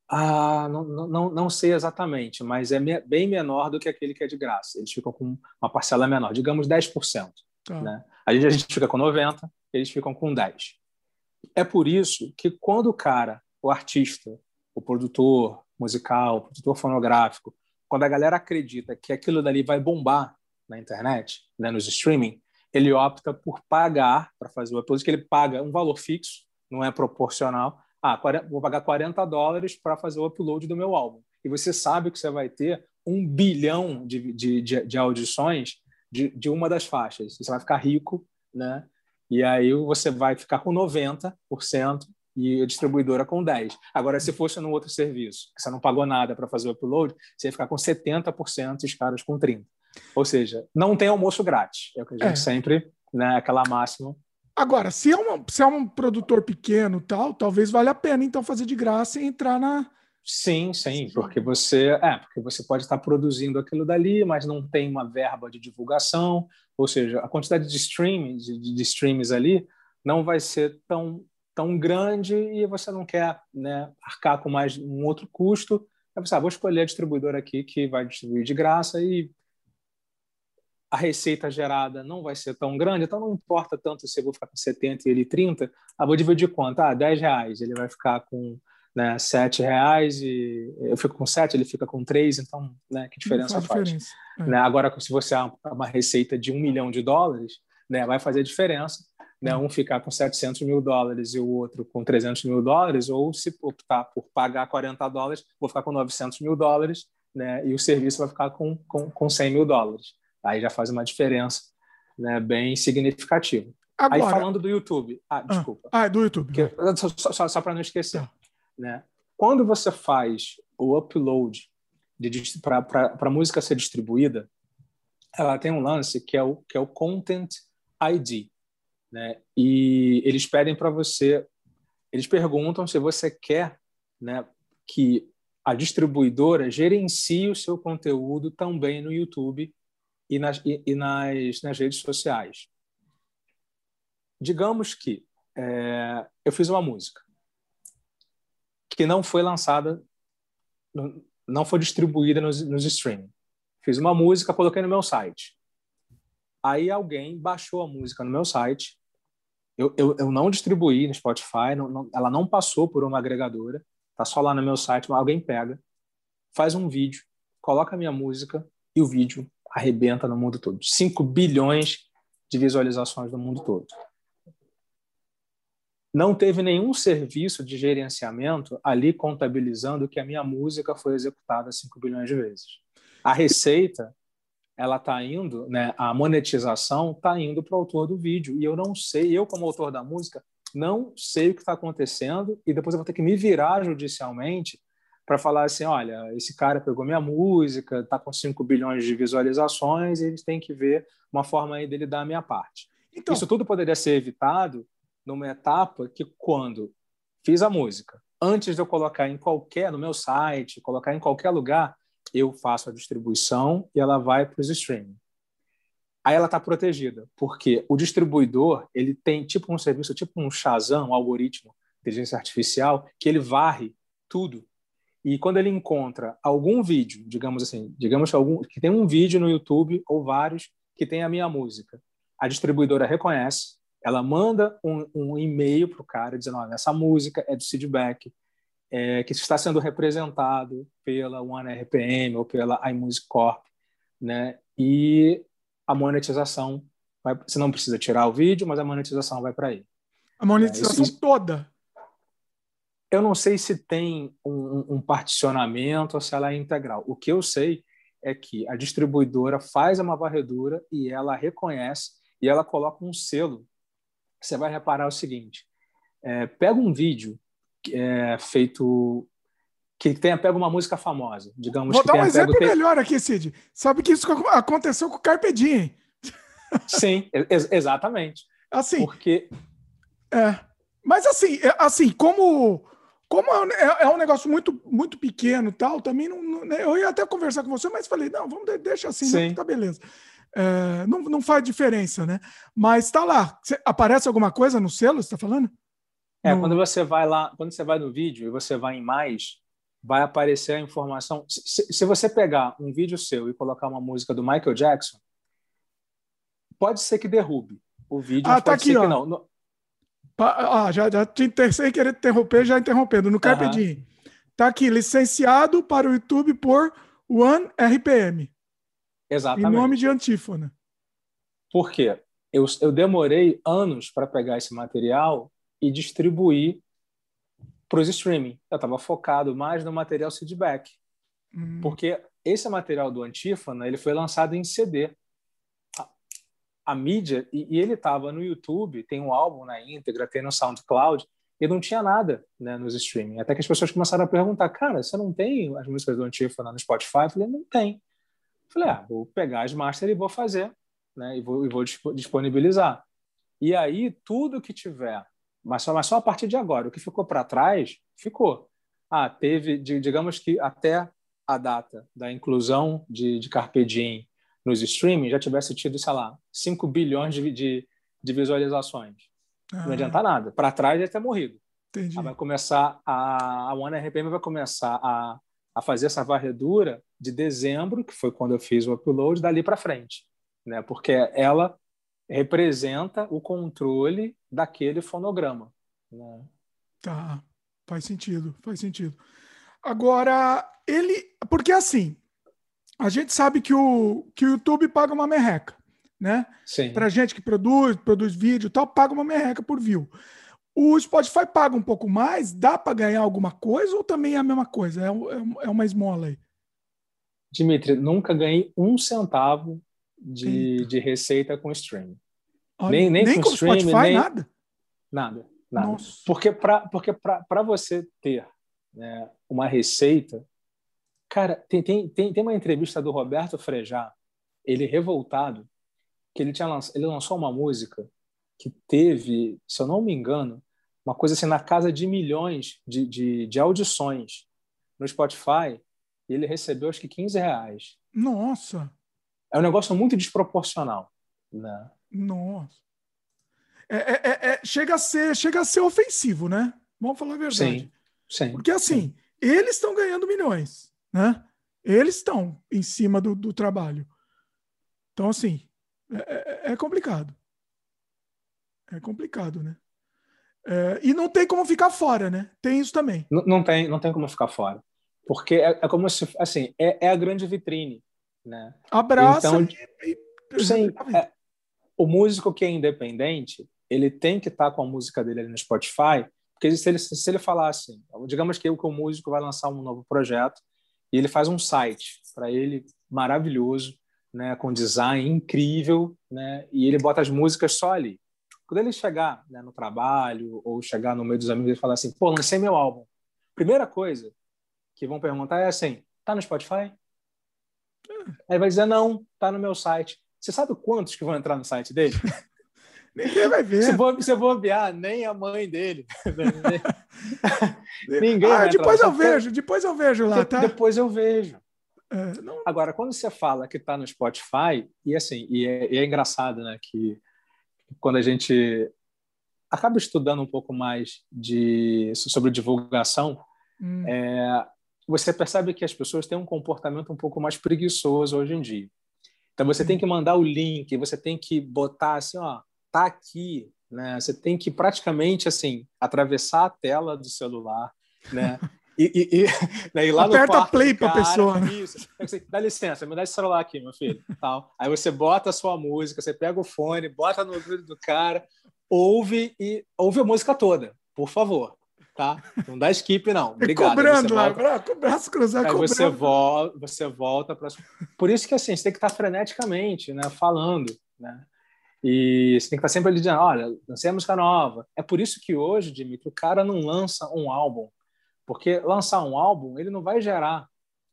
Ah, não, não, não sei exatamente, mas é me, bem menor do que aquele que é de graça. Eles ficam com uma parcela menor, digamos 10%. Tá. Né? A, gente, a gente fica com 90%, eles ficam com 10%. É por isso que quando o cara o artista, o produtor musical, o produtor fonográfico, quando a galera acredita que aquilo dali vai bombar na internet, né, nos streaming, ele opta por pagar para fazer o upload, que ele paga um valor fixo, não é proporcional. Ah, vou pagar 40 dólares para fazer o upload do meu álbum. E você sabe que você vai ter um bilhão de, de, de, de audições de, de uma das faixas. Você vai ficar rico, né? E aí você vai ficar com 90% e a distribuidora com 10. Agora, se fosse no outro serviço, que você não pagou nada para fazer o upload, você ia ficar com 70% e os caras com 30%. Ou seja, não tem almoço grátis. É o que a gente é. sempre, né, aquela máxima. Agora, se é, uma, se é um produtor pequeno tal, talvez valha a pena então fazer de graça e entrar na. Sim, sim, porque você é, porque você pode estar produzindo aquilo dali, mas não tem uma verba de divulgação, ou seja, a quantidade de streams, de, de streams ali não vai ser tão tão grande e você não quer né, arcar com mais um outro custo, aí você, ah, vou escolher a distribuidora aqui que vai distribuir de graça e a receita gerada não vai ser tão grande, então não importa tanto se eu vou ficar com 70 e ele 30, ah, vou dividir quanto? Ah, 10 reais, ele vai ficar com né, 7 reais e eu fico com 7, ele fica com 3, então né, que diferença faz? faz? Diferença. É. Né, agora, se você há uma receita de um milhão de dólares, né, vai fazer diferença né, um ficar com 700 mil dólares e o outro com 300 mil dólares, ou se optar por pagar 40 dólares, vou ficar com 900 mil dólares, né, e o serviço vai ficar com, com, com 100 mil dólares. Aí já faz uma diferença né, bem significativa. Agora, Aí falando do YouTube, ah, ah desculpa. Ah, é do YouTube. Que, só, só, só para não esquecer. Tá. Né? Quando você faz o upload para a música ser distribuída, ela tem um lance que é o, que é o Content ID. Né? E eles pedem para você, eles perguntam se você quer né, que a distribuidora gerencie o seu conteúdo também no YouTube e nas, e, e nas, nas redes sociais. Digamos que é, eu fiz uma música que não foi lançada, não foi distribuída nos, nos streaming. Fiz uma música, coloquei no meu site. Aí alguém baixou a música no meu site, eu, eu, eu não distribuí no Spotify, não, não, ela não passou por uma agregadora, tá só lá no meu site, alguém pega, faz um vídeo, coloca a minha música e o vídeo arrebenta no mundo todo. 5 bilhões de visualizações no mundo todo. não teve nenhum serviço de gerenciamento ali contabilizando que a minha música foi executada 5 bilhões de vezes. A receita, ela está indo, né, a monetização está indo para o autor do vídeo. E eu não sei, eu como autor da música, não sei o que está acontecendo e depois eu vou ter que me virar judicialmente para falar assim, olha, esse cara pegou minha música, está com 5 bilhões de visualizações e eles têm que ver uma forma aí dele dar a minha parte. Então, Isso tudo poderia ser evitado numa etapa que quando fiz a música, antes de eu colocar em qualquer, no meu site, colocar em qualquer lugar, eu faço a distribuição e ela vai para os streaming. Aí ela está protegida, porque o distribuidor ele tem tipo um serviço, tipo um Shazam, um algoritmo de inteligência artificial, que ele varre tudo. E quando ele encontra algum vídeo, digamos assim, digamos que, algum, que tem um vídeo no YouTube ou vários que tem a minha música, a distribuidora reconhece, ela manda um, um e-mail para o cara dizendo: olha, essa música é do Seedback, é, que está sendo representado pela OneRPM ou pela iMusic Corp, né? E a monetização vai, você não precisa tirar o vídeo, mas a monetização vai para aí. A monetização é, isso, toda. Eu não sei se tem um, um particionamento ou se ela é integral. O que eu sei é que a distribuidora faz uma varredura e ela reconhece e ela coloca um selo você vai reparar o seguinte: é, pega um vídeo é, feito que tenha pego uma música famosa, digamos. Vou dar um exemplo pego... melhor aqui, Cid. Sabe que isso aconteceu com o Carpe Diem. (laughs) Sim, ex exatamente. Assim. Porque. É, mas assim, é, assim, como como é, é, um negócio muito muito pequeno tal, também não, não, né, eu ia até conversar com você, mas falei não, vamos deixa assim, não, tá beleza. É, não, não faz diferença, né? Mas está lá. Aparece alguma coisa no selo, você está falando? É, no... quando você vai lá, quando você vai no vídeo e você vai em mais, vai aparecer a informação. Se, se, você pegar um vídeo seu e colocar uma música do Michael Jackson, pode ser que derrube o vídeo, ah, tá aqui, ó. não. Ah, já, já te sem querer interromper, já interrompendo. No Carpe Diem. Tá aqui, licenciado para o YouTube por One RPM. Exatamente. Em nome de antífona. Por quê? Eu, eu demorei anos para pegar esse material e distribuir para os streaming. Eu estava focado mais no material feedback. Hum. Porque esse material do Antífona ele foi lançado em CD. A, mídia, e, e ele estava no YouTube, tem um álbum na íntegra, tem no SoundCloud, e não tinha nada né, nos streaming. Até que as pessoas começaram a perguntar: cara, você não tem as músicas do Antífona no Spotify? Eu falei: não tem. Falei, ah, vou pegar as master e vou fazer, né? E vou, e vou disponibilizar. E aí, tudo que tiver, mas só, mas só a partir de agora, o que ficou para trás, ficou. Ah, teve, digamos que até a data da inclusão de, de Carpe Diem nos streaming já tivesse tido, sei lá, 5 bilhões de, de, de visualizações. Ah. Não adianta nada. Para trás já ter morrido. Entendi. vai começar a, a One RPM vai começar a, a fazer essa varredura de dezembro, que foi quando eu fiz o upload, dali para frente, né? Porque ela representa o controle daquele fonograma. Né? Tá, faz sentido, faz sentido. Agora, ele. Porque assim, a gente sabe que o, que o YouTube paga uma merreca, né? Sim. Pra gente que produz, produz vídeo e tal, paga uma merreca por view. O Spotify paga um pouco mais, dá para ganhar alguma coisa ou também é a mesma coisa? É, é, é uma esmola aí? Dimitri, nunca ganhei um centavo de, de receita com streaming. Olha, nem, nem, nem com, com streaming, Spotify, nem... nada? Nada, nada. Nossa. Porque para porque você ter né, uma receita... Cara, tem, tem, tem, tem uma entrevista do Roberto Frejá, ele revoltado, que ele, tinha lanç... ele lançou uma música que teve, se eu não me engano, uma coisa assim na casa de milhões de, de, de audições no Spotify e ele recebeu acho que 15 reais. Nossa! É um negócio muito desproporcional. Né? Nossa. É, é, é, é, chega, a ser, chega a ser ofensivo, né? Vamos falar a verdade. Sim, sim. Porque assim, sim. eles estão ganhando milhões, né? Eles estão em cima do, do trabalho. Então, assim, é, é, é complicado. É complicado, né? É, e não tem como ficar fora, né? Tem isso também. Não, não, tem, não tem como ficar fora. Porque é, é como se, assim, é, é, a grande vitrine, né? Abraça então, e, e... Sim, é, o músico que é independente, ele tem que estar tá com a música dele ali no Spotify, porque se ele, se ele falar assim, digamos que o músico vai lançar um novo projeto e ele faz um site para ele maravilhoso, né, com design incrível, né, e ele bota as músicas só ali. Quando ele chegar né, no trabalho ou chegar no meio dos amigos e falar assim, pô, lancei meu álbum. Primeira coisa que vão perguntar é assim, tá no Spotify? Aí vai dizer, não, tá no meu site. Você sabe quantos que vão entrar no site dele? (laughs) Ninguém vai ver. Se se bobear, nem a mãe dele. (laughs) (laughs) Ninguém ah, depois eu vejo, depois eu vejo lá, tá? Depois eu vejo. É, não... Agora, quando você fala que está no Spotify, e assim, e é, e é, engraçado, né, que quando a gente acaba estudando um pouco mais de, sobre divulgação, hum. é, você percebe que as pessoas têm um comportamento um pouco mais preguiçoso hoje em dia. Então, você hum. tem que mandar o link, você tem que botar assim, ó, tá aqui, né? Você tem que praticamente assim atravessar a tela do celular, né? (laughs) E, e, e, né? e lá Aperta no play para pessoa. Né? Isso. Dá licença, me dá esse celular aqui, meu filho. Tal. Aí você bota a sua música, você pega o fone, bota no ouvido do cara, ouve e ouve a música toda, por favor. Tá? Não dá skip, não. Obrigado. Cobrando lá, volta... braço cruzado. Aí você volta, você volta para. Por isso que assim, você tem que estar freneticamente, né? Falando, né? E você tem que estar sempre ali dizendo, olha, lancei a música nova. É por isso que hoje, Dimitri, o cara não lança um álbum. Porque lançar um álbum, ele não vai gerar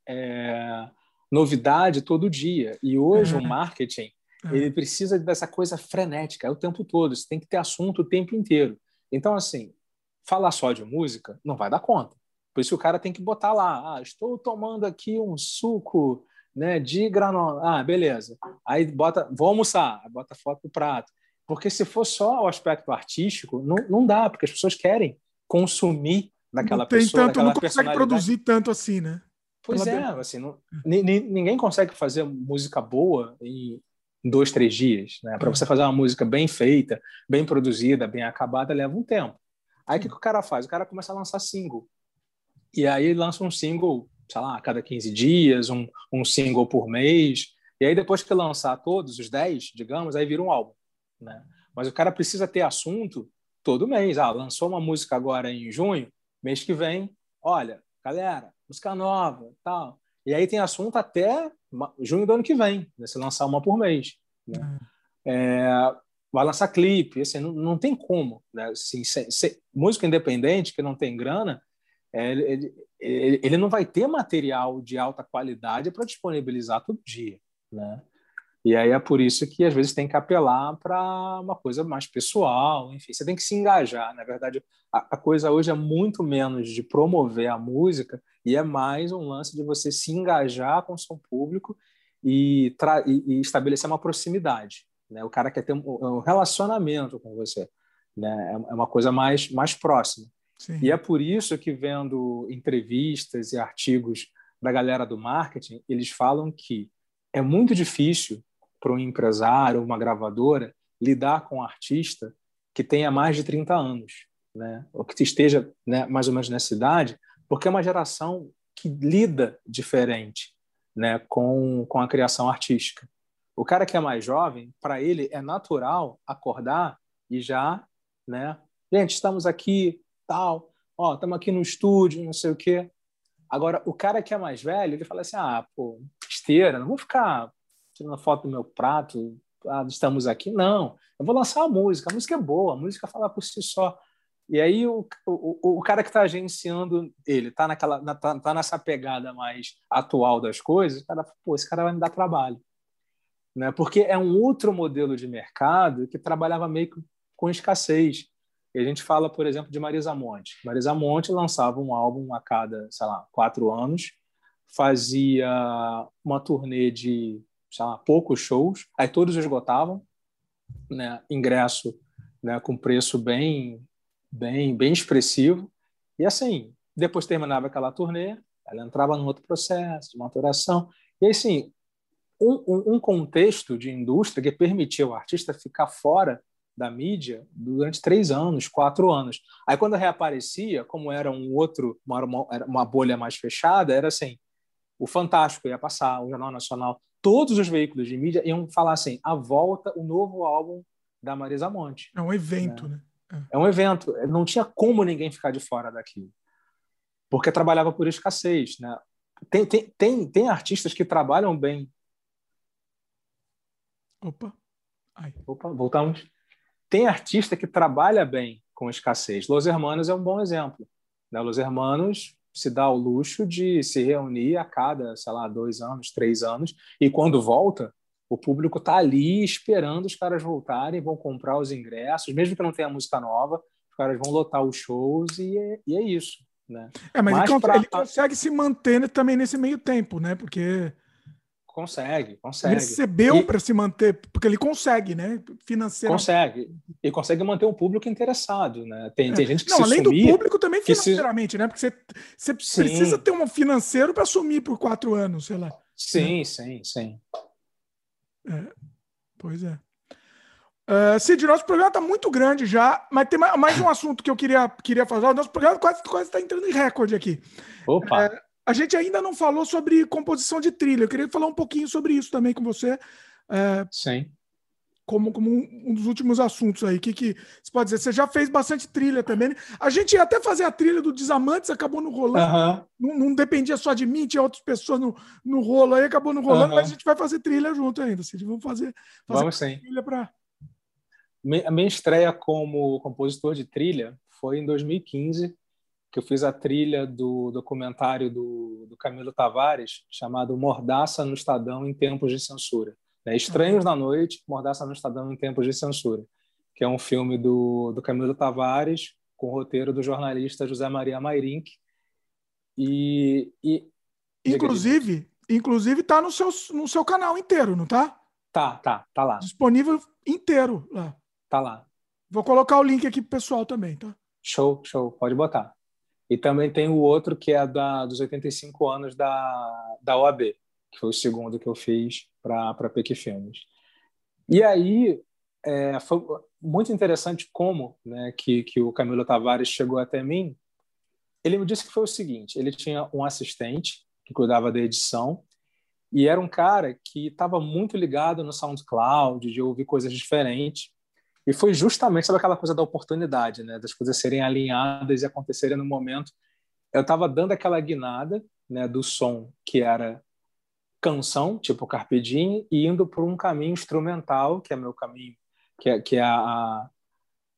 é, novidade todo dia. E hoje o marketing, ele precisa dessa coisa frenética, é o tempo todo. Você tem que ter assunto o tempo inteiro. Então, assim, falar só de música não vai dar conta. Por isso o cara tem que botar lá, ah, estou tomando aqui um suco né, de granola. Ah, beleza. Aí bota, vou almoçar, bota foto do prato. Porque se for só o aspecto artístico, não, não dá, porque as pessoas querem consumir daquela não tem pessoa, tanto, não consegue produzir tanto assim, né? Pois é, assim, não, ninguém consegue fazer música boa em dois, três dias, né? Para você fazer uma música bem feita, bem produzida, bem acabada, leva um tempo. Aí o que, que o cara faz? O cara começa a lançar single. E aí lança um single sei lá, a cada 15 dias, um, um single por mês. E aí, depois que lançar todos os 10, digamos, aí vira um álbum. Né? Mas o cara precisa ter assunto todo mês. Ah, lançou uma música agora em junho, mês que vem, olha, galera, música nova, tal. E aí tem assunto até junho do ano que vem, né? se lançar uma por mês. Né? Uhum. É, vai lançar clipe, assim, não, não tem como. Né? Assim, se, se, música independente que não tem grana, é, ele, ele, não vai ter material de alta qualidade para disponibilizar todo dia, né? E aí é por isso que às vezes tem que apelar para uma coisa mais pessoal, enfim, você tem que se engajar. Na verdade, a, a, coisa hoje é muito menos de promover a música e é mais um lance de você se engajar com o seu público e, e, e estabelecer uma proximidade. Né? O cara quer ter um, um relacionamento com você, né? É, é uma coisa mais mais próxima. Sim. E é por isso que, vendo entrevistas e artigos da galera do marketing, eles falam que é muito difícil para um empresário, uma gravadora, lidar com um artista que tenha mais de 30 anos, né? ou que esteja né, mais ou menos nessa idade, porque é uma geração que lida diferente né, com, com a criação artística. O cara que é mais jovem, para ele é natural acordar e já, né? Gente, estamos aqui tal, ó, estamos aqui no estúdio, não sei o quê. Agora, o cara que é mais velho, ele fala assim, ah, pô, esteira, não vou ficar tirando foto do meu prato, ah, estamos aqui. Não, eu vou lançar a música, a música é boa, a música fala por si só. E aí o, o, o cara que está agenciando ele, está naquela, tá, tá, nessa pegada mais atual das coisas, o cara, pô, esse cara vai me dar trabalho. Né? Porque é um outro modelo de mercado que trabalhava meio com escassez. E a gente fala, por exemplo, de Marisa Monte. Marisa Monte lançava um álbum a cada, sei lá, quatro anos, fazia uma turnê de, sei lá, poucos shows, aí todos esgotavam, né? ingresso né? com preço bem, bem, bem expressivo. E assim, depois terminava aquela turnê, ela entrava num outro processo de maturação. E assim, um, um contexto de indústria que permitia o artista ficar fora da mídia durante três anos, quatro anos. Aí quando reaparecia, como era um outro, uma, uma bolha mais fechada, era assim, o Fantástico ia passar, o Jornal Nacional, todos os veículos de mídia iam falar assim, a volta, o novo álbum da Marisa Monte. É um evento, né? né? É. é um evento. Não tinha como ninguém ficar de fora daquilo. Porque trabalhava por escassez, né? Tem, tem, tem, tem artistas que trabalham bem. Opa. Ai. Opa, voltamos. Tem artista que trabalha bem com escassez. Los Hermanos é um bom exemplo. Né? Los Hermanos se dá o luxo de se reunir a cada, sei lá, dois anos, três anos, e quando volta, o público está ali esperando os caras voltarem, vão comprar os ingressos, mesmo que não tenha música nova, os caras vão lotar os shows e é, e é isso. Né? É, mas, mas ele, pra... ele, consegue se manter também nesse meio tempo, né? Porque consegue, consegue. Recebeu e... para se manter, porque ele consegue, né? Financeiramente. Consegue. E consegue manter o público interessado, né? Tem, é. tem gente que Não, se além sumir, do público também financeiramente, se... né? Porque você, você precisa ter um financeiro para sumir por quatro anos, sei lá. Sim, né? sim, sim. É. Pois é. Uh, Cid, nosso programa está muito grande já, mas tem mais um assunto que eu queria, queria fazer. O nosso programa quase está quase tá entrando em recorde aqui. Opa! Uh, a gente ainda não falou sobre composição de trilha. Eu queria falar um pouquinho sobre isso também com você. Uh, Sim. Como, como um, um, dos últimos assuntos aí. que, que você pode dizer? Você já fez bastante trilha também. Né? A gente ia até fazer a trilha do Desamantes, acabou no rolando. -huh. Não, não, dependia só de mim, tinha outras pessoas no, no rolo aí, acabou no rolando, -huh. mas a gente vai fazer trilha junto ainda. Cid. Vamos fazer, fazer Vamos sim. trilha para a minha estreia como compositor de trilha foi em 2015, que eu fiz a trilha do documentário do, do Camilo Tavares, chamado Mordaça no Estadão em Tempos de Censura. É Estranhos na Noite, Mordaça no Estadão em Tempos de Censura, que é um filme do, do Camilo Tavares, com o roteiro do jornalista José Maria Mairink. E, e inclusive, inclusive tá no seu, no seu canal inteiro, não tá? Tá, tá, tá lá. Disponível inteiro lá. Tá lá. Vou colocar o link aqui pro pessoal também, tá? Show, show, pode botar. E também tem o outro que é da, dos 85 anos da, da OAB, que foi o segundo que eu fiz para a Pequi Filmes. E aí é, foi muito interessante como né, que, que o Camilo Tavares chegou até mim. Ele me disse que foi o seguinte: ele tinha um assistente que cuidava da edição e era um cara que estava muito ligado no SoundCloud, de ouvir coisas diferentes. E foi justamente sabe aquela coisa da oportunidade, né, das coisas serem alinhadas e acontecerem no momento. Eu estava dando aquela guinada, né, do som que era canção, tipo Carpe Diem, e indo por um caminho instrumental, que é meu caminho, que é, que é, a,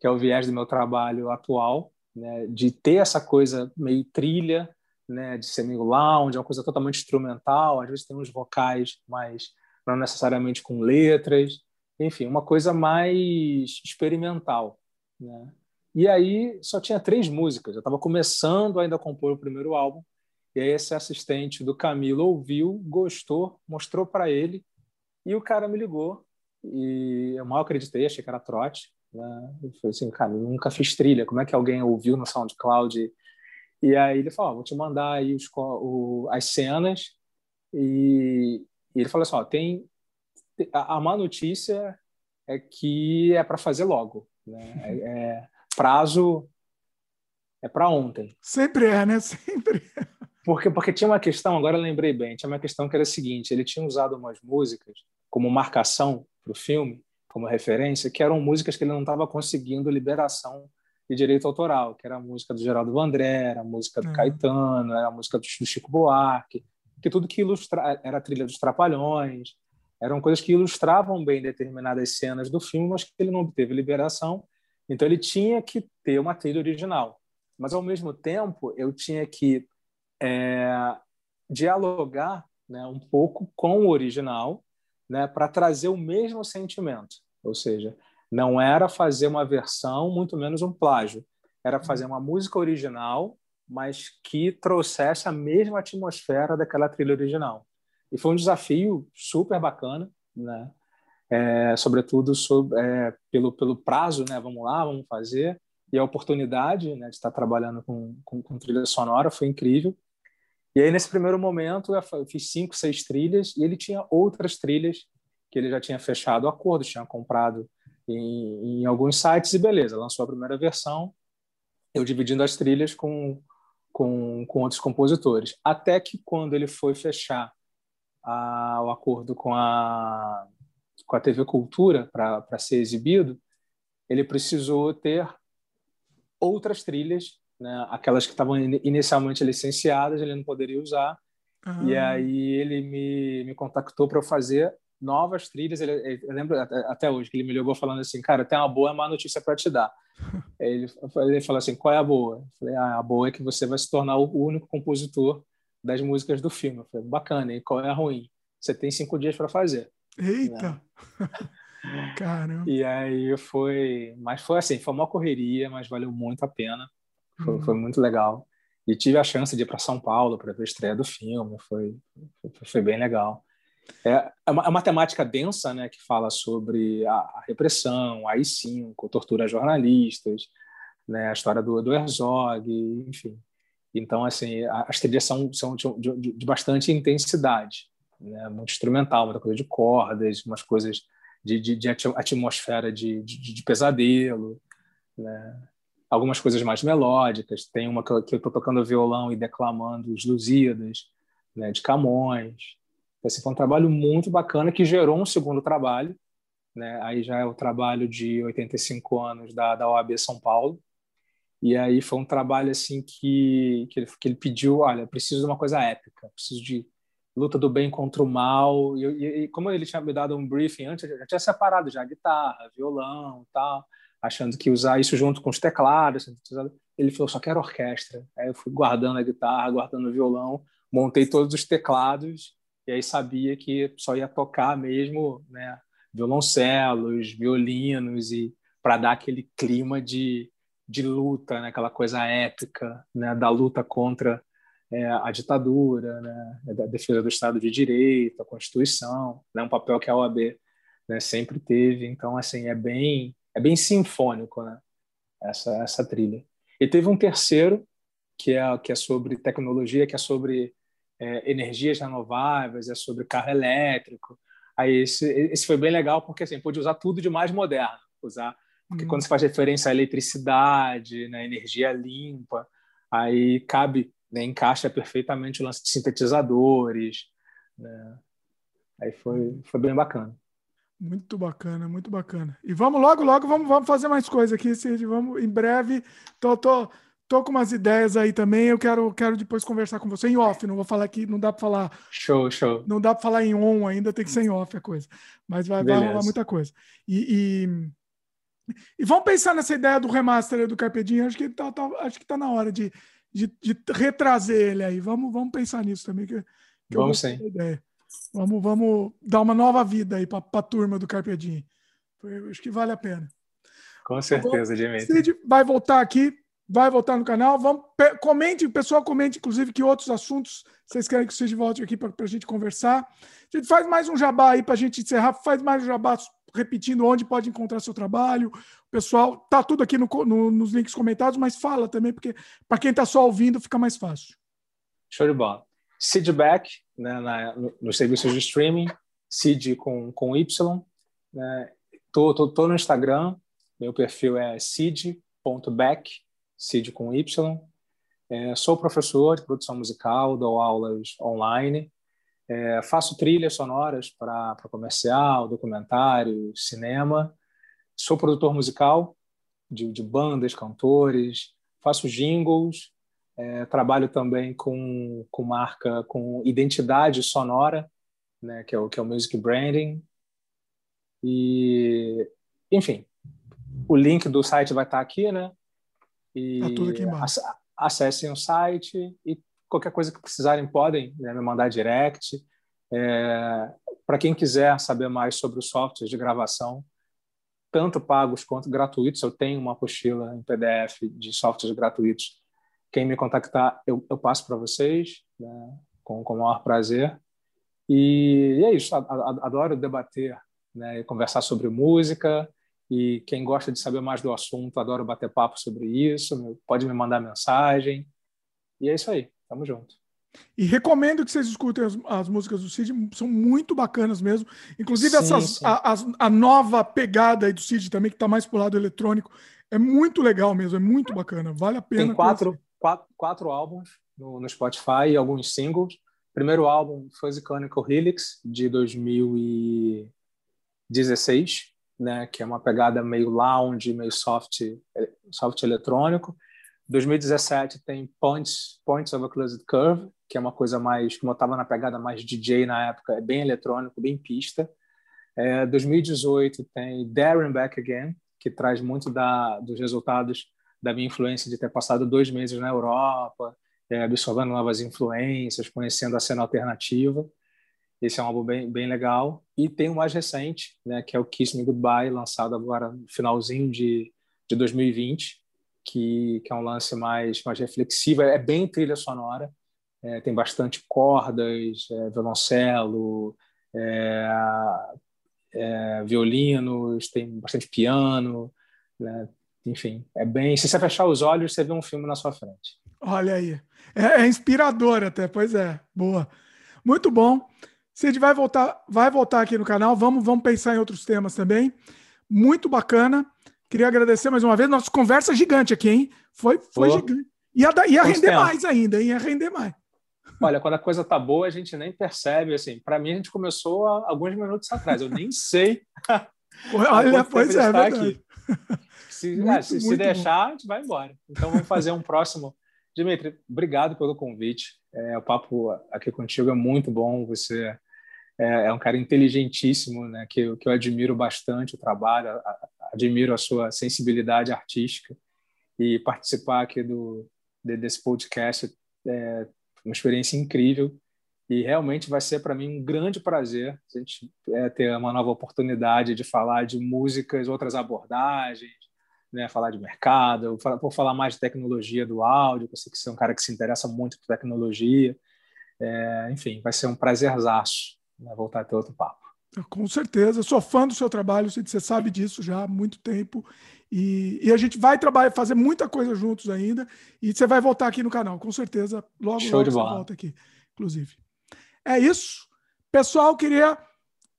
que é o viés do meu trabalho atual, né, de ter essa coisa meio trilha, né, de ser meio lounge, uma coisa totalmente instrumental, às vezes tem uns vocais, mas não necessariamente com letras, enfim, uma coisa mais experimental. Né? E aí só tinha três músicas, eu estava começando ainda a compor o primeiro álbum, e aí esse assistente do Camilo ouviu, gostou, mostrou para ele, e o cara me ligou, e eu mal acreditei, achei que era trote. Né? Eu falei assim, cara, nunca fiz trilha, como é que alguém ouviu no SoundCloud? E aí ele falou, oh, vou te mandar aí os, o, as cenas, e, e ele falou assim, tem a, a má notícia é que é para fazer logo. Né? É, (laughs) é prazo é para ontem. Sempre é, né? (laughs) Sempre. Porque, porque tinha uma questão, agora eu lembrei bem, tinha uma questão que era a seguinte: ele tinha usado umas músicas como marcação para o filme, como referência, que eram músicas que ele não estava conseguindo liberação de direito autoral, que era a música do Geraldo Vandré, era a música do é. Caetano, era a música do Chico Buarque, que tudo que ilustra era a trilha dos Trapalhões, eram coisas que ilustravam bem determinadas cenas do filme, mas que ele não obteve liberação. Então ele tinha que ter uma trilha original. Mas ao mesmo tempo eu tinha que é, dialogar né, um pouco com o original, né, para trazer o mesmo sentimento. Ou seja, não era fazer uma versão, muito menos um plágio. Era fazer uma música original, mas que trouxesse a mesma atmosfera daquela trilha original. E foi um desafio super bacana, né? É, sobretudo sobre, é, pelo, pelo prazo, né? Vamos lá, vamos fazer. E a oportunidade né, de estar trabalhando com, com, com trilha sonora foi incrível. E aí, nesse primeiro momento, eu fiz cinco, seis trilhas, e ele tinha outras trilhas que ele já tinha fechado acordo, tinha comprado em, em, alguns sites, e beleza, lançou a primeira versão, eu dividindo as trilhas com, com, com outros compositores. Até que, quando ele foi fechar a, o acordo com a, com a TV Cultura para ser exibido, ele precisou ter outras trilhas, né? aquelas que estavam inicialmente licenciadas, ele não poderia usar. Uhum. E aí ele me, me contactou para eu fazer novas trilhas. Ele, eu lembro até, hoje que ele me ligou falando assim, cara, tem uma boa e má notícia para te dar. (laughs) ele, ele falou assim, qual é a boa? Eu falei, ah, a boa é que você vai se tornar o único compositor das músicas do filme. Eu falei, bacana, e qual é a ruim? Você tem cinco dias para fazer. Eita! Né? (laughs) Caramba! E aí foi... Mas foi assim, foi uma correria, mas valeu muito a pena. Foi, uhum. foi muito legal. E tive a chance de ir para São Paulo para ver a estreia do filme. Foi, foi, foi bem legal. É, é uma, é uma, temática densa, né, que fala sobre a, a repressão, a AI-5, tortura a jornalistas, né, a história do, do Herzog, enfim. Então, assim, as trilhas são, são de, de, de bastante intensidade, né, muito instrumental, muita coisa de cordas, umas coisas de, de, de atmosfera de, de, de pesadelo, né, algumas coisas mais melódicas. Tem uma que eu estou tocando violão e declamando os Lusíadas, né, de Camões. Esse foi um trabalho muito bacana que gerou um segundo trabalho, né? Aí já é o trabalho de 85 anos da, da OAB São Paulo. E aí foi um trabalho assim que, que, ele, que ele pediu, olha, preciso de uma coisa épica, preciso de luta do bem contra o mal. E, e, e como ele tinha me dado um briefing antes, já tinha separado já guitarra, violão, tal, achando que usar isso junto com os teclados. Ele falou, só quero orquestra. Aí eu fui guardando a guitarra, guardando o violão, montei todos os teclados e aí sabia que só ia tocar mesmo né, violoncelos, violinos, e para dar aquele clima de, de luta, né, aquela coisa épica né, da luta contra é, a ditadura, né, da defesa do Estado de Direito, a Constituição, né, um papel que a OAB né, sempre teve. Então, assim, é bem, é bem sinfônico né, essa, essa trilha. E teve um terceiro, que é, que é sobre tecnologia, que é sobre é, energias renováveis, é sobre carro elétrico. Aí esse, esse foi bem legal porque assim pôde usar tudo de mais moderno, usar porque uhum. quando se faz referência à eletricidade, né, energia limpa, aí cabe, né, encaixa perfeitamente o lance de sintetizadores, né? Aí foi foi bem bacana. Muito bacana, muito bacana. E vamos logo, logo, vamos, vamos fazer mais coisa aqui, Cid. Vamos em breve. Tô, tô, tô com umas ideias aí também. Eu quero, quero depois conversar com você em off. Não vou falar aqui, não dá para falar. Show, show. Não dá para falar em on ainda, tem que ser em off a coisa. Mas vai, vai rolar muita coisa. E, e, e, vamos pensar nessa ideia do remaster do Carpedinho. Acho que tá, tá, acho que tá na hora de, de, de, retrazer ele aí. Vamos, vamos pensar nisso também. Que, que vamos sim. Ideia. Vamos, vamos dar uma nova vida aí para a turma do Carpedinho. Acho que vale a pena. Com certeza, Dimitri. Cid vai voltar aqui vai voltar no canal. Vamos, comente, o pessoal comente, inclusive, que outros assuntos vocês querem que o Cid volte aqui para a gente conversar. A gente faz mais um jabá aí para a gente encerrar, faz mais um jabá repetindo onde pode encontrar seu trabalho. Pessoal, tá tudo aqui no, no, nos links comentados, mas fala também, porque para quem está só ouvindo fica mais fácil. Show de bola. Cidback, né, na, no, nos serviços de streaming, Cid com, com Y. Né, tô, tô, tô no Instagram, meu perfil é cid.back, Cid com Y. É, sou professor de produção musical, dou aulas online, é, faço trilhas sonoras para comercial, documentário, cinema. Sou produtor musical de, de bandas, cantores, faço jingles, é, trabalho também com, com marca, com identidade sonora, né, que, é o, que é o music branding. E, enfim, o link do site vai estar aqui, né? E tá tudo aqui embaixo. acessem o site e qualquer coisa que precisarem podem né, me mandar direct. É, Para quem quiser saber mais sobre os softwares de gravação, tanto pagos quanto gratuitos, eu tenho uma apostila em PDF de softwares gratuitos. Quem me contactar, eu, eu passo para vocês, né, com, com o maior prazer. E, e é isso, adoro debater né, e conversar sobre música, e quem gosta de saber mais do assunto, adoro bater papo sobre isso, pode me mandar mensagem. E é isso aí, tamo junto. E recomendo que vocês escutem as, as músicas do Cid, são muito bacanas mesmo. Inclusive, sim, essas, sim. A, a, a, nova pegada aí do Cid também, que está mais pro lado eletrônico, é muito legal mesmo, é muito bacana, vale a pena. Tem quatro, quatro, quatro, álbuns no, no Spotify e alguns singles. O primeiro álbum foi Iconical Helix, de 2016 né, que é uma pegada meio lounge, meio soft, soft eletrônico. 2017 tem Points, Points of a Closed Curve, que é uma coisa mais, como eu estava na pegada mais DJ na época, é bem eletrônico, bem pista. É, 2018 tem Darren Back Again, que traz muito da, dos resultados da minha influência de ter passado dois meses na Europa, é, absorvendo novas influências, conhecendo a cena alternativa. Esse é um álbum bem, bem legal. E tem o mais recente, né, que é o Kiss Me Goodbye, lançado agora no finalzinho de, de 2020, que, que é um lance mais, mais reflexivo. É bem trilha sonora, é, tem bastante cordas, é, violoncelo, é, é, violinos, tem bastante piano, né? enfim, é bem. Se você fechar os olhos, você vê um filme na sua frente. Olha aí, é, é inspirador até, pois é, boa, muito bom. Cid vai voltar, vai voltar aqui no canal. Vamos, vamos pensar em outros temas também. Muito bacana. Queria agradecer mais uma vez. Nossa conversa gigante aqui, hein? Foi, foi gigante. Ia, ia render tempo. mais ainda, ia render mais. Olha, quando a coisa tá boa, a gente nem percebe. Assim, para mim, a gente começou há alguns minutos atrás. Eu nem sei. (laughs) Olha, pois é, aqui. Se, (laughs) muito, ah, se, se deixar, bom. a gente vai embora. Então, vamos fazer um próximo. Dimitri, obrigado pelo convite. É, o papo aqui contigo é muito bom. Você é, é um cara inteligentíssimo, né? Que, eu, que eu admiro bastante o trabalho, a, admiro a sua sensibilidade artística e participar aqui do desse podcast é, uma experiência incrível e realmente vai ser para mim um grande prazer a gente é, ter uma nova oportunidade de falar de músicas, outras abordagens, né, falar de mercado, por falar mais de tecnologia do áudio, que eu sei que você é um cara que se interessa muito por tecnologia. É, enfim, vai ser um prazerzaço né, voltar a ter outro papo. Com certeza, sou fã do seu trabalho, você sabe disso já há muito tempo. E, e, a gente vai trabalhar, fazer muita coisa juntos ainda. E você vai voltar aqui no canal, com certeza. Logo, Show logo de bola. volta aqui, inclusive. É isso. Pessoal, queria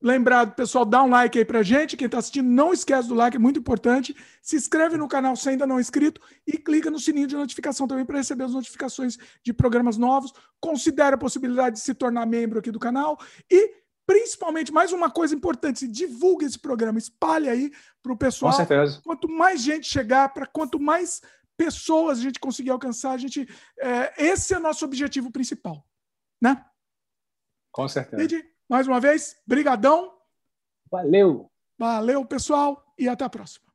lembrar pessoal, dar um like aí pra gente. Quem está assistindo, não esquece do like, é muito importante. Se inscreve no canal se ainda não é inscrito e clica no sininho de notificação também para receber as notificações de programas novos. Considere a possibilidade de se tornar membro aqui do canal e principalmente, mais uma coisa importante, divulgue esse programa, espalhe aí para o pessoal. Com certeza. Quanto mais gente chegar, para quanto mais pessoas a gente conseguir alcançar, a gente, é, esse é o nosso objetivo principal, né? Com certeza. mais uma vez, brigadão. Valeu. Valeu, pessoal, e até a próxima.